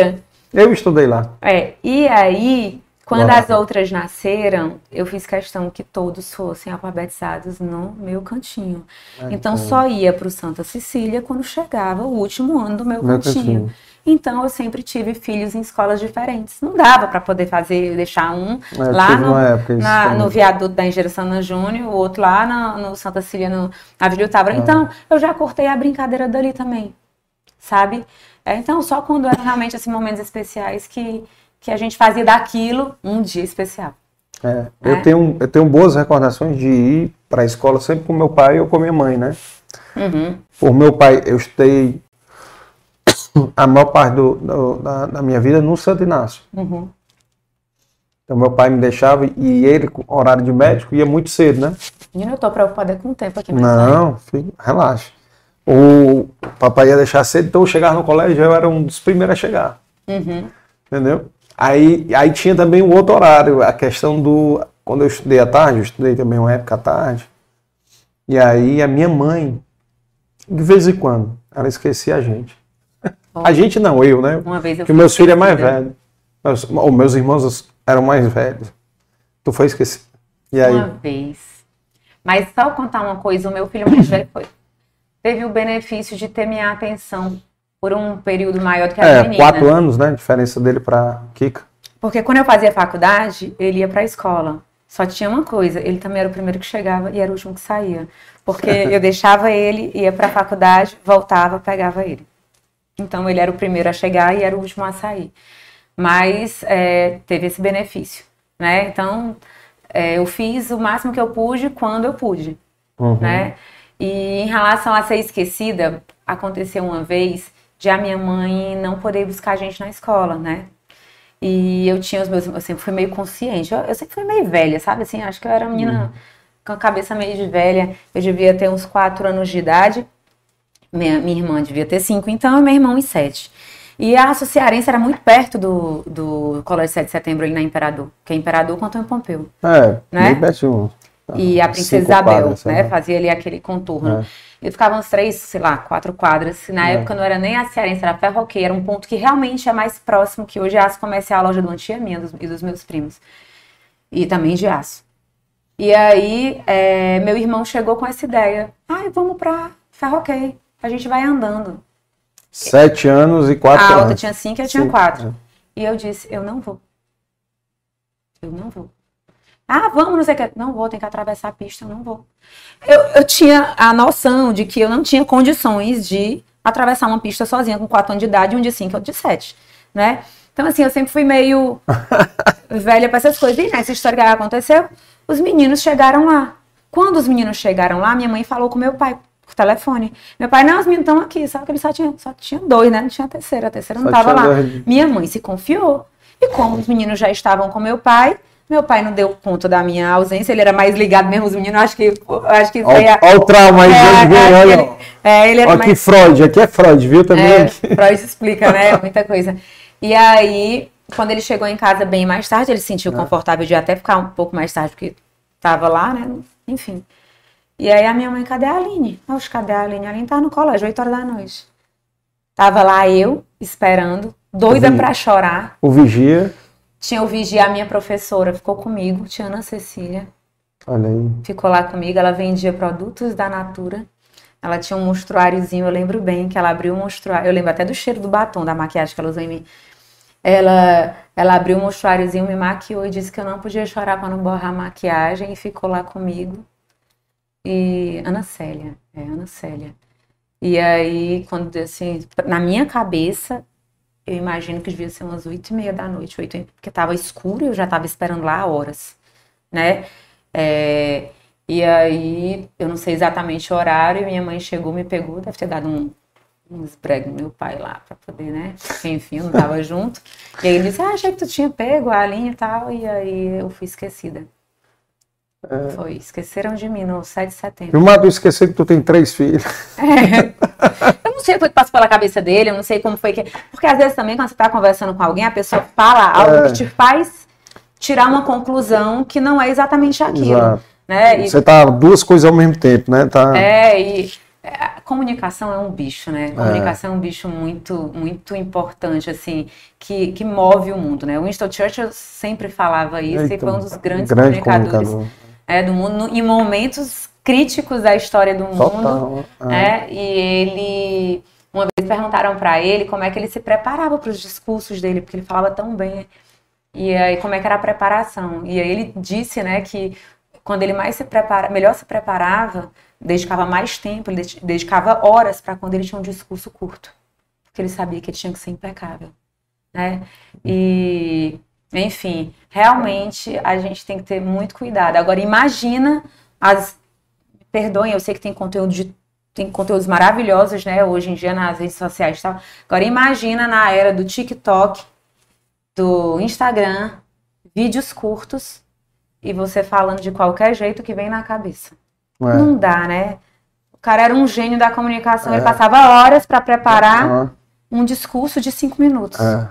Eu estudei lá. É, e aí, quando as outras nasceram, eu fiz questão que todos fossem alfabetizados no meu cantinho. É, então, só ia para o Santa Cecília quando chegava o último ano do meu, meu cantinho. cantinho. Então, eu sempre tive filhos em escolas diferentes. Não dava para poder fazer, deixar um é, lá no, na, no viaduto da Engenheira Sana Júnior, o outro lá no, no Santa Cecília, no Avenida Távora. Ah. Então, eu já cortei a brincadeira dali também, sabe? É, então, só quando eram realmente assim, momentos especiais que, que a gente fazia daquilo um dia especial. É, eu, é. Tenho, eu tenho boas recordações de ir para a escola sempre com meu pai ou com minha mãe, né? Uhum. Por meu pai, eu estudei a maior parte do, do, da, da, minha vida no Santo Inácio. Uhum. Então meu pai me deixava e ele, com horário de médico, ia muito cedo, né? Menina, eu tô preocupada com o tempo aqui. Não, filho, relaxa o papai ia deixar cedo, então eu chegar no colégio, eu era um dos primeiros a chegar. Uhum. Entendeu? Aí, aí tinha também um outro horário, a questão do. Quando eu estudei à tarde, eu estudei também uma época à tarde. E aí a minha mãe, de vez em quando, ela esquecia a gente. A gente não, eu, né? Uma vez eu Porque meus filhos é mais velho. Meus, ou meus irmãos eram mais velhos. Tu foi esquecido. E aí? Uma vez. Mas só contar uma coisa, o meu filho mais velho foi teve o benefício de ter minha atenção por um período maior do que a é, menina. quatro anos, né? A diferença dele para Kika. Porque quando eu fazia faculdade, ele ia para a escola. Só tinha uma coisa, ele também era o primeiro que chegava e era o último que saía. Porque eu deixava ele, ia para a faculdade, voltava, pegava ele. Então ele era o primeiro a chegar e era o último a sair. Mas é, teve esse benefício, né? Então é, eu fiz o máximo que eu pude quando eu pude, uhum. né? E em relação a ser esquecida, aconteceu uma vez de a minha mãe não poder buscar a gente na escola, né? E eu tinha os meus. Eu sempre fui meio consciente. Eu, eu sempre fui meio velha, sabe? Assim, acho que eu era uma menina uhum. com a cabeça meio de velha. Eu devia ter uns quatro anos de idade. Minha, minha irmã devia ter cinco, então, e meu irmão em sete. E a Cearense era muito perto do, do Colégio 7 de Setembro ali na Imperador, que é Imperador com Antônio Pompeu. É, né? bem pertinho e a Princesa Isabel, quadras, né? Fazia ali aquele contorno. É. E ficavam uns três, sei lá, quatro quadras. Na é. época não era nem a Cearense, era a Ferroqueira, era um ponto que realmente é mais próximo, que hoje é aço comercial, a loja do Antia minha dos, e dos meus primos. E também de aço. E aí, é, meu irmão chegou com essa ideia. Ai, vamos pra Ferroquei. A gente vai andando. Sete anos e quatro anos. A outra tinha cinco e eu tinha quatro. É. E eu disse, eu não vou. Eu não vou. Ah, vamos, não sei o que. Não vou, tem que atravessar a pista, não vou. Eu, eu tinha a noção de que eu não tinha condições de atravessar uma pista sozinha com 4 anos de idade, um de 5 e outro de 7, né? Então, assim, eu sempre fui meio velha para essas coisas. E nessa história que aconteceu, os meninos chegaram lá. Quando os meninos chegaram lá, minha mãe falou com meu pai por telefone. Meu pai, não, os meninos estão aqui, só que ele só tinha, só tinha dois, né? Não tinha a terceira, a terceira não estava lá. Dois. Minha mãe se confiou. E como os meninos já estavam com meu pai, meu pai não deu conta da minha ausência, ele era mais ligado mesmo os meninos, acho que acho que Olha é, o trauma aí, é, olha. Ele, é, ele era aqui mais... Freud, aqui é Freud, viu também? É, Freud explica, né? Muita coisa. E aí, quando ele chegou em casa bem mais tarde, ele se sentiu é. confortável de até ficar um pouco mais tarde, porque estava lá, né? Enfim. E aí a minha mãe, cadê a Aline? Oxe, cadê a Aline? A Aline tá no colégio, 8 horas da noite. Tava lá eu, esperando, doida para chorar. O vigia. Tinha o vigia, a minha professora ficou comigo, tinha Ana Cecília. Olha aí. Ficou lá comigo, ela vendia produtos da Natura. Ela tinha um monstruáriozinho, eu lembro bem que ela abriu um monstruário. Eu lembro até do cheiro do batom, da maquiagem que ela usou em mim. Ela, ela abriu um monstruáriozinho, me maquiou e disse que eu não podia chorar para não borrar a maquiagem e ficou lá comigo. E Ana Célia, é Ana Célia. E aí, quando assim, na minha cabeça, eu imagino que devia ser umas oito e meia da noite, oito, porque estava escuro e eu já estava esperando lá horas, né? É, e aí, eu não sei exatamente o horário, e minha mãe chegou, me pegou, deve ter dado um, uns pregos no meu pai lá para poder, né? Enfim, eu não tava junto. E aí ele disse, ah, achei que tu tinha pego a linha e tal, e aí eu fui esquecida. É. Foi, esqueceram de mim no 7 de setembro. E o Madu esqueceu que tu tem três filhos. É. Eu não sei o que passou pela cabeça dele, eu não sei como foi que. Porque às vezes também, quando você está conversando com alguém, a pessoa fala algo é. que te faz tirar uma conclusão que não é exatamente aquilo. Exato. Né? E... Você tá duas coisas ao mesmo tempo, né? Tá... É, e a comunicação é um bicho, né? A comunicação é. é um bicho muito, muito importante, assim, que, que move o mundo, né? O Winston Churchill sempre falava isso Eita, e foi um dos grandes grande comunicadores. Comunicador é, do mundo, em momentos críticos da história do mundo. Total, é. é. E ele. Uma vez perguntaram para ele como é que ele se preparava para os discursos dele, porque ele falava tão bem. E aí, como é que era a preparação? E aí ele disse, né, que quando ele mais se prepara, melhor se preparava, dedicava mais tempo, ele dedicava horas para quando ele tinha um discurso curto, porque ele sabia que ele tinha que ser impecável, né? E enfim, realmente a gente tem que ter muito cuidado. Agora, imagina as. Perdoem, eu sei que tem conteúdo de tem conteúdos maravilhosos, né, hoje em dia nas redes sociais e tal. Agora imagina na era do TikTok, do Instagram, vídeos curtos e você falando de qualquer jeito que vem na cabeça. É. Não dá, né? O cara era um gênio da comunicação, é. ele passava horas para preparar um discurso de cinco minutos. É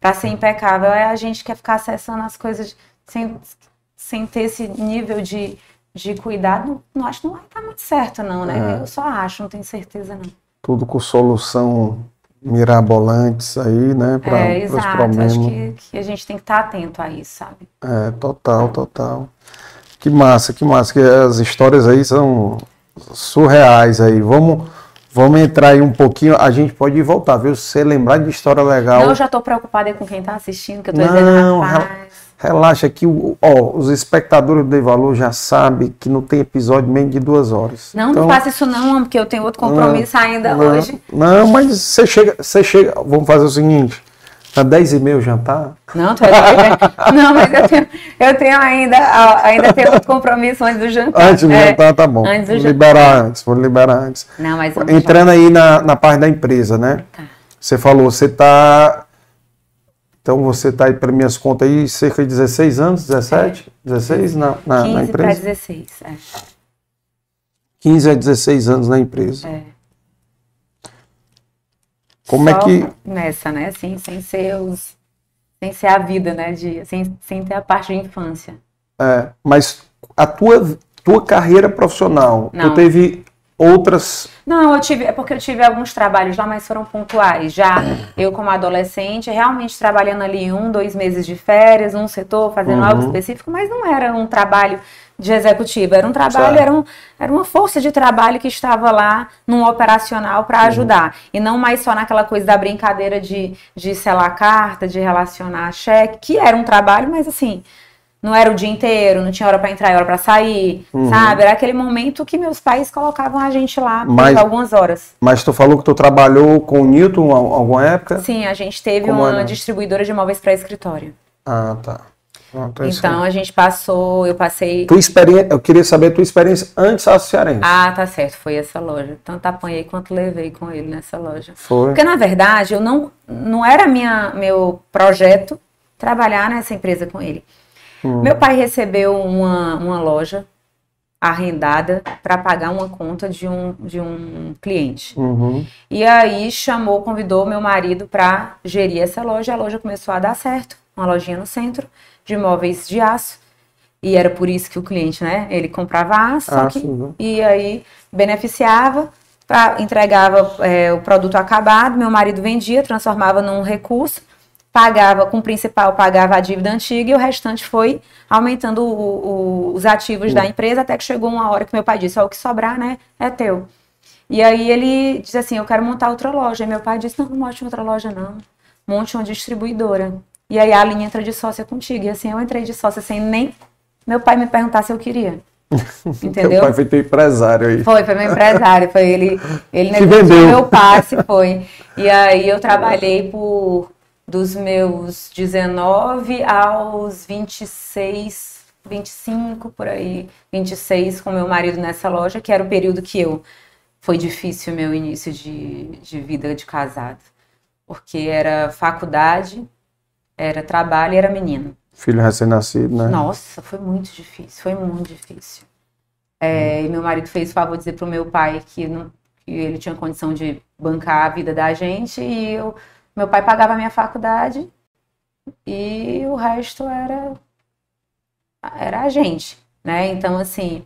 para ser impecável. É a gente quer ficar acessando as coisas sem, sem ter esse nível de, de cuidado. Não acho que não vai estar muito certo, não, né? É. Eu só acho, não tenho certeza, não. Tudo com solução mirabolantes aí, né? Para é, os problemas. Acho que, que, a gente tem que estar atento a isso, sabe? É, total, total. Que massa, que massa. Que as histórias aí são surreais aí. Vamos Vamos entrar aí um pouquinho, a gente pode voltar, viu? Se você lembrar de história legal. Não, eu já tô preocupada com quem tá assistindo, que eu tô não, dizendo, rapaz. Relaxa que ó, os espectadores do Dei Valor já sabem que não tem episódio menos de duas horas. Não, então, não faça isso não, porque eu tenho outro compromisso não, ainda não, hoje. Não, mas você chega, você chega, vamos fazer o seguinte, Tá 10 e meio o jantar? Não, tu é Não, mas eu tenho, eu tenho ainda, ainda tenho outro compromisso antes do jantar. Antes do é, jantar, tá bom. Antes do vou liberar antes, vou liberar antes. Não, mas Entrando aí na, na parte da empresa, né? Tá. Você falou, você tá. Então você tá aí para minhas contas aí cerca de 16 anos, 17? É. 16 na, na, 15 na empresa? 15 para 16, é. 15 a 16 anos na empresa. É. Como é que. Nessa, né? Assim, sem ser os. Sem ser a vida, né? De, sem, sem ter a parte de infância. É, mas a tua, tua carreira profissional, Não. tu teve outras. Não, eu tive, é porque eu tive alguns trabalhos lá, mas foram pontuais. Já eu, como adolescente, realmente trabalhando ali um, dois meses de férias, um setor, fazendo uhum. algo específico, mas não era um trabalho de executiva. Era um trabalho, era, um, era uma força de trabalho que estava lá num operacional para uhum. ajudar. Uhum. E não mais só naquela coisa da brincadeira de, de selar carta, de relacionar cheque, que era um trabalho, mas assim, Não era o dia inteiro, não tinha hora para entrar e hora para sair, Uhum. sabe? Era aquele momento que meus pais colocavam a gente lá por Mas- algumas horas. Mas tu falou que tu trabalhou com o Newton al- alguma época? Sim, a gente teve Como uma era? distribuidora de imóveis para escritório. Ah, tá. Ah, interessante. Então a gente passou, eu passei. Tua experiência, eu queria saber a tua experiência antes da Cearense. Ah, tá certo, foi essa loja. Tanto apanhei quanto levei com ele nessa loja. Foi. Porque na verdade eu não, não era minha, meu projeto trabalhar nessa empresa com ele. Hum. Meu pai recebeu uma, uma loja arrendada para pagar uma conta de um, de um cliente. Uhum. E aí chamou, convidou meu marido para gerir essa loja. A loja começou a dar certo, uma lojinha no centro de móveis de aço. E era por isso que o cliente, né? Ele comprava aço, só Ah, sim, né? e aí beneficiava, pra, entregava é, o produto acabado. Meu marido vendia, transformava num recurso, pagava com o principal, pagava a dívida antiga e o restante foi aumentando o- o- os ativos da empresa até que chegou uma hora que meu pai disse: ó, o que sobrar, né, é teu. E aí ele disse assim: Eu quero montar outra loja. E meu pai disse: Não, não monte outra loja, não. Monte uma distribuidora. E aí a linha entra de sócia contigo. E assim eu entrei de sócia sem nem meu pai me perguntar se eu queria. Entendeu? Teu pai foi teu empresário aí. Foi, foi meu empresário. Foi ele. Ele negociou meu passe, foi. E aí eu trabalhei por dos meus 19 aos 26, 25 por aí, 26 com meu marido nessa loja, que era o período que eu foi difícil meu início de, de vida de casado. Porque era faculdade, era trabalho e era menino. Filho recém-nascido, né? Nossa, foi muito difícil, foi muito difícil. É, e meu marido fez o favor de dizer pro meu pai que, não, que ele tinha condição de bancar a vida da gente e eu, meu pai pagava a minha faculdade e o resto era era a gente, né? Então assim,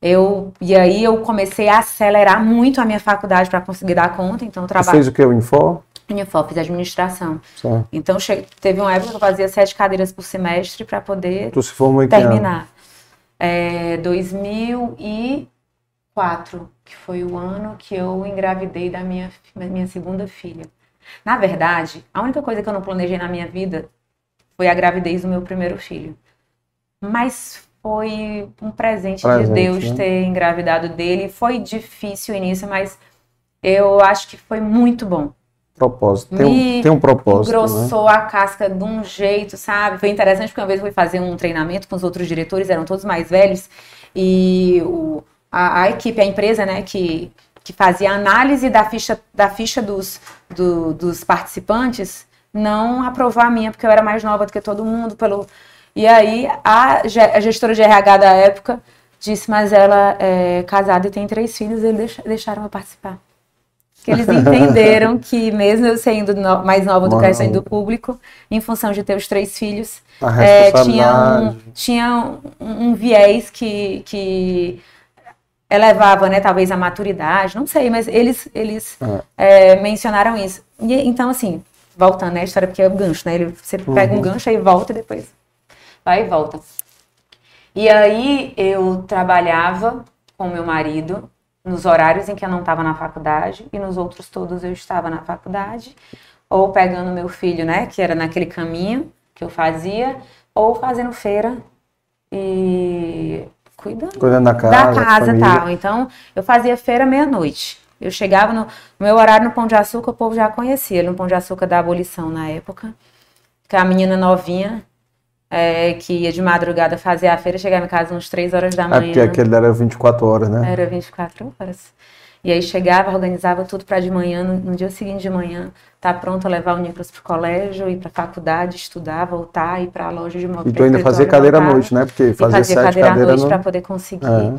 eu e aí eu comecei a acelerar muito a minha faculdade para conseguir dar conta, então trabalho fez o que? O Infor? Unifor, fiz administração. Certo. Então che- teve uma época que eu fazia sete cadeiras por semestre para poder Tu se formou em terminar. É, 2004, que foi o ano que eu engravidei da minha, minha segunda filha. Na verdade, a única coisa que eu não planejei na minha vida foi a gravidez do meu primeiro filho. Mas foi um presente, Presente, de Deus né? ter engravidado dele. Foi difícil o início, mas eu acho que foi muito bom. Propósito. Tem um, tem um propósito, né? engrossou a casca de um jeito, sabe? Foi interessante porque uma vez eu fui fazer um treinamento com os outros diretores, eram todos mais velhos, e o, a, a equipe, a empresa, né, que, que fazia análise da ficha, da ficha dos, do- dos participantes, não aprovou a minha, porque eu era mais nova do que todo mundo, pelo... E aí a, a gestora de RH da época disse, mas ela é casada e tem três filhos, eles deixa- deixaram eu participar. Que eles entenderam que, mesmo eu sendo no- mais nova do que o Mais restante do nova. público, em função de ter os três filhos, é, tinha, um, tinha um, um viés que, que elevava, né, talvez a maturidade, não sei, mas eles, eles é, mencionaram isso. E, então, assim, voltando, né, a história, porque é o gancho, né, ele, você pega um Uhum. gancho aí volta e depois vai e volta. E aí eu trabalhava com meu marido nos horários em que eu não estava na faculdade e nos outros todos eu estava na faculdade, ou pegando meu filho, né, que era naquele caminho que eu fazia, ou fazendo feira e cuidando Cuidando da casa, da casa e tal. Então, eu fazia feira meia-noite. Eu chegava no, no meu horário no Pão de Açúcar, o povo já conhecia, no Pão de Açúcar da abolição na época. Que a menina novinha, é, que ia de madrugada fazer a feira, chegava em casa umas 3 horas da É manhã. porque aquele era 24 horas, né? Era 24 horas. E aí chegava, organizava tudo para de manhã, no, no dia seguinte de manhã, tá pronto a levar o Nicolas pro colégio, ir pra faculdade, estudar, voltar, ir pra loja de móvel. E tu ainda fazia cadeira à noite, né? Porque fazia fazia sete cadeira à noite no- para poder conseguir, É.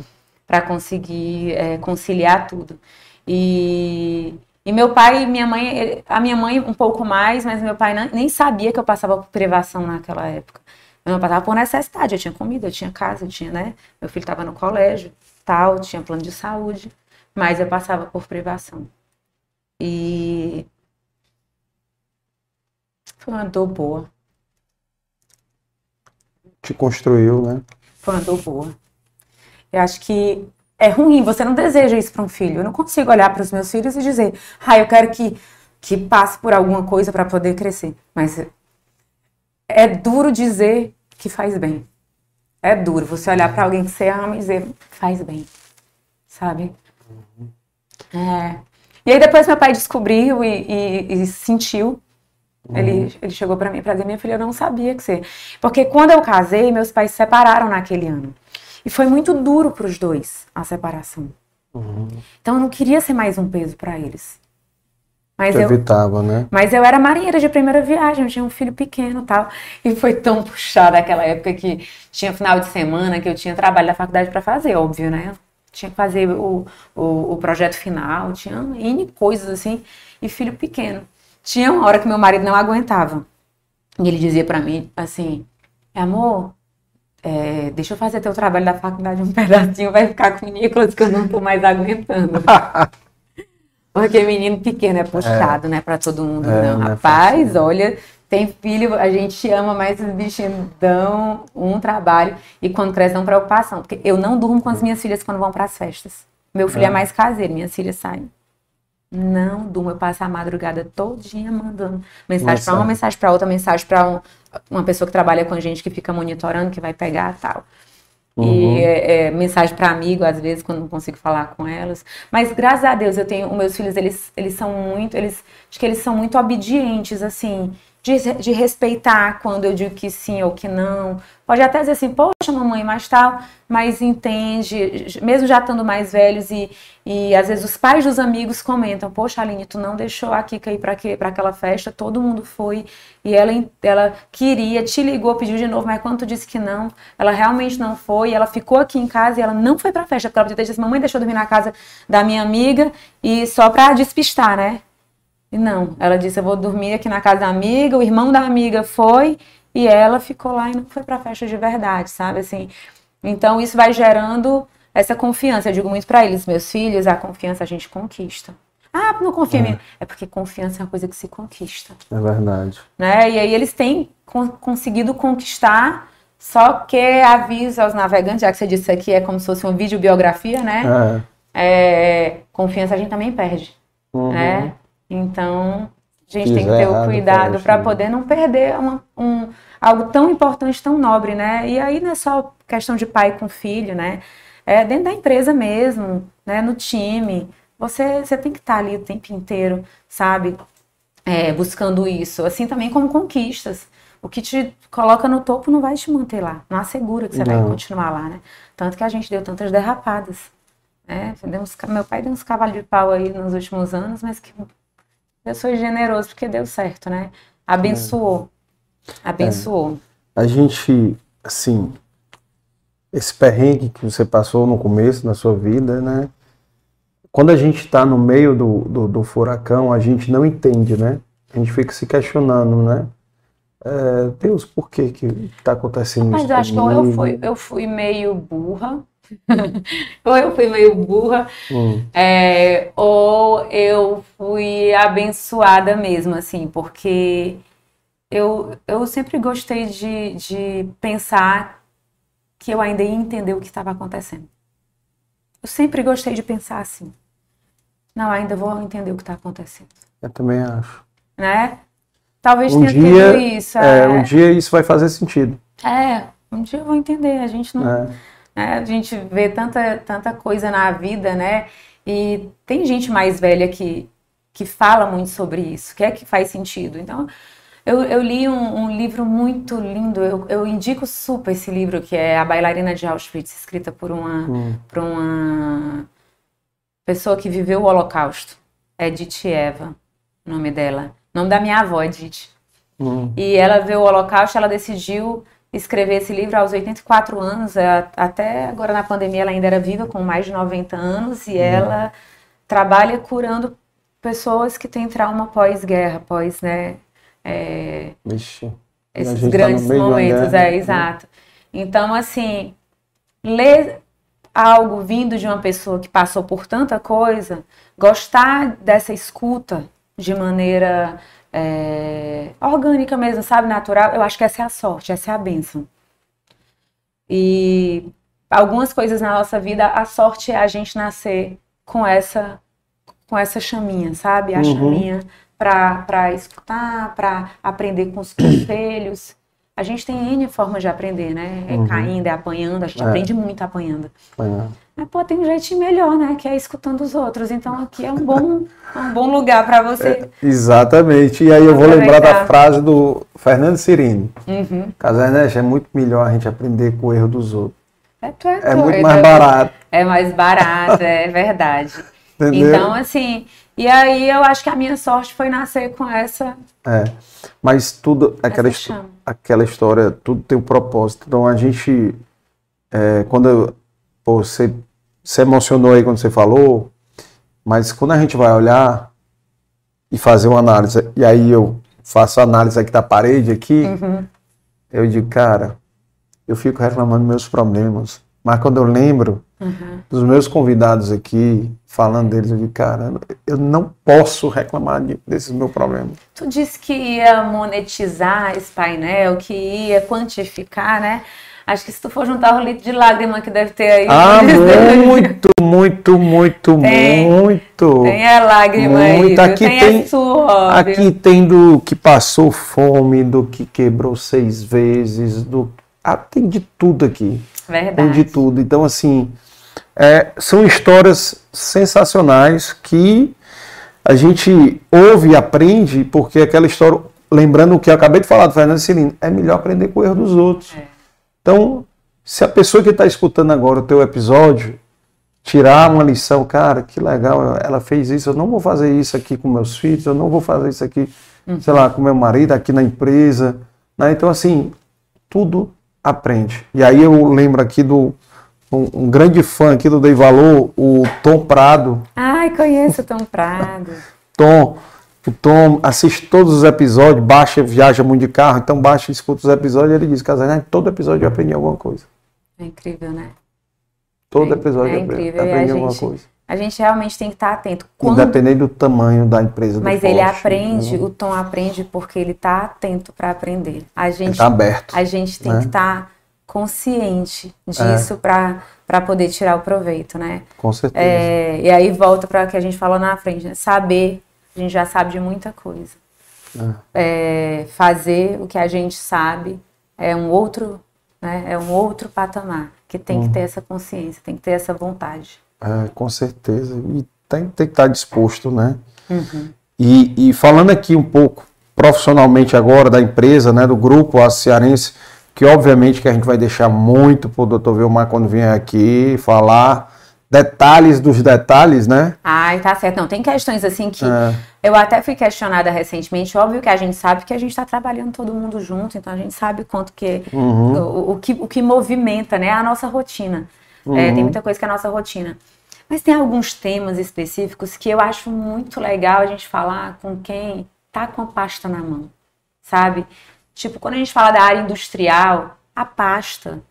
para conseguir é, conciliar tudo. E, e meu pai e minha mãe, a minha mãe um pouco mais, mas meu pai não- nem sabia que eu passava por privação naquela época. Eu não passava por necessidade, eu tinha comida, eu tinha casa, eu tinha, né? Meu filho estava no colégio, tal, tinha plano de saúde, mas eu passava por privação. E foi uma dor boa, Te construiu, né? foi uma dor boa. Eu acho que é ruim, você não deseja isso para um filho. Eu não consigo olhar para os meus filhos e dizer, ah, eu quero que, que passe por alguma coisa para poder crescer. Mas é duro dizer que faz bem. É duro você olhar para alguém que você ama e dizer, faz bem, sabe? É. E aí depois meu pai descobriu e, e, e sentiu. Uhum. Ele, ele chegou para mim para dizer, minha filha, eu não sabia que você... Porque quando eu casei, meus pais se separaram naquele ano. E foi muito duro para os dois a separação. Uhum. Então eu não queria ser mais um peso para eles. Mas eu, evitava, né? Mas eu era marinheira de primeira viagem, eu tinha um filho pequeno tal. E foi tão puxado aquela época que tinha final de semana, que eu tinha trabalho da faculdade para fazer, óbvio, né? Tinha que fazer o, o, o, projeto final, tinha N coisas assim, e filho pequeno. Tinha uma hora que meu marido não aguentava. E ele dizia para mim assim: amor, é, deixa eu fazer teu trabalho da faculdade um pedacinho, vai ficar com o Nicolas que eu não tô mais aguentando. Porque menino pequeno é puxado, é. né, para todo mundo. É, não, é rapaz, olha, tem filho, a gente ama, mas os bichinhos dão um trabalho e quando cresce dão preocupação. Porque eu não durmo com as minhas filhas quando vão para as festas. Meu filho é. é mais caseiro, minhas filhas saem. Não durmo, eu passo a madrugada todinha mandando mensagem para uma, mensagem para outra, mensagem para um, uma pessoa que trabalha com a gente que fica monitorando, que vai pegar tal. Uhum. E é, é, mensagem para amigo, às vezes, quando não consigo falar com elas. Mas graças a Deus, eu tenho. Os meus filhos, eles, eles são muito. Eles, acho que eles são muito obedientes, assim de, de, respeitar quando eu digo que sim ou que não. Pode até dizer assim, poxa, mamãe, mas tal, mas entende, mesmo já estando mais velhos, e, e às vezes os pais dos amigos comentam, poxa, Aline, tu não deixou a Kika ir para aquela festa, todo mundo foi, e ela, ela queria, te ligou, pediu de novo, mas quando tu disse que não, ela realmente não foi, ela ficou aqui em casa e ela não foi para festa, porque ela podia ter dito, mamãe deixou dormir na casa da minha amiga, e só para despistar, né? E não, ela disse: Eu vou dormir aqui na casa da amiga. O irmão da amiga foi e ela ficou lá e não foi para a festa de verdade, sabe? Assim, então isso vai gerando essa confiança. Eu digo muito para eles, meus filhos: a confiança a gente conquista. Ah, não confia é. em mim. É porque confiança é uma coisa que se conquista. É verdade. Né? E aí eles têm conseguido conquistar, só que aviso aos navegantes, já que você disse aqui é como se fosse uma videobiografia, né? É. É, confiança a gente também perde. Uhum. Né? Então, a gente tem que ter o cuidado para poder não perder uma, um, algo tão importante, tão nobre, né? E aí não é só questão de pai com filho, né? É dentro da empresa mesmo, né? No time. Você, você tem que estar tá ali o tempo inteiro, sabe? É, buscando isso. Assim também como conquistas. O que te coloca no topo não vai te manter lá. Não assegura que você não. vai continuar lá, né? Tanto que a gente deu tantas derrapadas. Né? Deu uns, meu pai deu uns cavalos de pau aí nos últimos anos, mas que Deus foi generoso porque deu certo, né? Abençoou. É. Abençoou. É. A gente, assim, esse perrengue que você passou no começo da sua vida, né? Quando a gente está no meio do, do, do, furacão, a gente não entende, né? A gente fica se questionando, né? É, Deus, por que que está acontecendo Mas isso? Mas acho que eu fui, eu fui meio burra, ou eu fui meio burra, hum. é, ou eu fui abençoada mesmo, assim, porque eu, eu sempre gostei de, de pensar que eu ainda ia entender o que estava acontecendo. Eu sempre gostei de pensar assim. Não, ainda vou entender o que está acontecendo. Eu também acho. Né? Talvez um tenha dia, isso. É, é, um dia isso vai fazer sentido. É, um dia eu vou entender. A gente não. É né? A gente vê tanta, tanta coisa na vida, né? E tem gente mais velha que, que fala muito sobre isso, que é que faz sentido. Então, eu, eu li um, um, livro muito lindo, eu, eu, indico super esse livro, que é A Bailarina de Auschwitz, escrita por uma, hum. por uma pessoa que viveu o Holocausto. Edith Eva, o nome dela. O nome da minha avó, Edith. Hum. E ela viu o Holocausto, ela decidiu escrever esse livro aos 84 anos, é, até agora na pandemia ela ainda era viva, com mais de 90 anos, e uhum. ela trabalha curando pessoas que têm trauma pós-guerra, pós, né, é, esses tá grandes tá momentos, guerra, é, né? exato. Então, assim, ler algo vindo de uma pessoa que passou por tanta coisa, gostar dessa escuta de maneira é, orgânica mesmo, sabe? Natural. Eu acho que essa é a sorte, essa é a bênção. E algumas coisas na nossa vida, a sorte é a gente nascer com essa com essa chaminha, sabe? A uhum. chaminha para escutar, para aprender com os conselhos. A gente tem N formas de aprender, né? É Uhum. caindo, é apanhando, a gente É. aprende muito apanhando. É. Mas, pô, tem um jeitinho melhor, né? Que é escutando os outros. Então, aqui é um bom, um bom lugar para você. Exatamente. E aí eu vou lembrar da frase do Fernando Cirino. Uhum. Casernete, é muito melhor a gente aprender com o erro dos outros. É, tu é, É muito doido, mais é- barato. É mais barato, é verdade. Entendeu? Então, assim, e aí eu acho que a minha sorte foi nascer com essa. É. Mas tudo, aquela, Essa histó- chama. Aquela história, tudo tem um propósito. Então a gente, é, quando pô, você se emocionou aí quando você falou, mas quando a gente vai olhar e fazer uma análise, e aí eu faço a análise aqui da parede aqui, Uhum. eu digo, cara, eu fico reclamando meus problemas. Mas quando eu lembro Uhum. dos meus convidados aqui, falando deles, eu digo, cara, eu não posso reclamar de- desses meus problemas. Tu disse que ia monetizar esse painel, que ia quantificar, né? Acho que se tu for juntar o litro de lágrima que deve ter aí. Ah, muito, muito, muito, Tem. muito. Tem a lágrima aí, Muito. viu? Aqui tem, tem- a viu? Aqui tem do que passou fome, do que quebrou seis vezes, do ah, tem de tudo aqui. Tem Verdade. de tudo. Então, assim, é, são histórias sensacionais que a gente ouve e aprende, porque aquela história, lembrando o que eu acabei de falar do Fernando Cirino, é melhor aprender com o erro dos outros. Então, se a pessoa que está escutando agora o teu episódio tirar uma lição, cara, que legal, ela fez isso, eu não vou fazer isso aqui com meus filhos, eu não vou fazer isso aqui, sei lá, com meu marido, aqui na empresa. né? Então, assim, tudo aprende. E aí eu lembro aqui do um, um grande fã aqui do Dei Valor, o Tom Prado. Ai, conheço o Tom Prado. Tom, o Tom assiste todos os episódios, baixa, viaja muito de carro, então baixa e escuta os episódios e ele diz, Casanete, todo episódio eu aprendi alguma coisa. É incrível, né? Todo É- episódio é eu aprendi, aprendi alguma gente- coisa. A gente realmente tem que estar atento. Quando- Independente do tamanho da empresa. do Mas ele aprende, né? o Tom aprende porque ele está atento para aprender. A gente tá aberto, A gente tem né? que estar consciente disso para para poder tirar o proveito, né? Com certeza. É, e aí volta para o que a gente falou na frente, né? Saber, a gente já sabe de muita coisa. É, fazer o que a gente sabe é um outro, né? É um outro patamar que tem que Uhum. ter essa consciência, tem que ter essa vontade. É, com certeza. E tem, tem que estar disposto, né? Uhum. E, e falando aqui um pouco profissionalmente agora da empresa, né, do grupo a Cearense, que obviamente que a gente vai deixar muito para o Dr. Vilmar quando vier aqui falar detalhes dos detalhes, né? Ai, tá certo. Não, tem questões assim que É. eu até fui questionada recentemente. Óbvio que a gente sabe que a gente está trabalhando todo mundo junto, então a gente sabe quanto que Uhum. o, o que o que movimenta, né, a nossa rotina. É, Uhum. tem muita coisa que é a nossa rotina. Mas tem alguns temas específicos que eu acho muito legal a gente falar com quem tá com a pasta na mão, sabe? Tipo, quando a gente fala da área industrial, a pasta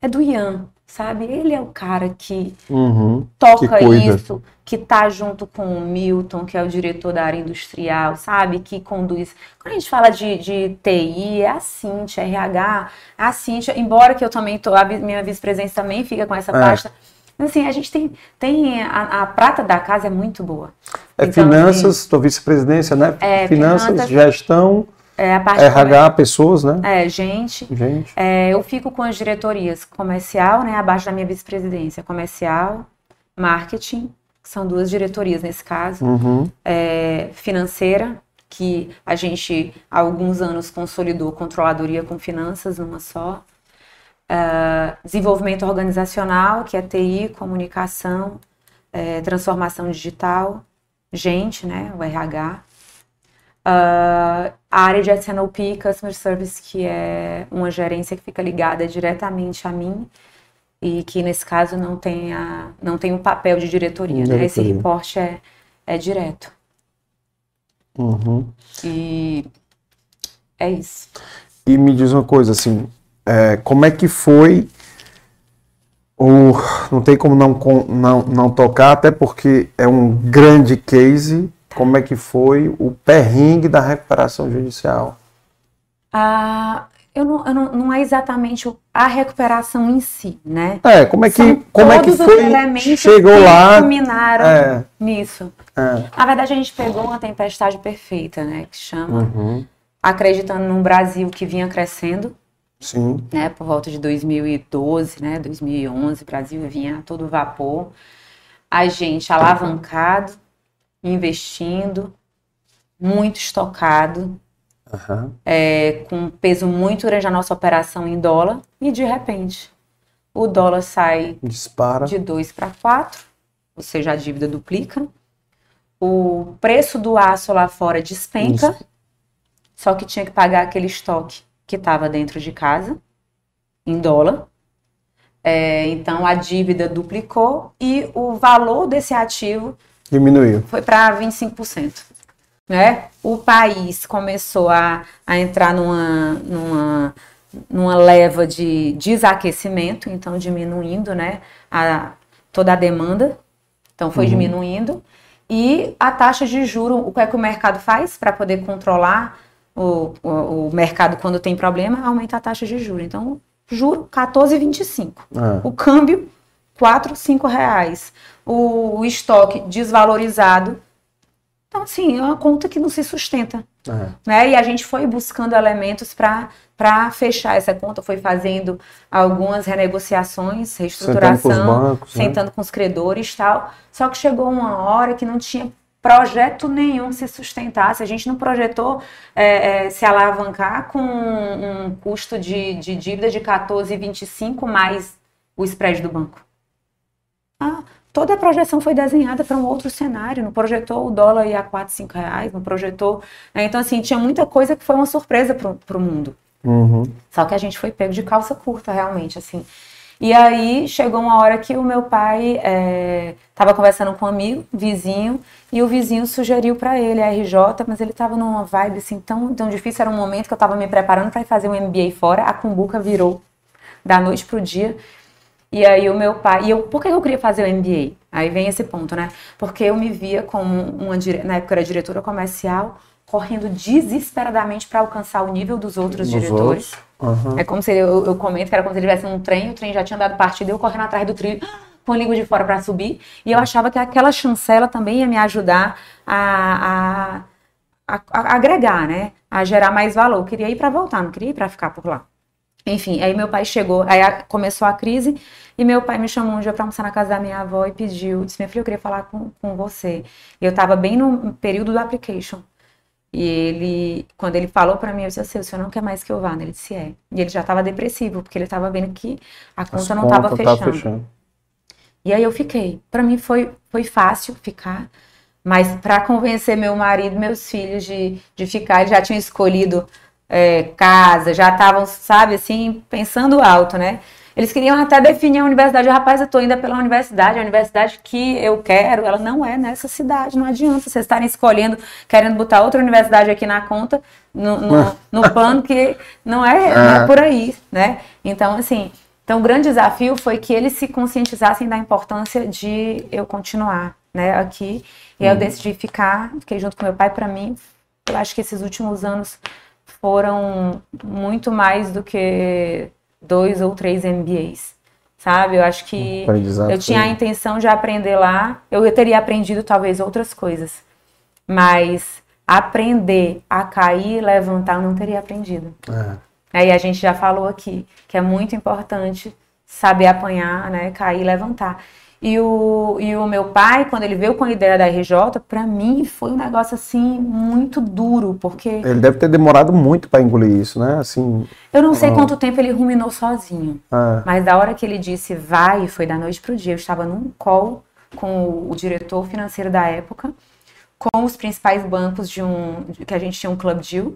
é do Ian, sabe? Ele é o cara que Uhum. toca Que isso, que tá junto com o Milton, que é o diretor da área industrial, sabe? Que conduz. Quando a gente fala de, de TI, é a Cintia, RH, a Cintia, embora que eu também tô, a minha vice-presidência também fica com essa É. pasta. Mas assim, a gente tem, tem a, a prata da casa é muito boa. É Então, finanças, tua vice-presidência, né? É, finanças, finanças, gestão, É a parte RH, pessoas, né? É, gente. Gente. É, eu fico com as diretorias comercial, né, abaixo da minha vice-presidência, comercial, marketing, que são duas diretorias nesse caso, Uhum. é, financeira, que a gente há alguns anos consolidou controladoria com finanças numa só, Ah, desenvolvimento organizacional, que é TI, comunicação, é, transformação digital, gente, né, o RH. Ah, a área de SNOP, Customer Service, que é uma gerência que fica ligada diretamente a mim e que nesse caso não tem, a, não tem um papel de diretoria, né? Esse Diretoria. reporte é, é direto. Uhum. E é isso. E me diz uma coisa, assim, é, como é que foi o... Não tem como não, não, não tocar, até porque é um grande case, como é que foi o perrengue da recuperação judicial? Ah, eu não, eu não, não é exatamente a recuperação em si, né? É, como é que, São como é que todos os foi, elementos chegou que lá... culminaram É, nisso. é. Na verdade, a gente pegou uma tempestade perfeita, né? Que chama. Uhum. acreditando num Brasil que vinha crescendo, Sim. né, por volta de 2012, né, 2011, o Brasil vinha a todo vapor. A gente alavancado, investindo, muito estocado, Aham. é, com um peso muito grande a nossa operação em dólar, e de repente o dólar sai Dispara. de 2 para 4, ou seja, a dívida duplica. O preço do aço lá fora despenca, só que tinha que pagar aquele estoque que estava dentro de casa, em dólar. É, então a dívida duplicou e o valor desse ativo Diminuiu. foi para 25%. Né? O país começou a, a entrar numa, numa, numa leva de desaquecimento, então diminuindo né, a, toda a demanda, então foi Uhum. diminuindo. E a taxa de juro, o que é que o mercado faz para poder controlar o, o, o mercado quando tem problema? Aumenta a taxa de juro. Então, juro 14,25. É. O câmbio, 4, 5 reais. O, o estoque desvalorizado. Então, assim, é uma conta que não se sustenta. É. Né? E a gente foi buscando elementos para fechar essa conta, foi fazendo algumas renegociações, reestruturação, Sentando com os bancos, né? sentando com os credores e tal. Só que chegou uma hora que não tinha projeto nenhum se sustentasse. A gente não projetou é, é, se alavancar com um custo de, de dívida de 14,25 mais o spread do banco. Ah, toda a projeção foi desenhada para um outro cenário, não projetou o dólar ir a 4, 5 reais, não projetou. né? Então, assim, tinha muita coisa que foi uma surpresa para o mundo. Uhum. Só que a gente foi pego de calça curta, realmente, assim. E aí chegou uma hora que o meu pai estava conversando com um amigo, vizinho, e o vizinho sugeriu para ele a RJ, mas ele estava numa vibe assim tão, tão difícil. Era um momento que eu estava me preparando para ir fazer um MBA fora, a cumbuca virou da noite pro dia. E aí o meu pai, e eu, por que eu queria fazer o MBA? Aí vem esse ponto, né? Porque eu me via como uma, na época eu era diretora comercial, correndo desesperadamente para alcançar o nível dos outros diretores. outros. Aham. É como se eu, eu comento que era como se ele tivesse um trem, o trem já tinha dado partida, eu correndo atrás do trilho, com a língua de fora para subir, e eu achava que aquela chancela também ia me ajudar a, a, a- a agregar, né? A gerar mais valor. Eu queria ir para voltar, não queria ir para ficar por lá. Enfim, aí meu pai chegou, aí a- começou a crise, e meu pai me chamou um dia para almoçar na casa da minha avó e pediu, disse, minha filha, eu queria falar com, com você. E eu tava bem no período do application. E ele, quando ele falou pra mim, eu disse assim, o senhor não quer mais que eu vá? né? Ele disse, é. E ele já tava depressivo, porque ele tava vendo que a As conta não tava contas fechando. fechando. E aí eu fiquei. Pra mim foi, foi fácil ficar, mas pra convencer meu marido, meus filhos de, de ficar, eles já tinham escolhido é, casa, já estavam, sabe, assim, pensando alto, né? Eles queriam até definir a universidade. Rapaz, eu tô indo pela universidade, a universidade que eu quero, ela não é nessa cidade. Não adianta vocês estarem escolhendo, querendo botar outra universidade aqui na conta, no, no, no plano que não é, não é É. por aí, né? Então, assim, então o grande desafio foi que eles se conscientizassem da importância de eu continuar, né, aqui. E aí eu Uhum. decidi ficar, fiquei junto com meu pai. Para mim, eu acho que esses últimos anos foram muito mais do que dois ou três MBAs, sabe? Eu acho que eu tinha a intenção de aprender lá, eu teria aprendido talvez outras coisas, mas aprender a cair e levantar eu não teria aprendido. É. Aí a gente já falou aqui que é muito importante saber apanhar, né, cair e levantar. E o, e o meu pai, quando ele veio com a ideia da RJ, pra mim foi um negócio assim muito duro, porque Ele deve ter demorado muito para engolir isso, né? Assim. eu não sei ah, quanto tempo ele ruminou sozinho. É. Mas da hora que ele disse vai, foi da noite pro dia. Eu estava num call com o, o diretor financeiro da época, com os principais bancos de um que a gente tinha um club deal,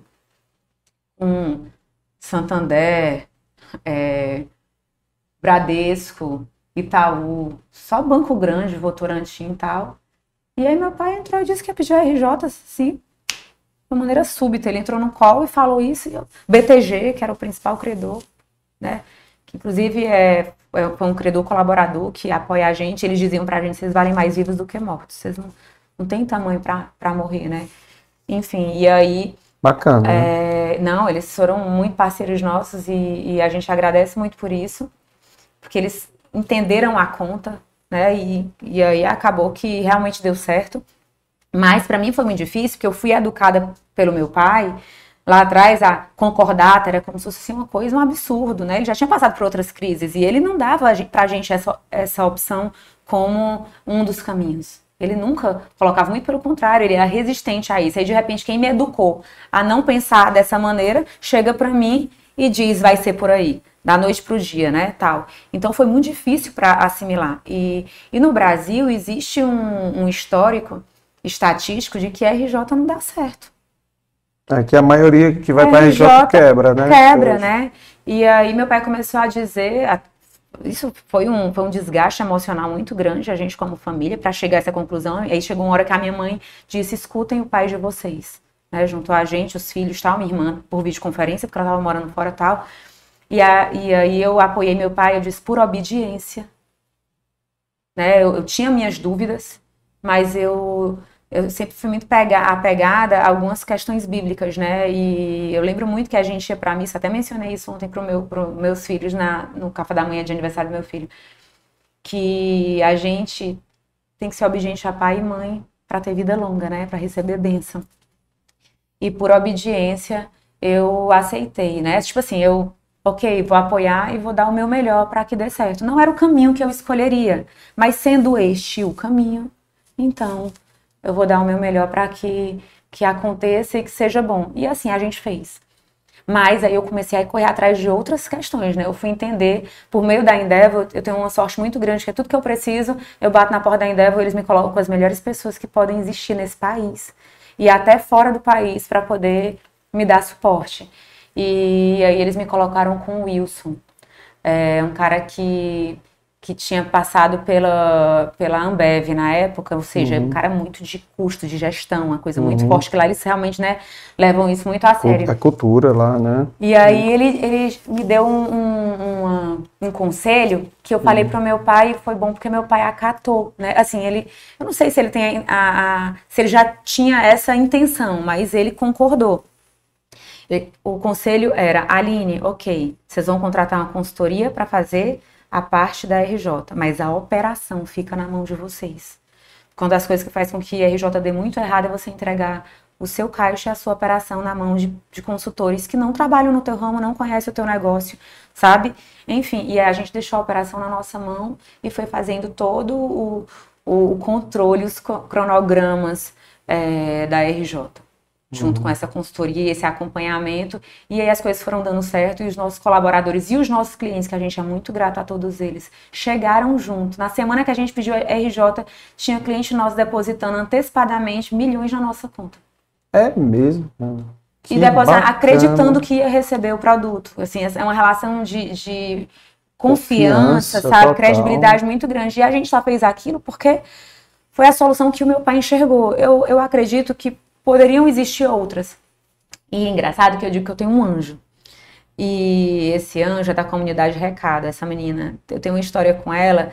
um Santander, é, Bradesco, Itaú, só banco grande, Votorantim e tal. E aí meu pai entrou e disse que ia pedir a RJ, assim, de maneira súbita. Ele entrou no call e falou isso. E eu, BTG, que era o principal credor, né? Que inclusive é, é- foi um credor colaborador que apoia a gente. Eles diziam pra gente: vocês valem mais vivos do que mortos. Vocês não, não têm tamanho pra, pra morrer, né? Enfim, e aí. Bacana. né? é, não, eles foram muito parceiros nossos e, e a gente agradece muito por isso, porque eles entenderam a conta, né? E, e aí acabou que realmente deu certo. Mas para mim foi muito difícil, porque eu fui educada pelo meu pai lá atrás a concordata era como se fosse uma coisa, um absurdo, né? Ele já tinha passado por outras crises e ele não dava pra gente essa, essa opção como um dos caminhos. Ele nunca colocava, muito pelo contrário, ele era resistente a isso. Aí, de repente, quem me educou a não pensar dessa maneira, chega para mim e diz, vai ser por aí, da noite para o dia, né, tal. Então, foi muito difícil para assimilar. E, e no Brasil, existe um, um histórico estatístico de que RJ não dá certo. É que a maioria que vai para RJ quebra, né? Quebra, né? E aí meu pai começou a dizer, isso foi um, foi um desgaste emocional muito grande, a gente como família, para chegar a essa conclusão. E aí chegou uma hora que a minha mãe disse: escutem o pai de vocês. Né, juntou a gente, os filhos, tal, minha irmã, por videoconferência, porque ela estava morando fora tal. E, a, e aí eu apoiei meu pai, eu disse, por obediência. Né, eu, eu tinha minhas dúvidas, mas eu eu sempre fui muito pega, apegada a algumas questões bíblicas, né? E eu lembro muito que a gente ia para missa, até mencionei isso ontem para meu, meus filhos na, no café da manhã de aniversário do meu filho, que a gente tem que ser obediente a pai e mãe para ter vida longa, né? Para receber bênção. E por obediência eu aceitei, né? Tipo assim, eu ok, vou apoiar e vou dar o meu melhor para que dê certo. Não era o caminho que eu escolheria, mas sendo este o caminho, então eu vou dar o meu melhor para que, que aconteça e que seja bom. E assim a gente fez. Mas aí eu comecei a correr atrás de outras questões, né? Eu fui entender, por meio da Endeavor, eu tenho uma sorte muito grande, que é tudo que eu preciso, eu bato na porta da Endeavor, eles me colocam com as melhores pessoas que podem existir nesse país. E até fora do país, para poder me dar suporte. E aí eles me colocaram com o Wilson, é um cara que que tinha passado pela, pela Ambev na época, ou seja, uhum. um cara muito de custo, de gestão, uma coisa uhum. muito forte, que lá eles realmente né, levam isso muito a sério. A cultura lá, né? E aí ele, ele me deu um, um, um conselho que eu falei uhum. para o meu pai e foi bom porque meu pai acatou, né? Assim, ele, eu não sei se ele tem a, a se ele já tinha essa intenção, mas ele concordou. O conselho era, Aline, ok, vocês vão contratar uma consultoria para fazer a parte da RJ, mas a operação fica na mão de vocês. Quando as coisas que faz com que a RJ dê muito errado é você entregar o seu caixa e a sua operação na mão de, de, consultores que não trabalham no teu ramo, não conhecem o teu negócio, sabe? Enfim, e a gente deixou a operação na nossa mão e foi fazendo todo o, o, o controle, os cronogramas é, da RJ junto uhum. com essa consultoria, esse acompanhamento, e aí as coisas foram dando certo e os nossos colaboradores e os nossos clientes, que a gente é muito grato a todos eles, chegaram junto. Na semana que a gente pediu RJ, tinha cliente nosso depositando antecipadamente milhões na nossa conta. É mesmo? Que e depositando, acreditando que ia receber o produto. Assim, é uma relação de, de confiança, confiança, sabe? Total. Credibilidade muito grande. E a gente só fez aquilo porque foi a solução que o meu pai enxergou. Eu, eu acredito que poderiam existir outras. E é engraçado que eu digo que eu tenho um anjo. E esse anjo é da comunidade Recado, essa menina. Eu tenho uma história com ela,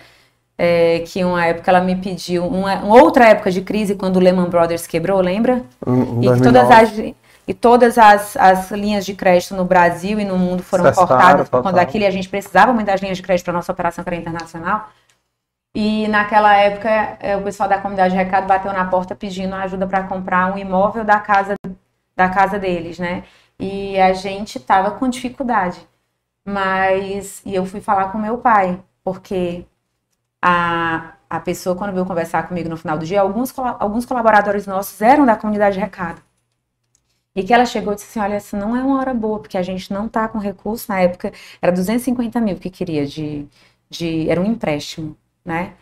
é, que uma época ela me pediu, uma, outra época de crise, quando o Lehman Brothers quebrou, lembra? Um, e todas as e todas as, as linhas de crédito no Brasil e no mundo foram Cessaram, cortadas por conta daquilo e a gente precisava muito das linhas de crédito para nossa operação que era internacional. E naquela época, é, o pessoal da comunidade de recado bateu na porta pedindo ajuda para comprar um imóvel da casa, da casa deles, né? E a gente tava com dificuldade. Mas, e eu fui falar com meu pai, porque a, a pessoa, quando veio conversar comigo no final do dia, alguns, alguns colaboradores nossos eram da comunidade de recado. E que ela chegou e disse assim: Olha, essa não é uma hora boa, porque a gente não tá com recurso. Na época era 250 mil que queria de. de era um empréstimo né?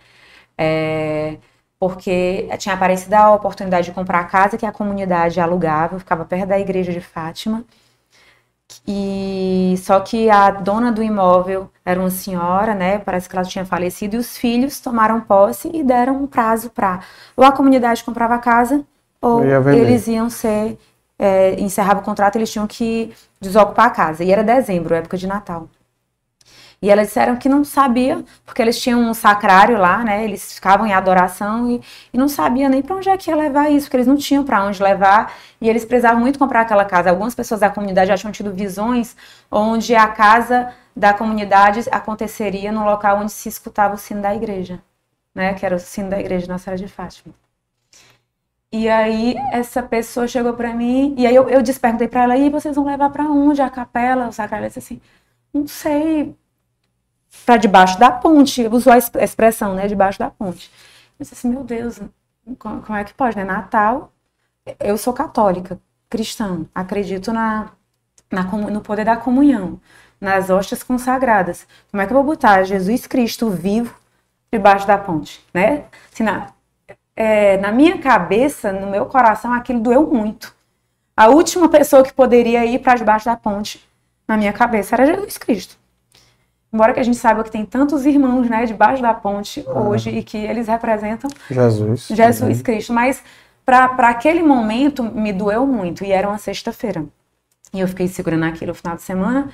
É, porque tinha aparecido a oportunidade de comprar a casa que a comunidade alugava, ficava perto da igreja de Fátima. E só que a dona do imóvel era uma senhora, né? Parece que ela tinha falecido e os filhos tomaram posse e deram um prazo para ou a comunidade comprava a casa ou eles iam ser é, encerrava o contrato, eles tinham que desocupar a casa. E era dezembro, época de Natal. E elas disseram que não sabia, porque eles tinham um sacrário lá, né? Eles ficavam em adoração e, e não sabia nem para onde é que ia levar isso, porque eles não tinham para onde levar e eles precisavam muito comprar aquela casa. Algumas pessoas da comunidade já tinham tido visões onde a casa da comunidade aconteceria no local onde se escutava o sino da igreja, né? Que era o sino da igreja Nossa Senhora de Fátima. E aí essa pessoa chegou para mim, e aí eu, eu perguntei para ela, e vocês vão levar para onde a capela? O sacrário disse assim, não sei, para debaixo da ponte, usou a expressão, né, debaixo da ponte. Eu disse assim, meu Deus, como é que pode, né? Natal, eu sou católica, cristã, acredito na, na, no poder da comunhão, nas hostes consagradas. Como é que eu vou botar Jesus Cristo vivo debaixo da ponte, né? Assim, na, é, na minha cabeça, no meu coração, aquilo doeu muito. A última pessoa que poderia ir para debaixo da ponte, na minha cabeça, era Jesus Cristo. Embora que a gente saiba que tem tantos irmãos, né, debaixo da ponte ah. hoje e que eles representam Jesus, Jesus uhum. Cristo, mas para aquele momento me doeu muito e era uma sexta-feira. E eu fiquei segurando aquilo no final de semana.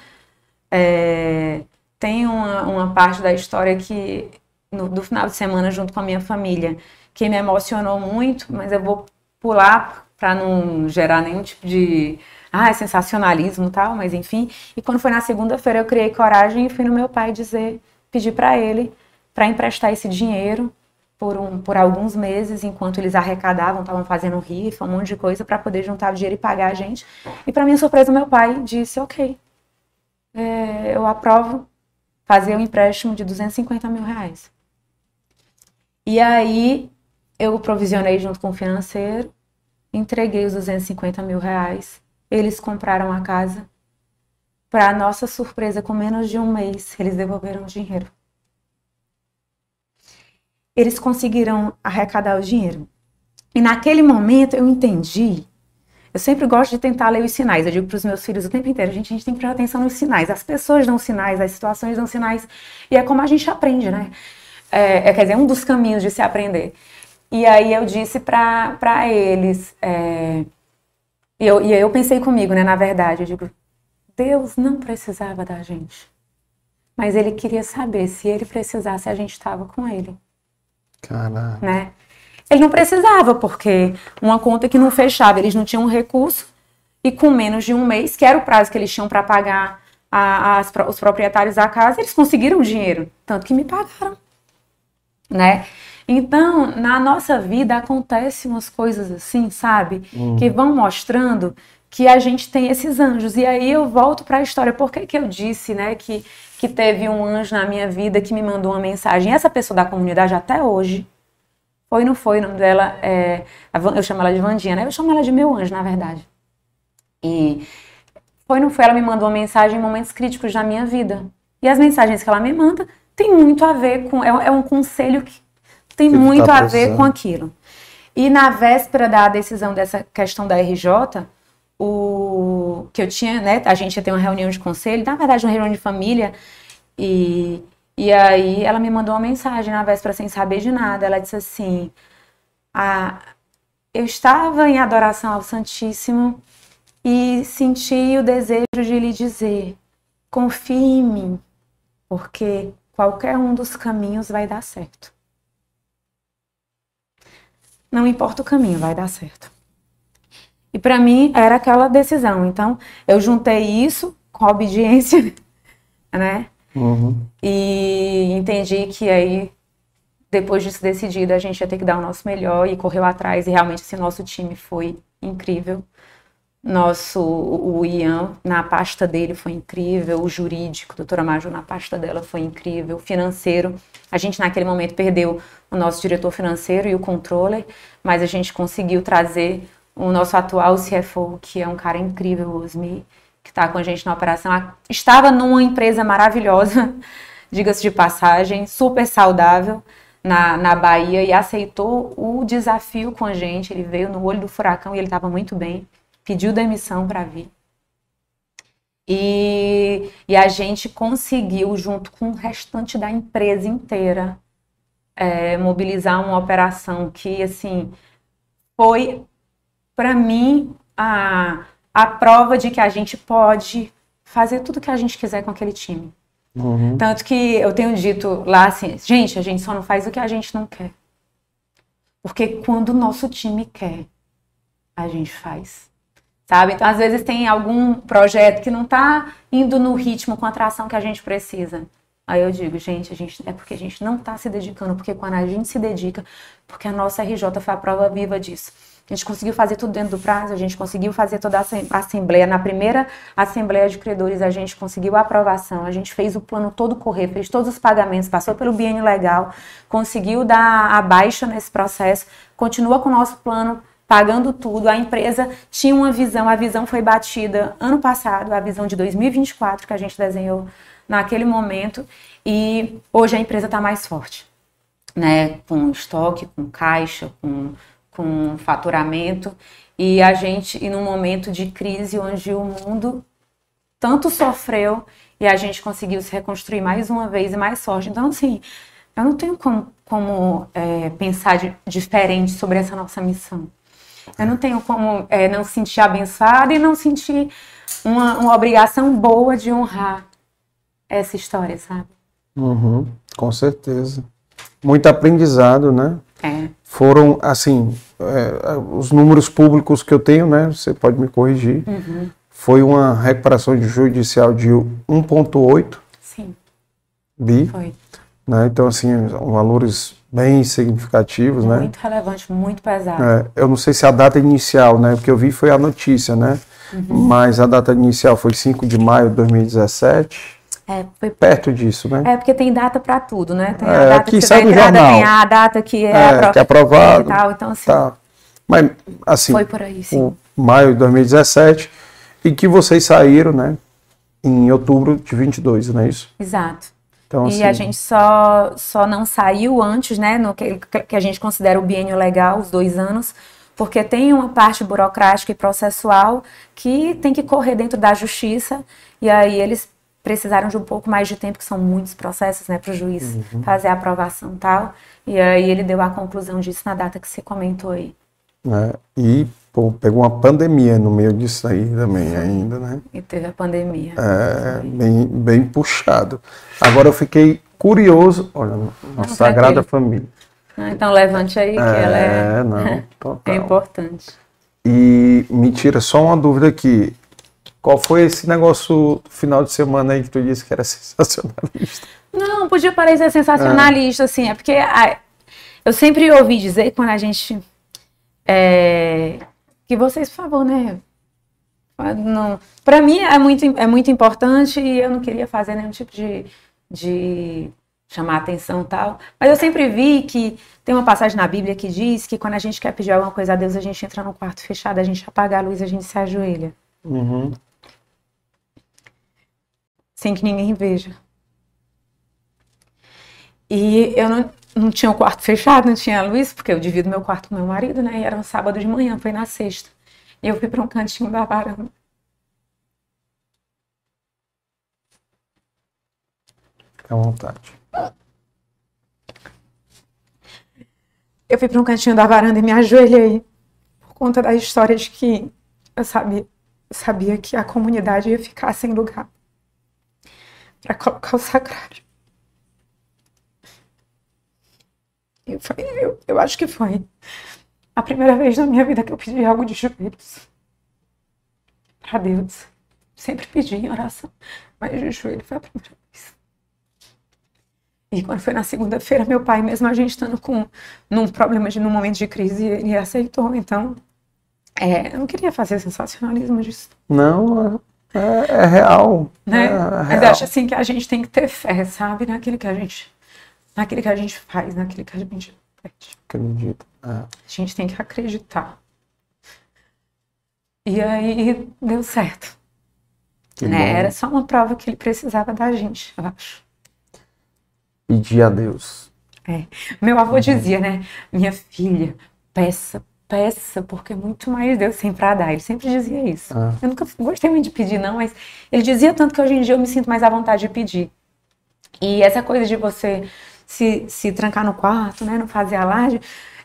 É, tem uma, uma parte da história que no, do final de semana junto com a minha família que me emocionou muito, mas eu vou pular para não gerar nenhum tipo de ah, sensacionalismo e tal, mas enfim. E quando foi na segunda-feira eu criei coragem e fui no meu pai dizer, pedir para ele para emprestar esse dinheiro por, um, por alguns meses, enquanto eles arrecadavam, estavam fazendo rifa, um monte de coisa para poder juntar o dinheiro e pagar a gente. E para minha surpresa, meu pai disse, ok, é, eu aprovo fazer um empréstimo de 250 mil reais. E aí eu provisionei junto com o financeiro, entreguei os 250 mil reais, eles compraram a casa. Para nossa surpresa, com menos de um mês, eles devolveram o dinheiro. Eles conseguiram arrecadar o dinheiro. E naquele momento eu entendi. Eu sempre gosto de tentar ler os sinais. Eu digo para os meus filhos o tempo inteiro: gente, a gente tem que prestar atenção nos sinais. As pessoas dão sinais, as situações dão sinais. E é como a gente aprende, né? É, é, quer dizer, um dos caminhos de se aprender. E aí eu disse para eles, é, e, eu, e eu pensei comigo, né, na verdade, eu digo, Deus não precisava da gente, mas Ele queria saber se Ele precisasse, a gente estava com Ele. Caraca. Né? Ele não precisava, porque uma conta que não fechava, eles não tinham recurso, e com menos de um mês, que era o prazo que eles tinham para pagar a, as, os proprietários da casa, eles conseguiram o dinheiro, tanto que me pagaram. Né? Então, na nossa vida acontecem umas coisas assim, sabe? Uhum. Que vão mostrando que a gente tem esses anjos. E aí eu volto para a história. Por que, que eu disse, né, que, que teve um anjo na minha vida que me mandou uma mensagem? Essa pessoa da comunidade até hoje, foi não foi, o nome dela é. Eu chamo ela de Vandinha, né? Eu chamo ela de meu anjo, na verdade. E foi não foi, ela me mandou uma mensagem em momentos críticos da minha vida. E as mensagens que ela me manda tem muito a ver com. É, é um conselho que tem muito tá a ver com aquilo. E na véspera da decisão dessa questão da RJ, o que eu tinha, né, a gente ia ter uma reunião de conselho, na verdade uma reunião de família, e, e aí ela me mandou uma mensagem na véspera sem saber de nada, ela disse assim, ah, eu estava em adoração ao Santíssimo e senti o desejo de lhe dizer, confie em mim, porque qualquer um dos caminhos vai dar certo. Não importa o caminho, vai dar certo. E para mim era aquela decisão. Então, eu juntei isso com a obediência, né? Uhum. E entendi que aí, depois disso decidido, a gente ia ter que dar o nosso melhor e correu atrás. E realmente, esse nosso time foi incrível. Nosso, o Ian, na pasta dele foi incrível, o jurídico, doutora Maju, na pasta dela foi incrível, o financeiro. A gente, naquele momento, perdeu o nosso diretor financeiro e o controller, mas a gente conseguiu trazer o nosso atual CFO, que é um cara incrível, o Osmi, que está com a gente na operação. Estava numa empresa maravilhosa, diga-se de passagem, super saudável, na, na Bahia, e aceitou o desafio com a gente. Ele veio no olho do furacão e ele estava muito bem pediu demissão para vir. E, e, a gente conseguiu, junto com o restante da empresa inteira, é, mobilizar uma operação que, assim, foi, para mim, a, a prova de que a gente pode fazer tudo que a gente quiser com aquele time. Uhum. Tanto que eu tenho dito lá assim, gente, a gente só não faz o que a gente não quer. Porque quando o nosso time quer, a gente faz sabe? Então, às vezes tem algum projeto que não está indo no ritmo com a atração que a gente precisa. Aí eu digo, gente, a gente é porque a gente não está se dedicando, porque quando a gente se dedica, porque a nossa RJ foi a prova viva disso. A gente conseguiu fazer tudo dentro do prazo, a gente conseguiu fazer toda a assembleia. Na primeira assembleia de credores, a gente conseguiu a aprovação, a gente fez o plano todo correr, fez todos os pagamentos, passou pelo biênio legal, conseguiu dar a baixa nesse processo, continua com o nosso plano pagando tudo. A empresa tinha uma visão, a visão foi batida ano passado, a visão de 2024 que a gente desenhou naquele momento, e hoje a empresa está mais forte, né? Com estoque, com caixa, com, com faturamento, e a gente, e num momento de crise onde o mundo tanto sofreu e a gente conseguiu se reconstruir mais uma vez e mais forte. Então, assim, eu não tenho como, como é, pensar de, diferente sobre essa nossa missão. Eu não tenho como é, não sentir abençoada e não sentir uma, uma obrigação boa de honrar essa história, sabe? Uhum, com certeza. Muito aprendizado, né? É. Foram, assim, é, os números públicos que eu tenho, né? Você pode me corrigir. Uhum. Foi uma recuperação judicial de 1,8 Sim. bi. Foi. Né? Então, assim, valores bem significativos, né? Muito relevante, muito pesado. É, eu não sei se a data inicial, né? Porque eu vi foi a notícia, né? Uhum. Mas a data inicial foi 5 de maio de 2017. É, foi Perto disso, né? É, porque tem data para tudo, né? Tem a É, data que que, sai entrada, jornal. tem a data que é, É, que é aprovado. e tal. Então, assim, Tá. Mas, assim, Foi por aí, sim. o maio de 2017 e que vocês saíram, né? Em outubro de 22, não é isso? exato. Então, e assim, a gente só, só não saiu antes, né, no que, que a gente considera o biênio legal, os dois anos, porque tem uma parte burocrática e processual que tem que correr dentro da justiça, e aí eles precisaram de um pouco mais de tempo, que são muitos processos, né, para o juiz Uhum. fazer a aprovação e tal, e aí ele deu a conclusão disso na data que você comentou aí. né? E pô, pegou uma pandemia no meio disso aí também ainda, né? E teve a pandemia. É, bem, bem puxado. Agora eu fiquei curioso, olha, na Sagrada tranquilo. Família. Ah, Então levante aí, que ela é, É, não, total. é importante. E me tira só uma dúvida aqui. Qual foi esse negócio do final de semana aí que tu disse que era sensacionalista? Não, podia parecer sensacionalista, assim, é porque eu sempre ouvi dizer quando a gente. é, que vocês, por favor, né? Não, para mim é muito, é muito importante e eu não queria fazer nenhum tipo de, de chamar atenção e tal. Mas eu sempre vi que tem uma passagem na Bíblia que diz que quando a gente quer pedir alguma coisa a Deus, a gente entra num quarto fechado, a gente apaga a luz, a gente se ajoelha, Uhum. sem que ninguém veja. E eu não, não tinha o quarto fechado, não tinha luz, porque eu divido meu quarto com meu marido, né? E era um sábado de manhã, foi na sexta. E eu fui para um cantinho da varanda. Fica à vontade. Eu fui para um cantinho da varanda e me ajoelhei por conta da história de que eu sabia, sabia que a comunidade ia ficar sem lugar para colocar o sacrário. E foi, eu, eu acho que foi a primeira vez na minha vida que eu pedi algo de joelhos para Deus. Sempre pedi em oração, mas de joelho foi a primeira vez. E quando foi na segunda-feira, meu pai, mesmo a gente estando com num problema de num momento de crise, ele aceitou. Então, é, eu não queria fazer sensacionalismo disso, Não, é, é- é real. né? É Mas real. eu acho assim que a gente tem que ter fé, sabe, naquilo que a gente, naquilo que a gente faz, naquilo que a gente pede. Acredito. É. A gente tem que acreditar. E aí deu certo. Né? Era só uma prova que ele precisava da gente, eu acho. Pedir a Deus. É. Meu avô dizia, né? Minha filha, peça, peça, porque muito mais Deus tem pra dar. Ele sempre dizia isso. Ah. Eu nunca gostei muito de pedir, não, mas ele dizia tanto que hoje em dia eu me sinto mais à vontade de pedir. E essa coisa de você se, se trancar no quarto, né? Não fazer alarde,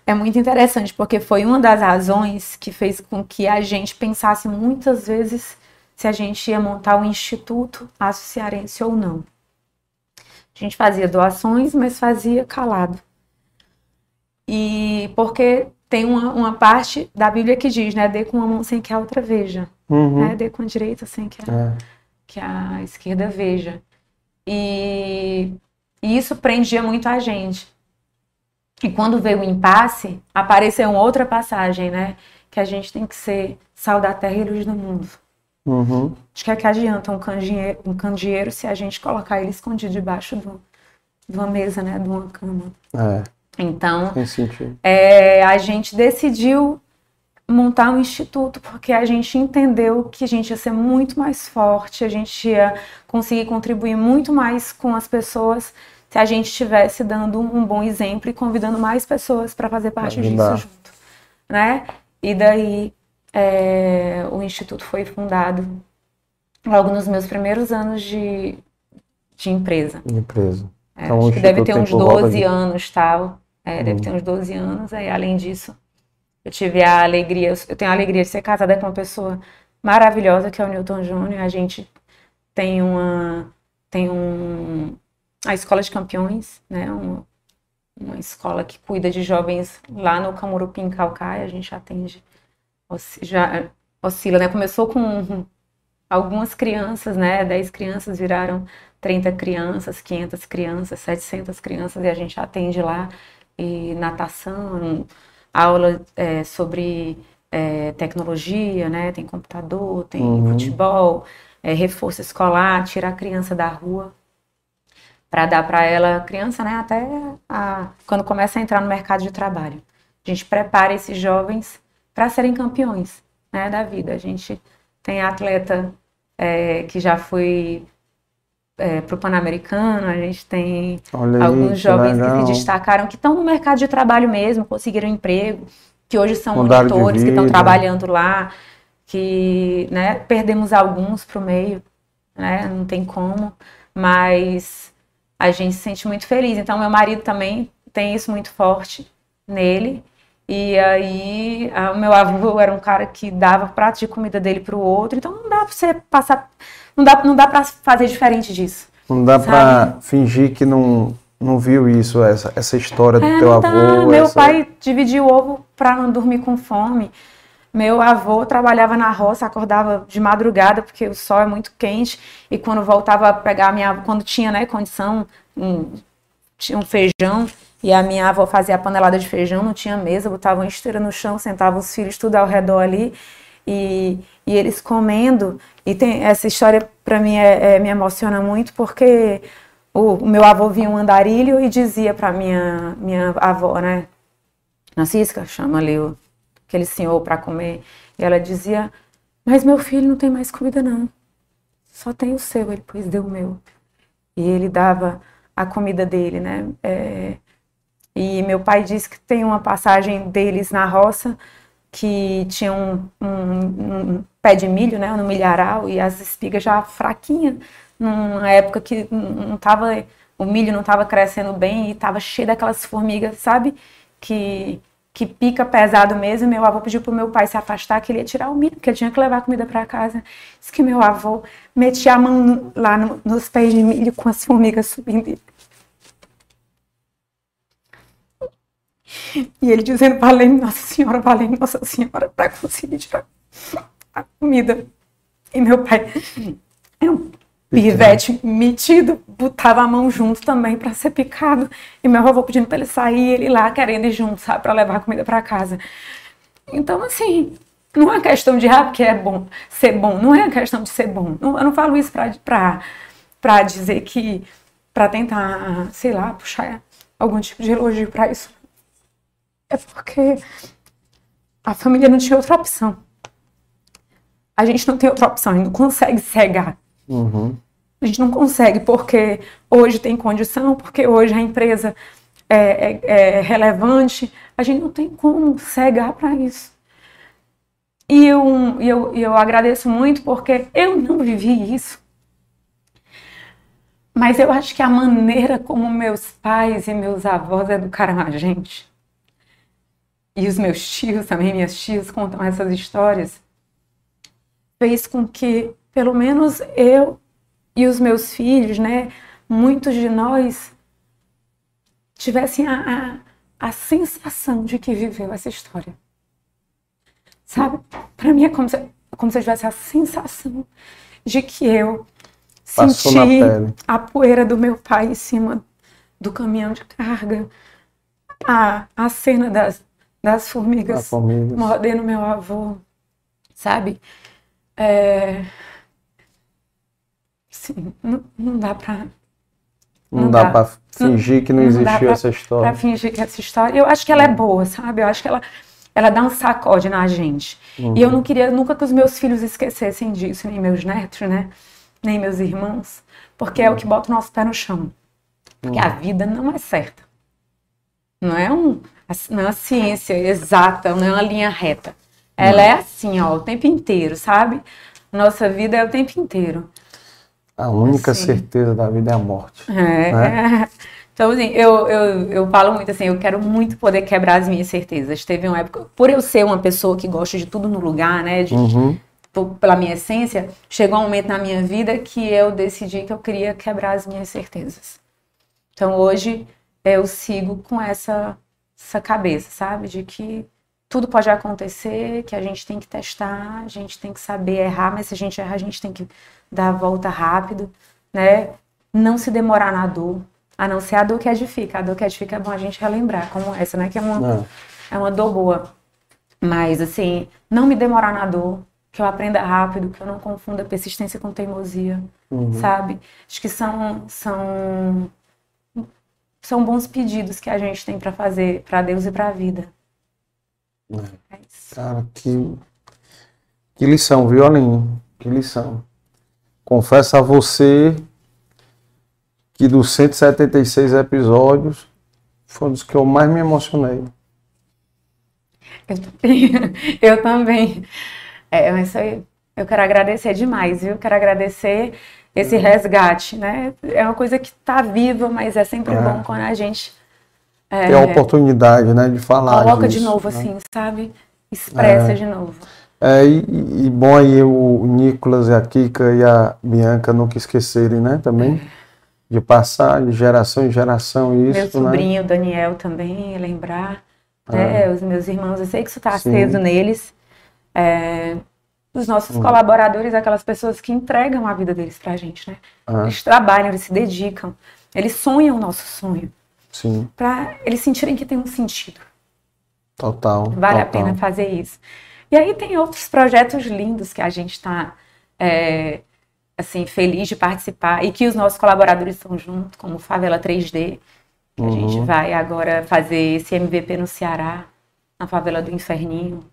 é muito interessante, porque foi uma das razões que fez com que a gente pensasse muitas vezes se a gente ia montar um instituto associarense ou não. A gente fazia doações, mas fazia calado. E porque tem uma, uma parte da Bíblia que diz, né? Dê com uma mão sem que a outra veja. Uhum. Né? Dê com a direita sem que a, É. que a esquerda veja. E, e isso prendia muito a gente. E quando veio o impasse, apareceu uma outra passagem, né? Que a gente tem que ser sal da terra e luz do mundo. Uhum. Acho que é que adianta um candeeiro, um candeeiro se a gente colocar ele escondido debaixo do, de uma mesa, né? De uma cama. É, Então, é, a gente decidiu montar um instituto porque a gente entendeu que a gente ia ser muito mais forte, a gente ia conseguir contribuir muito mais com as pessoas se a gente estivesse dando um bom exemplo e convidando mais pessoas para fazer parte disso junto, né? E daí é, o instituto foi fundado logo nos meus primeiros anos de, de empresa. Empresa. É, Então, acho que deve ter uns por volta 12 de- anos, tal. É, deve Hum. ter uns 12 anos. Aí, além disso, eu tive a alegria, eu tenho a alegria de ser casada com uma pessoa maravilhosa, que é o Newton Júnior. A gente tem uma, tem um, a Escola de Campeões, né? Uma, uma escola que cuida de jovens lá no Camurupim, Calcaia. A gente atende, já oscila, né? Começou com algumas crianças, né? 10 crianças viraram 30 crianças, 500 crianças, 700 crianças e a gente atende lá. E natação, aula é, sobre é, tecnologia, né? Tem computador, tem Uhum. futebol, é, reforço escolar, tirar a criança da rua para dar para ela, criança, né? Até a- quando começa a entrar no mercado de trabalho. A gente prepara esses jovens para serem campeões, né? Da vida. A gente tem atleta é, que já foi para o Pan-Americano, a gente tem Olha alguns que jovens que legal. se destacaram, que estão no mercado de trabalho mesmo, conseguiram emprego, que hoje são Mudaram monitores, que estão trabalhando lá, que né, perdemos alguns para o meio, né, não tem como, mas a gente se sente muito feliz. Então, meu marido também tem isso muito forte nele. E aí, o meu avô era um cara que dava prato de comida dele para o outro, então não dá para você passar, não dá, não dá para fazer diferente disso. Não dá pra fingir que não, não viu isso, essa, essa história do É, teu avô. dá. Meu essa- pai dividia o ovo para não dormir com fome. Meu avô trabalhava na roça, acordava de madrugada porque o sol é muito quente e quando voltava a pegar a minha, quando tinha, né, condição, um, tinha um feijão e a minha avó fazia a panelada de feijão, não tinha mesa, botava uma esteira no chão, sentava os filhos tudo ao redor ali e, e eles comendo. E tem essa história para mim é, é- me emociona muito porque o, o meu avô via um andarilho e dizia para minha minha avó, né, Francisca, chama ali o, aquele senhor para comer. E ela dizia: Mas meu filho não tem mais comida, não. Só tem o seu. Ele, pois deu o meu. E ele dava a comida dele, né? É, e meu pai disse que tem uma passagem deles na roça que tinha um, um- um pé de milho, né, no milharal, e as espigas já fraquinhas, numa época que não tava, o milho não estava crescendo bem e estava cheio daquelas formigas, sabe, que, que pica pesado mesmo. Meu avô pediu pro meu pai se afastar, que ele ia tirar o milho, porque ele tinha que levar comida para casa. Diz que meu avô metia a mão lá no- nos pés de milho com as formigas subindo. E ele dizendo, valeu Nossa Senhora, valeu Nossa Senhora, para conseguir tirar a comida. E meu pai um pivete metido, botava a mão junto também para ser picado. E meu avô pedindo para ele sair, ele lá querendo ir junto, sabe, para levar comida para casa. Então, assim, não é questão de, ah, porque é bom ser bom, não é questão de ser bom. Eu não falo isso para dizer que, para tentar, sei lá, puxar algum tipo de elogio para isso. É porque a família não tinha outra opção. A gente não tem outra opção, a gente não consegue cegar. Uhum. A gente não consegue porque hoje tem condição, porque hoje a empresa é, é- é relevante. A gente não tem como cegar para isso. E eu, eu, eu agradeço muito porque eu não vivi isso. Mas eu acho que a maneira como meus pais e meus avós educaram a gente, e os meus tios também, minhas tias contam essas histórias, fez com que, pelo menos eu e os meus filhos, né, muitos de nós, tivessem a, a, a sensação de que viveu essa história. Sabe? Para mim é como se, como se eu tivesse a sensação de que eu Passou senti a poeira do meu pai em cima do caminhão de carga. a, a cena das, das formigas, Das formigas. mordendo meu avô, sabe? É... Sim, não, não dá pra. Não, dá, pra fingir que não, dá existiu pra- essa história. Pra fingir que essa história. Eu acho que ela é boa, sabe? Eu acho que ela, ela dá um sacode na gente. Uhum. E eu não queria nunca que os meus filhos esquecessem disso, nem meus netos, né? Nem meus irmãos. Porque é o que bota o nosso pé no chão. Porque a vida não é certa. Não é, um, não é uma ciência exata, não é uma linha reta. Ela é assim, ó, o tempo inteiro, sabe? Nossa vida é o tempo inteiro. A única Assim. certeza da vida é a morte. É. né? Então, assim, eu, eu, eu falo muito assim, eu quero muito poder quebrar as minhas certezas. Teve uma época, por eu ser uma pessoa que gosta de tudo no lugar, né? de- Uhum. pela minha essência, chegou um momento na minha vida que eu decidi que eu queria quebrar as minhas certezas. Então, hoje, eu sigo com essa, essa cabeça, sabe? De que tudo pode acontecer, que a gente tem que testar, a gente tem que saber errar, mas se a gente errar, a gente tem que dar a volta rápido, né? Não se demorar na dor, a não ser a dor que edifica. A dor que edifica é bom a gente relembrar, como essa, né? Que é uma, é uma dor boa. Mas, assim, não me demorar na dor, que eu aprenda rápido, que eu não confunda persistência com teimosia, Uhum. sabe? Acho que são, são, são bons pedidos que a gente tem para fazer para Deus e para a vida. É isso. Cara, que, que lição, viu, Aline? Que lição. Confesso a você que dos 176 episódios foi um dos que eu mais me emocionei. Eu também. Eu também. É, aí, eu quero agradecer demais, viu? Quero agradecer esse resgate, né? É uma coisa que tá viva, mas é sempre É. bom quando a gente é, Ter a oportunidade, né, de falar coloca disso, de novo, né? assim, sabe? Expressa É. de novo. É, e, e bom aí o Nicolas e a Kika e a Bianca nunca esquecerem, né, também, de passar de geração em geração Meu isso, né? sobrinho Daniel também, lembrar, né? Os meus irmãos, eu sei que isso está aceso neles. É, os nossos Hum. colaboradores, aquelas pessoas que entregam a vida deles pra gente, né? Ah, Eles trabalham, eles se dedicam, eles sonham o nosso sonho, sim, para eles sentirem que tem um sentido. total. Vale a total. pena fazer isso. E aí tem outros projetos lindos que a gente está assim feliz de participar e que os nossos colaboradores estão junto, como Favela 3D, que a gente Uhum. vai agora fazer esse MVP no Ceará, na favela do Inferninho,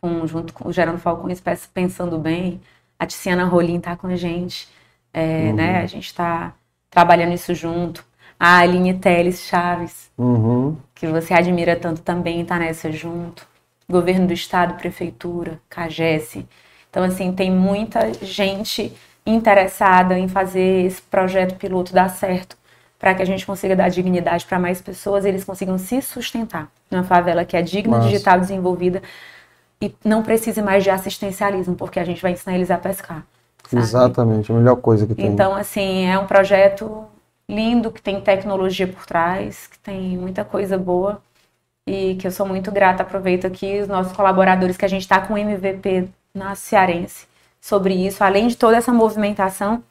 com, junto com o Gerando Falcões Peça Pensando Bem. A Tiziana Rolim está com a gente, é, Uhum. né? A gente está trabalhando isso junto. A Aline Teles Chaves, Uhum. que você admira tanto também está nessa junto. Governo do Estado, Prefeitura, CAGES. Então, assim, tem muita gente interessada em fazer esse projeto piloto dar certo, para que a gente consiga dar dignidade para mais pessoas e eles consigam se sustentar numa favela que é digna, digital, desenvolvida e não precise mais de assistencialismo, porque a gente vai ensinar eles a pescar. sabe? Exatamente, a melhor coisa que tem. Então, assim, é um projeto lindo, que tem tecnologia por trás, que tem muita coisa boa e que eu sou muito grata. Aproveito aqui os nossos colaboradores, que a gente está com o MVP na Cearense sobre isso. Além de toda essa movimentação,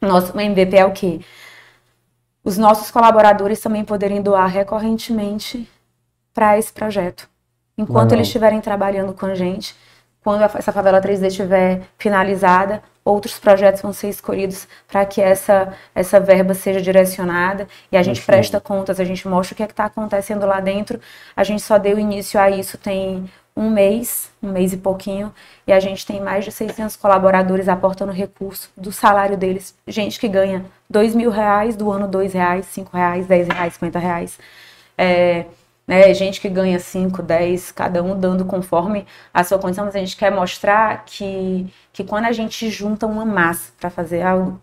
nosso MVP é o quê? Os nossos colaboradores também poderem doar recorrentemente para esse projeto. Enquanto eles estiverem trabalhando com a gente, quando essa favela 3D estiver finalizada, outros projetos vão ser escolhidos para que essa, essa verba seja direcionada e a gente Muito presta contas, a gente mostra o que é está acontecendo lá dentro. A gente só deu início a isso tem um mês, um mês e pouquinho, e a gente tem mais de 600 colaboradores aportando recurso do salário deles. Gente que ganha dois mil reais do ano, dois reais, cinco reais, dez reais, cinquenta reais. É, né, gente que ganha 5, 10, cada um dando conforme a sua condição, mas a gente quer mostrar que, que quando a gente junta uma massa para fazer algo,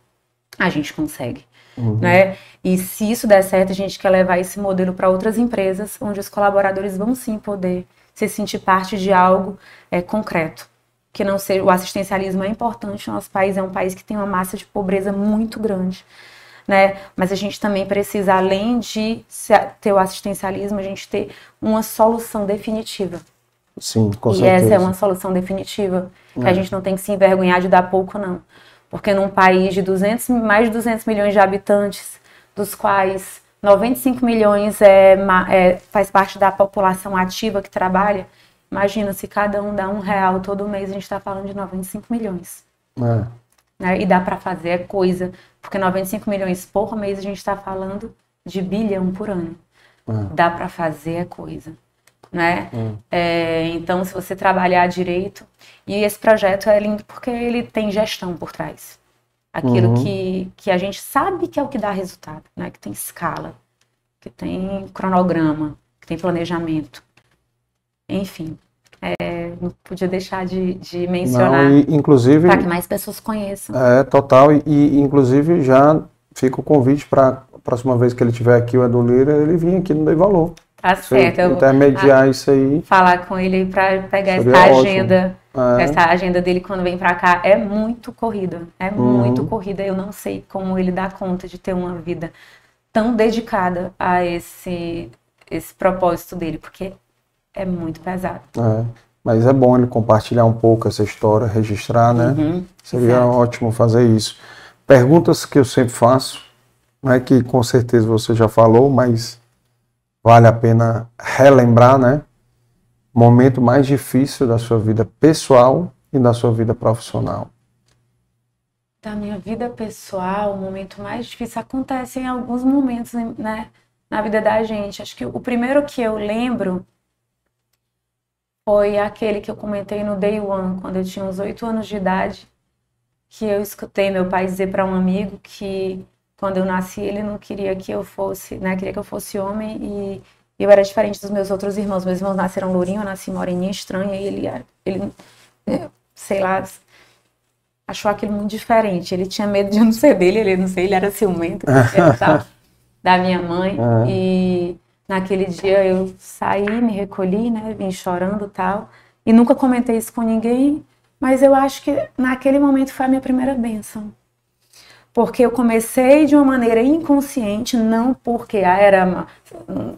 a gente consegue. Uhum. Né? E se isso der certo, a gente quer levar esse modelo para outras empresas, onde os colaboradores vão sim poder se sentir parte de algo é, concreto. Que não seja o assistencialismo é importante. Nosso país é um país que tem uma massa de pobreza muito grande né? Mas a gente também precisa, além de ter o assistencialismo, a gente ter uma solução definitiva. Sim, com e certeza. essa é uma solução definitiva, que É. a gente não tem que se envergonhar de dar pouco, não. Porque num país de 200, mais de 200 milhões de habitantes, dos quais 95 milhões é, é, faz parte da população ativa que trabalha. Imagina, se cada um dá um real todo mês, a gente está falando de 95 milhões. É. Né? E dá para fazer é coisa, porque 95 milhões por mês a gente está falando de bilhão por ano. É. Dá para fazer é coisa. Né? É. então, se você trabalhar direito, e esse projeto é lindo porque ele tem gestão por trás. Aquilo uhum. que, que a gente sabe que é o que dá resultado, né? que tem escala, que tem cronograma, que tem planejamento. Enfim, é, não podia deixar de, de mencionar. inclusive. Para que mais pessoas conheçam. É, total. E, e inclusive, já fica o convite para a próxima vez que ele estiver aqui, o Edu Lira, ele vir aqui no Dei Valor. Tá certo. Eu intermediar isso aí. Falar com ele para pegar essa agenda. É. Essa agenda dele quando vem para cá é muito corrida. É uhum. muito corrida. Eu não sei como ele dá conta de ter uma vida tão dedicada a esse, esse propósito dele, porque é muito pesado. É. Mas é bom ele compartilhar um pouco essa história, registrar, né? Uhum. Seria certo. ótimo fazer isso. Perguntas que eu sempre faço, não é que com certeza você já falou, mas vale a pena relembrar, né? Momento mais difícil da sua vida pessoal e da sua vida profissional. Da minha vida pessoal, o momento mais difícil acontece em alguns momentos, né, na vida da gente. Acho que o primeiro que eu lembro foi aquele que eu comentei no Day One, quando eu tinha uns oito anos de idade, que eu escutei meu pai dizer para um amigo que quando eu nasci, ele não queria que eu fosse, né? Queria que eu fosse homem e eu era diferente dos meus outros irmãos. Meus irmãos nasceram lourinho, eu nasci moreninha estranha e ele, ele, né, sei lá, achou aquilo muito diferente. Ele tinha medo de eu não ser dele, ele não sei, ele era ciumento da, da minha mãe. Uhum. E naquele dia eu saí, me recolhi, né? Vim chorando tal. E nunca comentei isso com ninguém, mas eu acho que naquele momento foi a minha primeira bênção porque eu comecei de uma maneira inconsciente, não porque ah, era uma,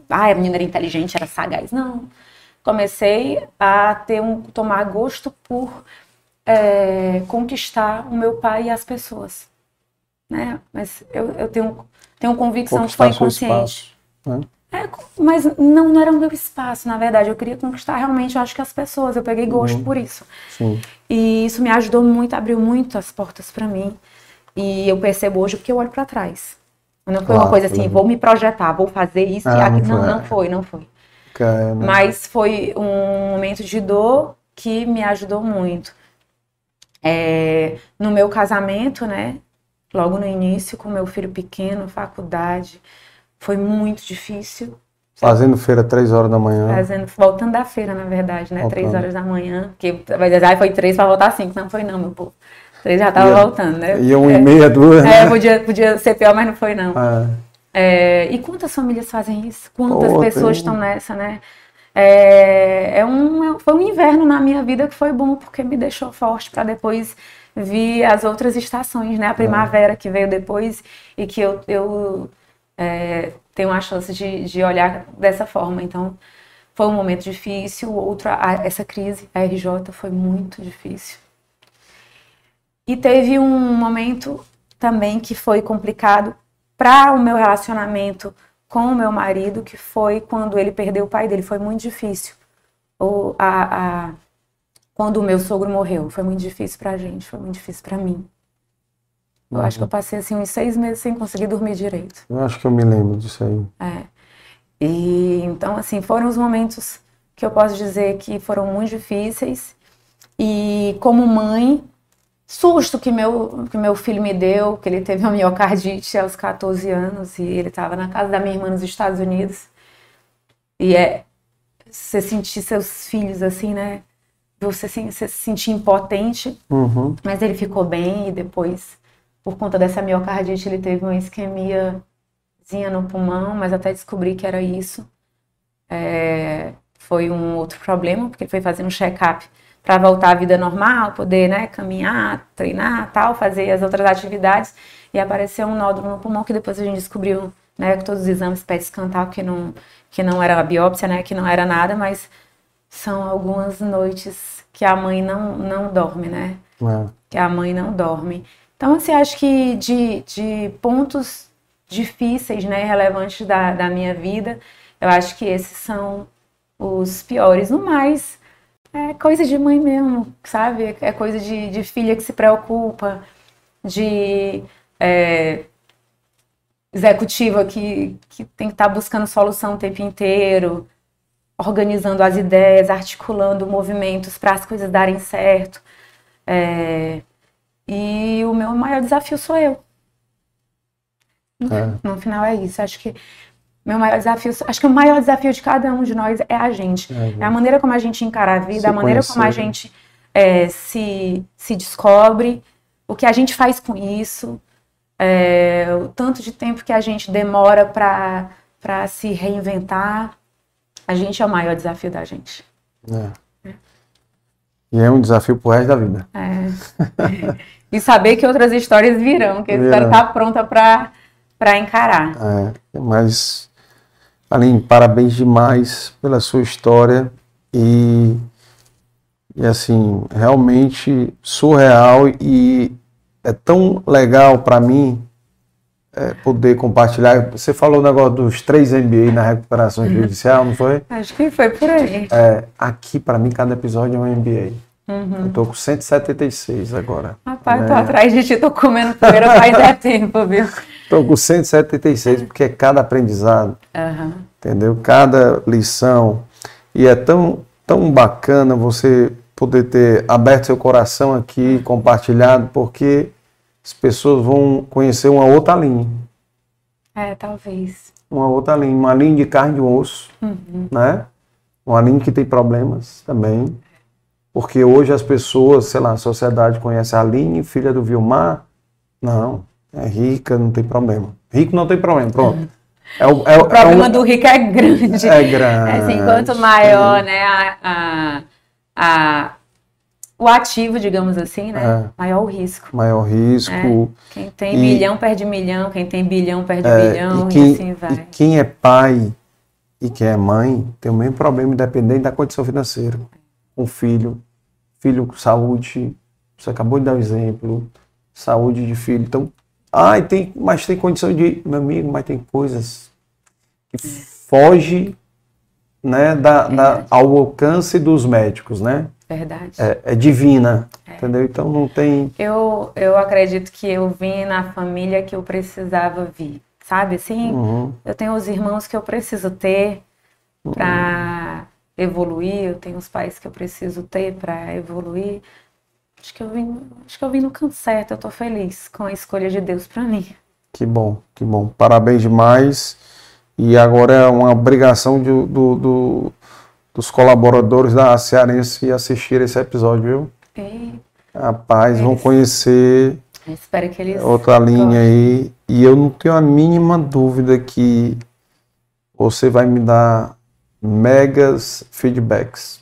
ah, a menina era inteligente, era sagaz, não. Comecei a ter um tomar gosto por é, conquistar o meu pai e as pessoas, né? Mas eu, eu tenho tenho convicção que foi inconsciente. Espaço, né? É, mas não, não era o meu espaço, na verdade. Eu queria conquistar realmente, eu acho que as pessoas. Eu peguei gosto uhum. por isso. Sim. E isso me ajudou muito, abriu muito as portas para mim. E eu percebo hoje porque eu olho para trás. Não foi claro, uma coisa assim, vou me projetar, vou fazer isso ah, e aquilo. Não, não foi, não foi. Caramba. Mas foi um momento de dor que me ajudou muito. É, no meu casamento, né? Logo no início, com meu filho pequeno, faculdade, foi muito difícil. Fazendo feira três horas da manhã. Fazendo, voltando da feira, na verdade, né? Três horas da manhã. Porque vai dizer, foi três para voltar cinco. Não foi não, meu povo. Ele já estava voltando, né? E um é, e meia, duas. É, né? podia, podia ser pior, mas não foi, não. É. É, e quantas famílias fazem isso? Quantas Pô, pessoas tem... estão nessa, né? É, é um, é, foi um inverno na minha vida que foi bom, porque me deixou forte para depois vir as outras estações, né? A primavera que veio depois e que eu, eu é, tenho a chance de, de olhar dessa forma. Então, foi um momento difícil. Outro, essa crise, a RJ, foi muito difícil. E teve um momento também que foi complicado para o meu relacionamento com o meu marido, que foi quando ele perdeu o pai dele. Foi muito difícil. O, a, a, quando o meu sogro morreu, foi muito difícil para a gente, foi muito difícil para mim. Eu uhum. acho que eu passei assim uns seis meses sem conseguir dormir direito. Eu acho que eu me lembro disso aí. É. E então assim foram os momentos que eu posso dizer que foram muito difíceis. E como mãe, susto que meu, que meu filho me deu, que ele teve uma miocardite aos 14 anos e ele estava na casa da minha irmã nos Estados Unidos. E é você sentir seus filhos assim, né? Você, você se sentir impotente, uhum. mas ele ficou bem e depois, por conta dessa miocardite, ele teve uma isquemiazinha no pulmão, mas até descobri que era isso. É, foi um outro problema, porque ele foi fazendo um check-up para voltar à vida normal, poder né, caminhar, treinar, tal, fazer as outras atividades. E apareceu um nódulo no pulmão que depois a gente descobriu, né, com todos os exames PET scan que não que não era a biópsia, né, que não era nada, mas são algumas noites que a mãe não não dorme, né? É. Que a mãe não dorme. Então, assim, acho que de, de pontos difíceis, né, relevantes da, da minha vida, eu acho que esses são os piores. No mais, é coisa de mãe mesmo, sabe? É coisa de, de filha que se preocupa, de é, executiva que, que tem que estar tá buscando solução o tempo inteiro, organizando as ideias, articulando movimentos para as coisas darem certo. É, e o meu maior desafio sou eu. É. No final é isso. Acho que meu maior desafio, acho que o maior desafio de cada um de nós é a gente. É, é a maneira como a gente encara a vida, a maneira conhecer. como a gente é, se, se descobre, o que a gente faz com isso, é, o tanto de tempo que a gente demora para se reinventar. A gente é o maior desafio da gente. É. E é um desafio pro resto da vida. É. e saber que outras histórias virão, que a história está pronta para encarar. É, mas Aline, parabéns demais pela sua história e, e assim, realmente surreal e é tão legal para mim é, poder compartilhar. Você falou o negócio dos três MBA na recuperação uhum. judicial, não foi? Acho que foi por aí. É, aqui, para mim, cada episódio é um MBA. Uhum. Eu tô com 176 agora. Rapaz, né? tô atrás de ti, tô comendo poeira faz é tempo, viu? Tô com 176, porque é cada aprendizado. Uhum. Entendeu? Cada lição. E é tão, tão bacana você poder ter aberto seu coração aqui, compartilhado, porque as pessoas vão conhecer uma outra linha. É, talvez. Uma outra linha, uma linha de carne e osso, uhum. né? Uma linha que tem problemas também. Porque hoje as pessoas, sei lá, a sociedade conhece a Aline, filha do Vilmar. Não, é rica, não tem problema. Rico não tem problema, pronto. É o, é, o problema é um, do rico é grande. É grande. É assim, quanto maior né, a, a, a, o ativo, digamos assim, né? É. Maior o risco. Maior risco. É. Quem tem e, milhão perde milhão, quem tem bilhão perde é, bilhão, e, quem, e assim vai. E quem é pai e quem é mãe tem o mesmo problema, independente da condição financeira. Um filho filho com saúde, você acabou de dar o um exemplo, saúde de filho. Então, ai, tem, mas tem condição de, meu amigo, mas tem coisas que foge né, da, da, ao alcance dos médicos, né? Verdade. É, é divina, é. entendeu? Então não tem. Eu, eu acredito que eu vim na família que eu precisava vir, sabe? Assim, uhum. eu tenho os irmãos que eu preciso ter para uhum evoluir, eu tenho os pais que eu preciso ter para evoluir. Acho que eu vim, acho que eu vim no canto certo, eu tô feliz com a escolha de Deus para mim. Que bom, que bom. Parabéns demais. E agora é uma obrigação de, do, do, dos colaboradores da Cearense assistir esse episódio, viu? E... Rapaz, eles... vão conhecer espero que eles outra linha aí. E eu não tenho a mínima dúvida que você vai me dar megas feedbacks.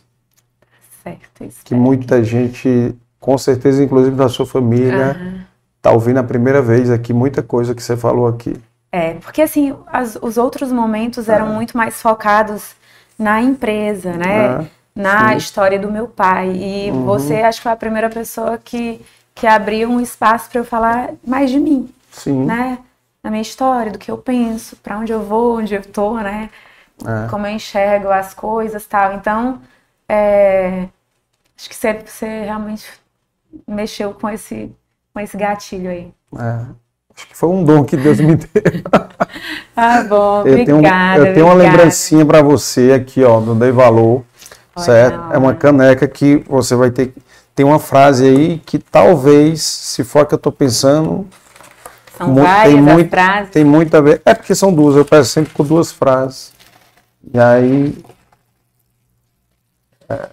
Certo, isso. Que muita gente, com certeza, inclusive da sua família, uhum. tá ouvindo a primeira vez aqui muita coisa que você falou aqui. É, porque assim, as, os outros momentos eram é. muito mais focados na empresa, né? É, na sim. história do meu pai. E uhum. você, acho que foi a primeira pessoa que, que abriu um espaço para eu falar mais de mim. Sim. Né? Na minha história, do que eu penso, para onde eu vou, onde eu tô, né? É. como eu enxergo as coisas tal. Então, é, acho que você, você realmente mexeu com esse, com esse gatilho aí. É. Acho que foi um dom que Deus me deu. ah, bom, eu obrigada. Tenho, eu tenho uma lembrancinha para você aqui, ó, do Dei Valor, certo? Não. É uma caneca que você vai ter. Tem uma frase aí que talvez, se for a que eu estou pensando, são várias tem muito, frases. Tem muito a ver. É porque são duas, eu peço sempre com duas frases. E aí. É,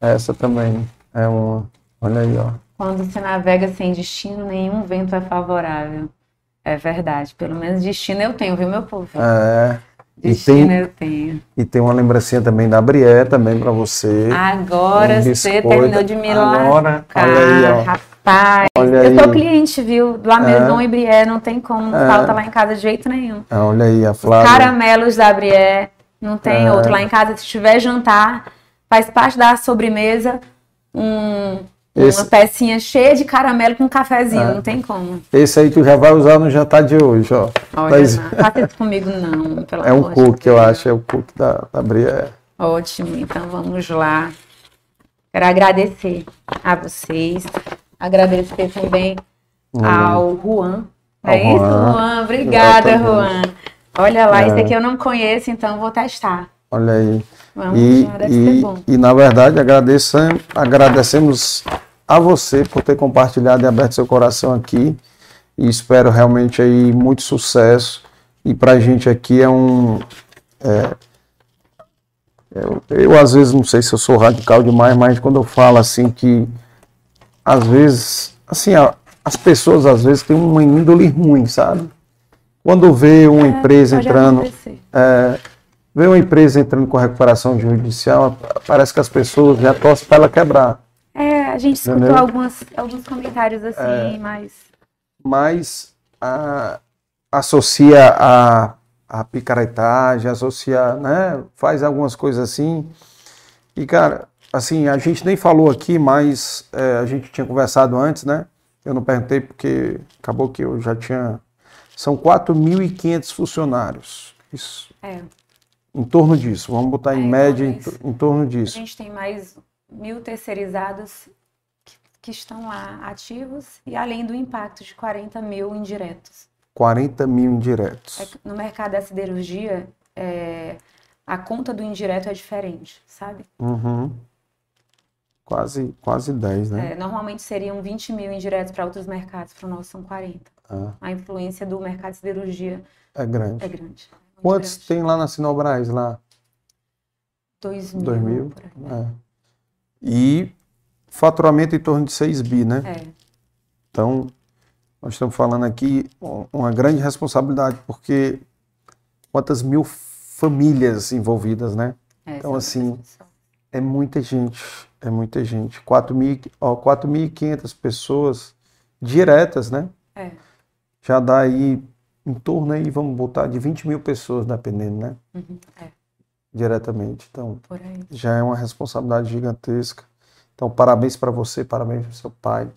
essa também é uma. Olha aí, ó. Quando se navega sem destino, nenhum vento é favorável. É verdade. Pelo menos destino eu tenho, viu, meu povo? É. Destino tem, eu tenho. E tem uma lembrancinha também da Brié, também para você. Agora um você terminou de me Agora, olha aí, ó. Rapaz, olha eu tô cliente, viu? Do Maison é. e Brié, não tem como, não é. falta lá em casa de jeito nenhum. É, olha aí, a Flávia. Os caramelos da Brié, não tem é. outro. Lá em casa, se tiver jantar, faz parte da sobremesa um, Esse- Uma pecinha cheia de caramelo com cafezinho, É. não tem como. Esse aí tu já vai usar no jantar de hoje, ó. Olha, Mas- não faça isso comigo não, pelo é um cookie, eu acho, é o cookie da, da Bria. Ótimo, então vamos lá. Quero agradecer a vocês, agradecer também ao Juan. Ao É isso, Juan. Obrigada, Exatamente. Juan. Olha lá, É. esse aqui eu não conheço, então vou testar. Olha aí. Vamos e, e, e, na verdade agradecem- agradecemos a você por ter compartilhado e aberto seu coração aqui. E espero realmente aí muito sucesso. E pra gente aqui é um. é, eu, eu, às vezes não sei se eu sou radical demais, mas quando eu falo assim que às vezes, assim, as pessoas às vezes têm uma índole ruim, sabe? Quando vê uma empresa pode entrando, é, vê uma empresa entrando com recuperação judicial, parece que as pessoas já torcem para ela quebrar. É, a gente escutou Entendeu? algumas, alguns comentários assim, É. mas Mas a- associa a, a picaretagem, associa, né? Faz algumas coisas assim. E, cara, assim, a gente nem falou aqui, mas é, a gente tinha conversado antes, né? Eu não perguntei porque acabou que eu já tinha. São 4.500 funcionários. Isso. é, Em torno disso. Vamos botar em É, média em, em torno a disso. gente tem mais mil terceirizados que, que estão lá ativos e além do impacto de 40 mil indiretos. 40 mil indiretos. É no mercado da siderurgia, é, a conta do indireto é diferente, sabe? Uhum. Quase, quase 10, né? É, normalmente seriam 20 mil indiretos para outros mercados, para o nosso são 40. Ah, A influência do mercado de siderurgia é grande. é grande. Muito Quantos grande. tem lá na Sinobras? Lá? 2 mil. 2 mil? É. E faturamento em torno de 6 bi, né? É, Então, nós estamos falando aqui um- uma grande responsabilidade, porque quantas mil famílias envolvidas, né? é, Então, são assim. É muita gente, é muita gente. 4.000 ó, 4.500 pessoas diretas, né? É, Já dá aí em torno aí, vamos botar de 20 mil pessoas, dependendo, né? uhum, é, Diretamente. Então, por aí. já é uma responsabilidade gigantesca. Então, parabéns para você, parabéns para seu pai,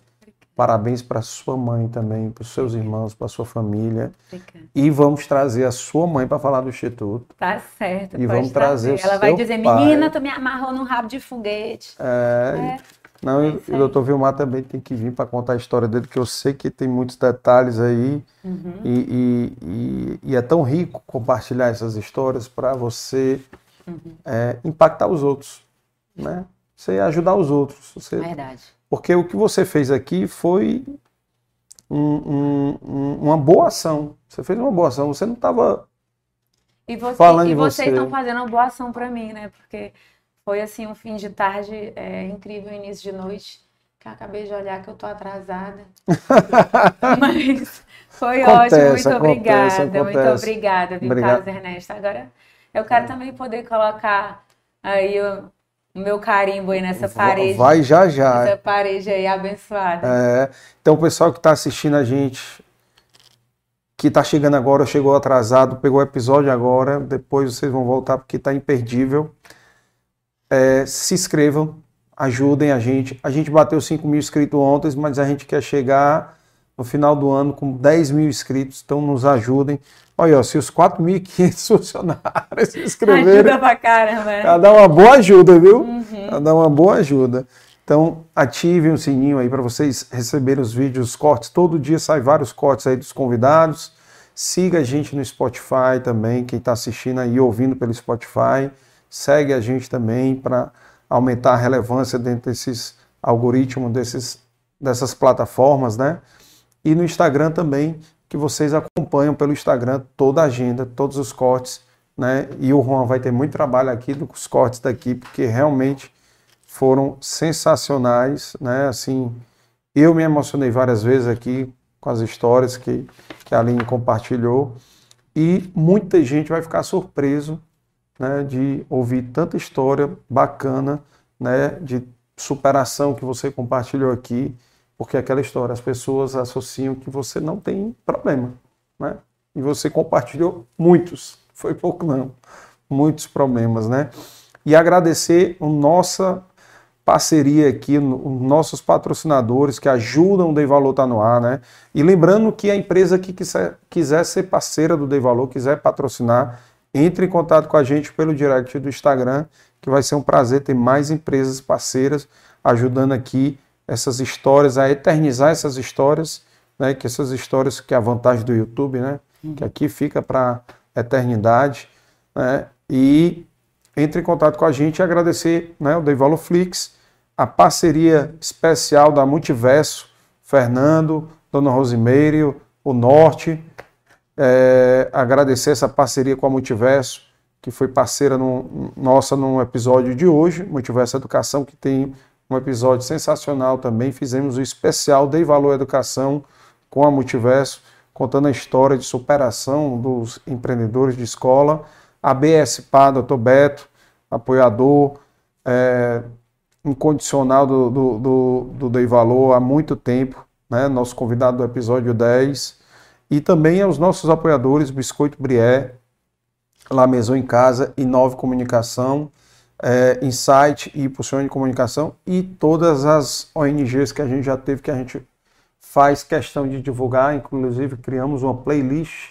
parabéns para sua mãe também, para os seus irmãos, para sua família. Obrigada. E vamos trazer a sua mãe para falar do instituto. Tá certo. E vamos trazer o Ela vai dizer, pai. menina, tu me amarrou num rabo de foguete. É, não, e isso o doutor Vilmar também tem que vir para contar a história dele, que eu sei que tem muitos detalhes aí. Uhum. E, e- e- e é tão rico compartilhar essas histórias para você Uhum. é, impactar os outros, né? Você ajudar os outros. Você, Verdade. Porque o que você fez aqui foi um- um- um- uma boa ação. Você fez uma boa ação. Você não estava. E, você, Falando e em vocês você. estão fazendo uma boa ação para mim, né? Porque foi assim um fim de tarde é, incrível, início de noite, que eu acabei de olhar que eu tô atrasada. Mas foi Acontece, ótimo, muito acontece, obrigada, muito acontece. obrigada, viu, Obrigado. Carlos Ernesto. Agora eu quero também poder colocar aí o, o meu carimbo aí nessa parede. Vai já já. Essa parede aí abençoada. É, então, o pessoal que está assistindo a gente, que está chegando agora, chegou atrasado, pegou o episódio agora, depois vocês vão voltar porque está imperdível. É, se inscrevam, ajudem a gente. A gente bateu 5 mil inscritos ontem, mas a gente quer chegar no final do ano com 10 mil inscritos, então nos ajudem. Olha, ó, se os 4.500 funcionários se inscreverem, Ajuda pra caramba, ela dá uma boa ajuda, viu? Uhum. Dá uma boa ajuda. Então, ativem o sininho aí para vocês receberem os vídeos, os cortes. Todo dia sai vários cortes aí dos convidados. Siga a gente no Spotify também, quem está assistindo aí ouvindo pelo Spotify. Segue a gente também para aumentar a relevância dentro desses algoritmos, desses, dessas plataformas, né? E no Instagram também, que vocês acompanham pelo Instagram toda a agenda, todos os cortes, né? E o Juan vai ter muito trabalho aqui dos cortes daqui, porque realmente foram sensacionais, né? Assim, eu me emocionei várias vezes aqui com as histórias que, que a Aline compartilhou e muita gente vai ficar surpreso, né? De ouvir tanta história bacana, né? De superação que você compartilhou aqui, porque aquela história as pessoas associam que você não tem problema, né? E você compartilhou muitos, foi pouco não, muitos problemas, né? E agradecer o nossa parceria aqui, no, nossos patrocinadores que ajudam o Dei Valor tá no ar, né? E lembrando que a empresa que quiser, quiser ser parceira do Dei Valor, quiser patrocinar, entre em contato com a gente pelo direct do Instagram, que vai ser um prazer ter mais empresas parceiras ajudando aqui essas histórias, a eternizar essas histórias, né? Que essas histórias que é a vantagem do YouTube, né? Uhum. Que aqui fica para eternidade, né? E entre em contato com a gente e agradecer né, o Deivalo Flix, a parceria especial da Multiverso, Fernando, Dona Rosimeire, o Norte. É, agradecer essa parceria com a Multiverso, que foi parceira no, nossa no episódio de hoje, Multiverso Educação, que tem um episódio sensacional também. Fizemos o especial Dei Valor Educação com a Multiverso, contando a história de superação dos empreendedores de escola a BSPA, doutor Beto, apoiador é, incondicional do, do, do, do Dei Valor há muito tempo, né? nosso convidado do episódio 10, e também aos nossos apoiadores, Biscoito Brié, La Maison em Casa, Inove Comunicação, é, Insight e Impulsione Comunicação e todas as ONGs que a gente já teve, que a gente faz questão de divulgar, inclusive criamos uma playlist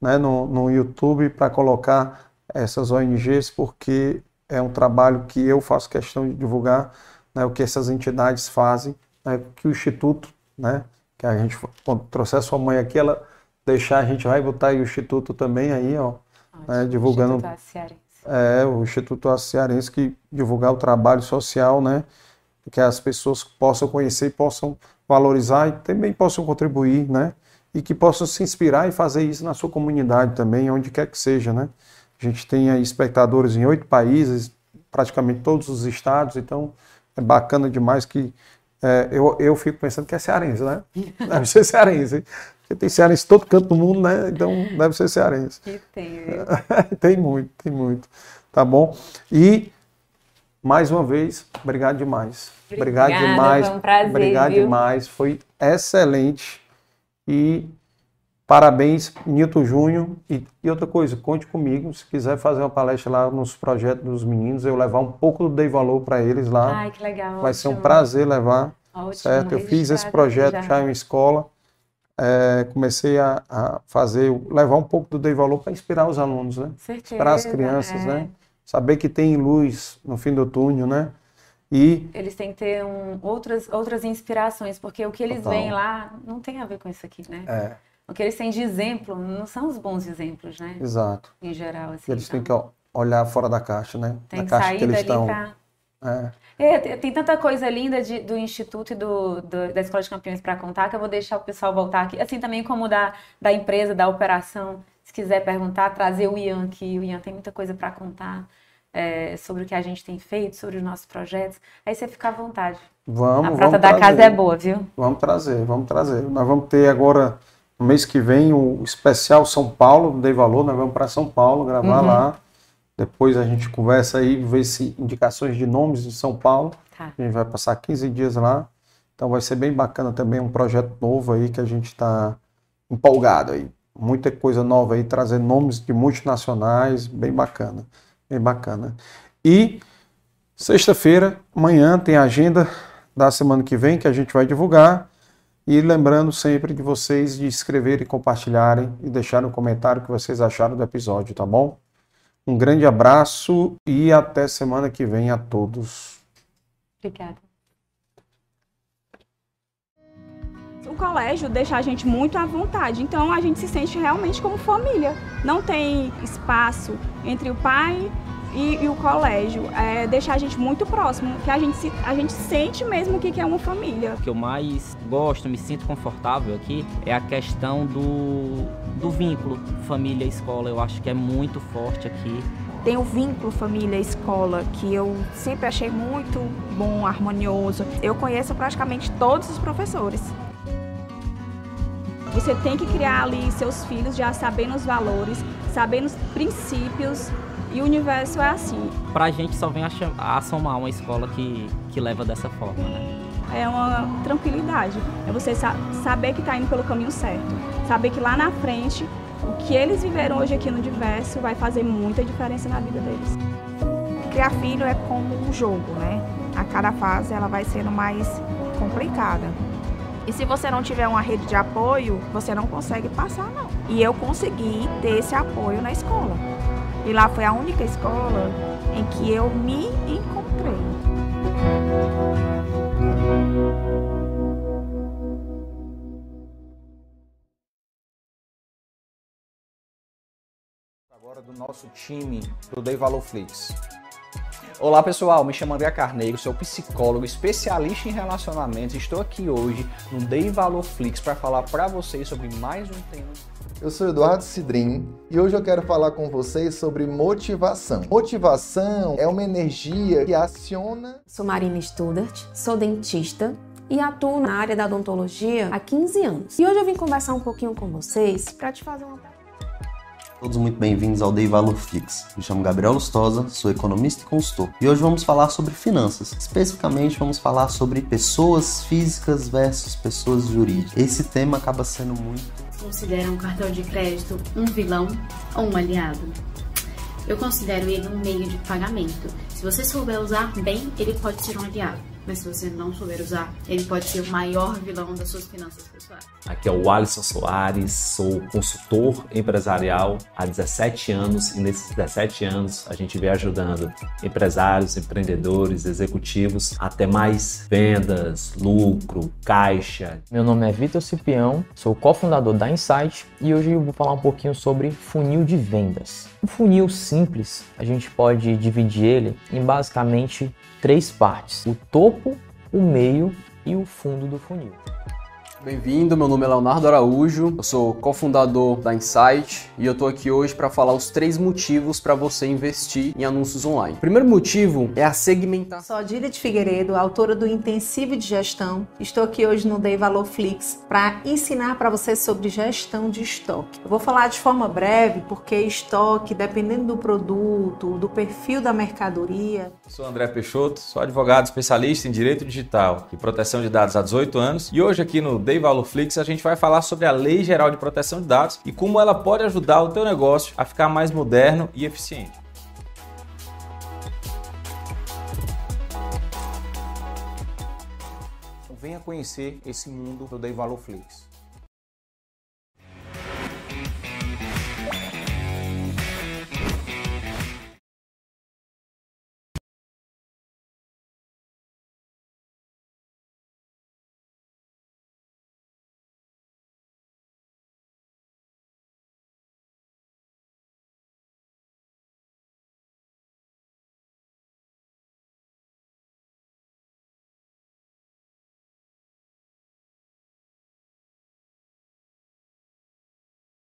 né, no, no YouTube para colocar essas ONGs, porque é um trabalho que eu faço questão de divulgar, né, o que essas entidades fazem, né, que o Instituto, né, que a gente, quando trouxer a sua mãe aqui, ela deixar, a gente vai botar aí o Instituto também aí, ó, né, divulgando... É, o Instituto Cearense que divulgar o trabalho social, né, que as pessoas possam conhecer possam valorizar e também possam contribuir, né, e que possam se inspirar e fazer isso na sua comunidade também, onde quer que seja, né. A gente tem aí espectadores em oito países, praticamente todos os estados, então é bacana demais que é, eu, eu fico pensando que é cearense, né? Deve ser cearense. Porque tem cearense em todo canto do mundo, né? Então deve ser cearense. Que tem, tem muito, tem muito. Tá bom? E mais uma vez, obrigado demais. Obrigada, obrigado demais. Foi um prazer, obrigado viu? demais. Foi excelente. E Parabéns, Nilton Júnior. E, e, outra coisa, conte comigo. Se quiser fazer uma palestra lá nos projetos dos meninos, eu levar um pouco do Dei Valor para eles lá. Ai, que legal. Vai ótimo. ser um prazer levar. Ótimo, certo? Eu fiz esse projeto já, já em escola. É, comecei a, a, fazer, levar um pouco do Dei Valor para inspirar os alunos, né? Certeza, inspirar as crianças, é. né? Saber que tem luz no fim do túnel, né? E eles têm que ter um, outras, outras inspirações, porque o que eles Total. veem lá não tem a ver com isso aqui, né? É. O que eles têm de exemplo não são os bons exemplos, né? Exato. Em geral, assim. Eles então, têm que ó, olhar fora da caixa, né? Tem da que caixa sair que eles estão. pra... É. É, tem- tanta coisa linda de- do Instituto e do, do- da Escola de Campeões para contar que eu vou deixar o pessoal voltar aqui. Assim também como da, da empresa, da operação. Se quiser perguntar, trazer o Ian aqui. O Ian tem muita coisa para contar é, sobre o que a gente tem feito, sobre os nossos projetos. Aí você fica à vontade. Vamos, a prata vamos da trazer. casa é boa, viu? Vamos trazer, vamos trazer. Nós vamos ter agora, no mês que vem, o especial São Paulo, do Dei Valor. Nós vamos para São Paulo gravar Uhum. lá. Depois a gente conversa aí, vê se indicações de nomes de São Paulo. Tá. A gente vai passar 15 dias lá. Então vai ser bem bacana também, um projeto novo aí que a gente está empolgado aí. Muita coisa nova aí, trazer nomes de multinacionais, bem bacana. Bem bacana. E sexta-feira, amanhã, tem a agenda da semana que vem que a gente vai divulgar. E lembrando sempre de vocês de escreverem, compartilharem e deixarem um comentário o que vocês acharam do episódio, tá bom? Um grande abraço e até semana que vem a todos. Obrigada. O colégio deixa a gente muito à vontade, então a gente se sente realmente como família. Não tem espaço entre o pai e, e o colégio. É, deixa a gente muito próximo, que a gente, se- a gente sente mesmo que que é uma família. O que eu mais gosto, me sinto confortável aqui, é a questão do, do vínculo família-escola. Eu acho que é muito forte aqui. Tem o vínculo família-escola, que eu sempre achei muito bom, harmonioso. Eu conheço praticamente todos os professores. Você tem que criar ali seus filhos já sabendo os valores, sabendo os princípios, e o universo é assim. Pra gente só vem a, a somar uma escola que, que leva dessa forma, né? É uma tranquilidade. É você sa- saber que está indo pelo caminho certo. Saber que lá na frente, o que eles viveram hoje aqui no diverso vai fazer muita diferença na vida deles. Criar filho é como um jogo, né? A cada fase ela vai sendo mais complicada. E se você não tiver uma rede de apoio, você não consegue passar, não. E eu consegui ter esse apoio na escola. E lá foi a única escola em que eu me encontrei. Nosso time do Dei Valor Flix. Olá pessoal, me chamo André Carneiro, sou psicólogo, especialista em relacionamentos. Estou aqui hoje no Dei Valor Flix para falar para vocês sobre mais um tema. Eu sou Eduardo Cidrim e hoje eu quero falar com vocês sobre motivação. Motivação é uma energia que aciona. Sou Marina Studart, sou dentista e atuo na área da odontologia há 15 anos. E hoje eu vim conversar um pouquinho com vocês para te fazer uma Todos muito bem-vindos ao Day Valor Fix. Me chamo Gabriel Lustosa, sou economista e consultor. E hoje vamos falar sobre finanças. Especificamente, vamos falar sobre pessoas físicas versus pessoas jurídicas. Esse tema acaba sendo muito. Considera um cartão de crédito um vilão ou um aliado? Eu considero ele um meio de pagamento. Se você souber usar bem, ele pode ser um aliado mas se você não souber usar, ele pode ser o maior vilão das suas finanças pessoais. Aqui é o Alisson Soares, sou consultor empresarial há 17 anos e nesses 17 anos a gente vem ajudando empresários, empreendedores, executivos a ter mais vendas, lucro, caixa. Meu nome é Vitor Cipião, sou cofundador da Insight e hoje eu vou falar um pouquinho sobre funil de vendas. Um funil simples, a gente pode dividir ele em basicamente três partes: o topo, o meio e o fundo do funil. Bem-vindo, meu nome é Leonardo Araújo, eu sou cofundador da Insight e eu tô aqui hoje para falar os três motivos para você investir em anúncios online. O primeiro motivo é a segmentação. Sou Adília de Figueiredo, autora do Intensivo de Gestão. Estou aqui hoje no Dei Valor Flix para ensinar para você sobre gestão de estoque. Eu vou falar de forma breve porque estoque, dependendo do produto, do perfil da mercadoria. Sou André Peixoto, sou advogado especialista em direito digital e proteção de dados há 18 anos e hoje aqui no Dei Lei Valorflix, a gente vai falar sobre a Lei Geral de Proteção de Dados e como ela pode ajudar o teu negócio a ficar mais moderno e eficiente. Venha conhecer esse mundo do Dei Valorflix.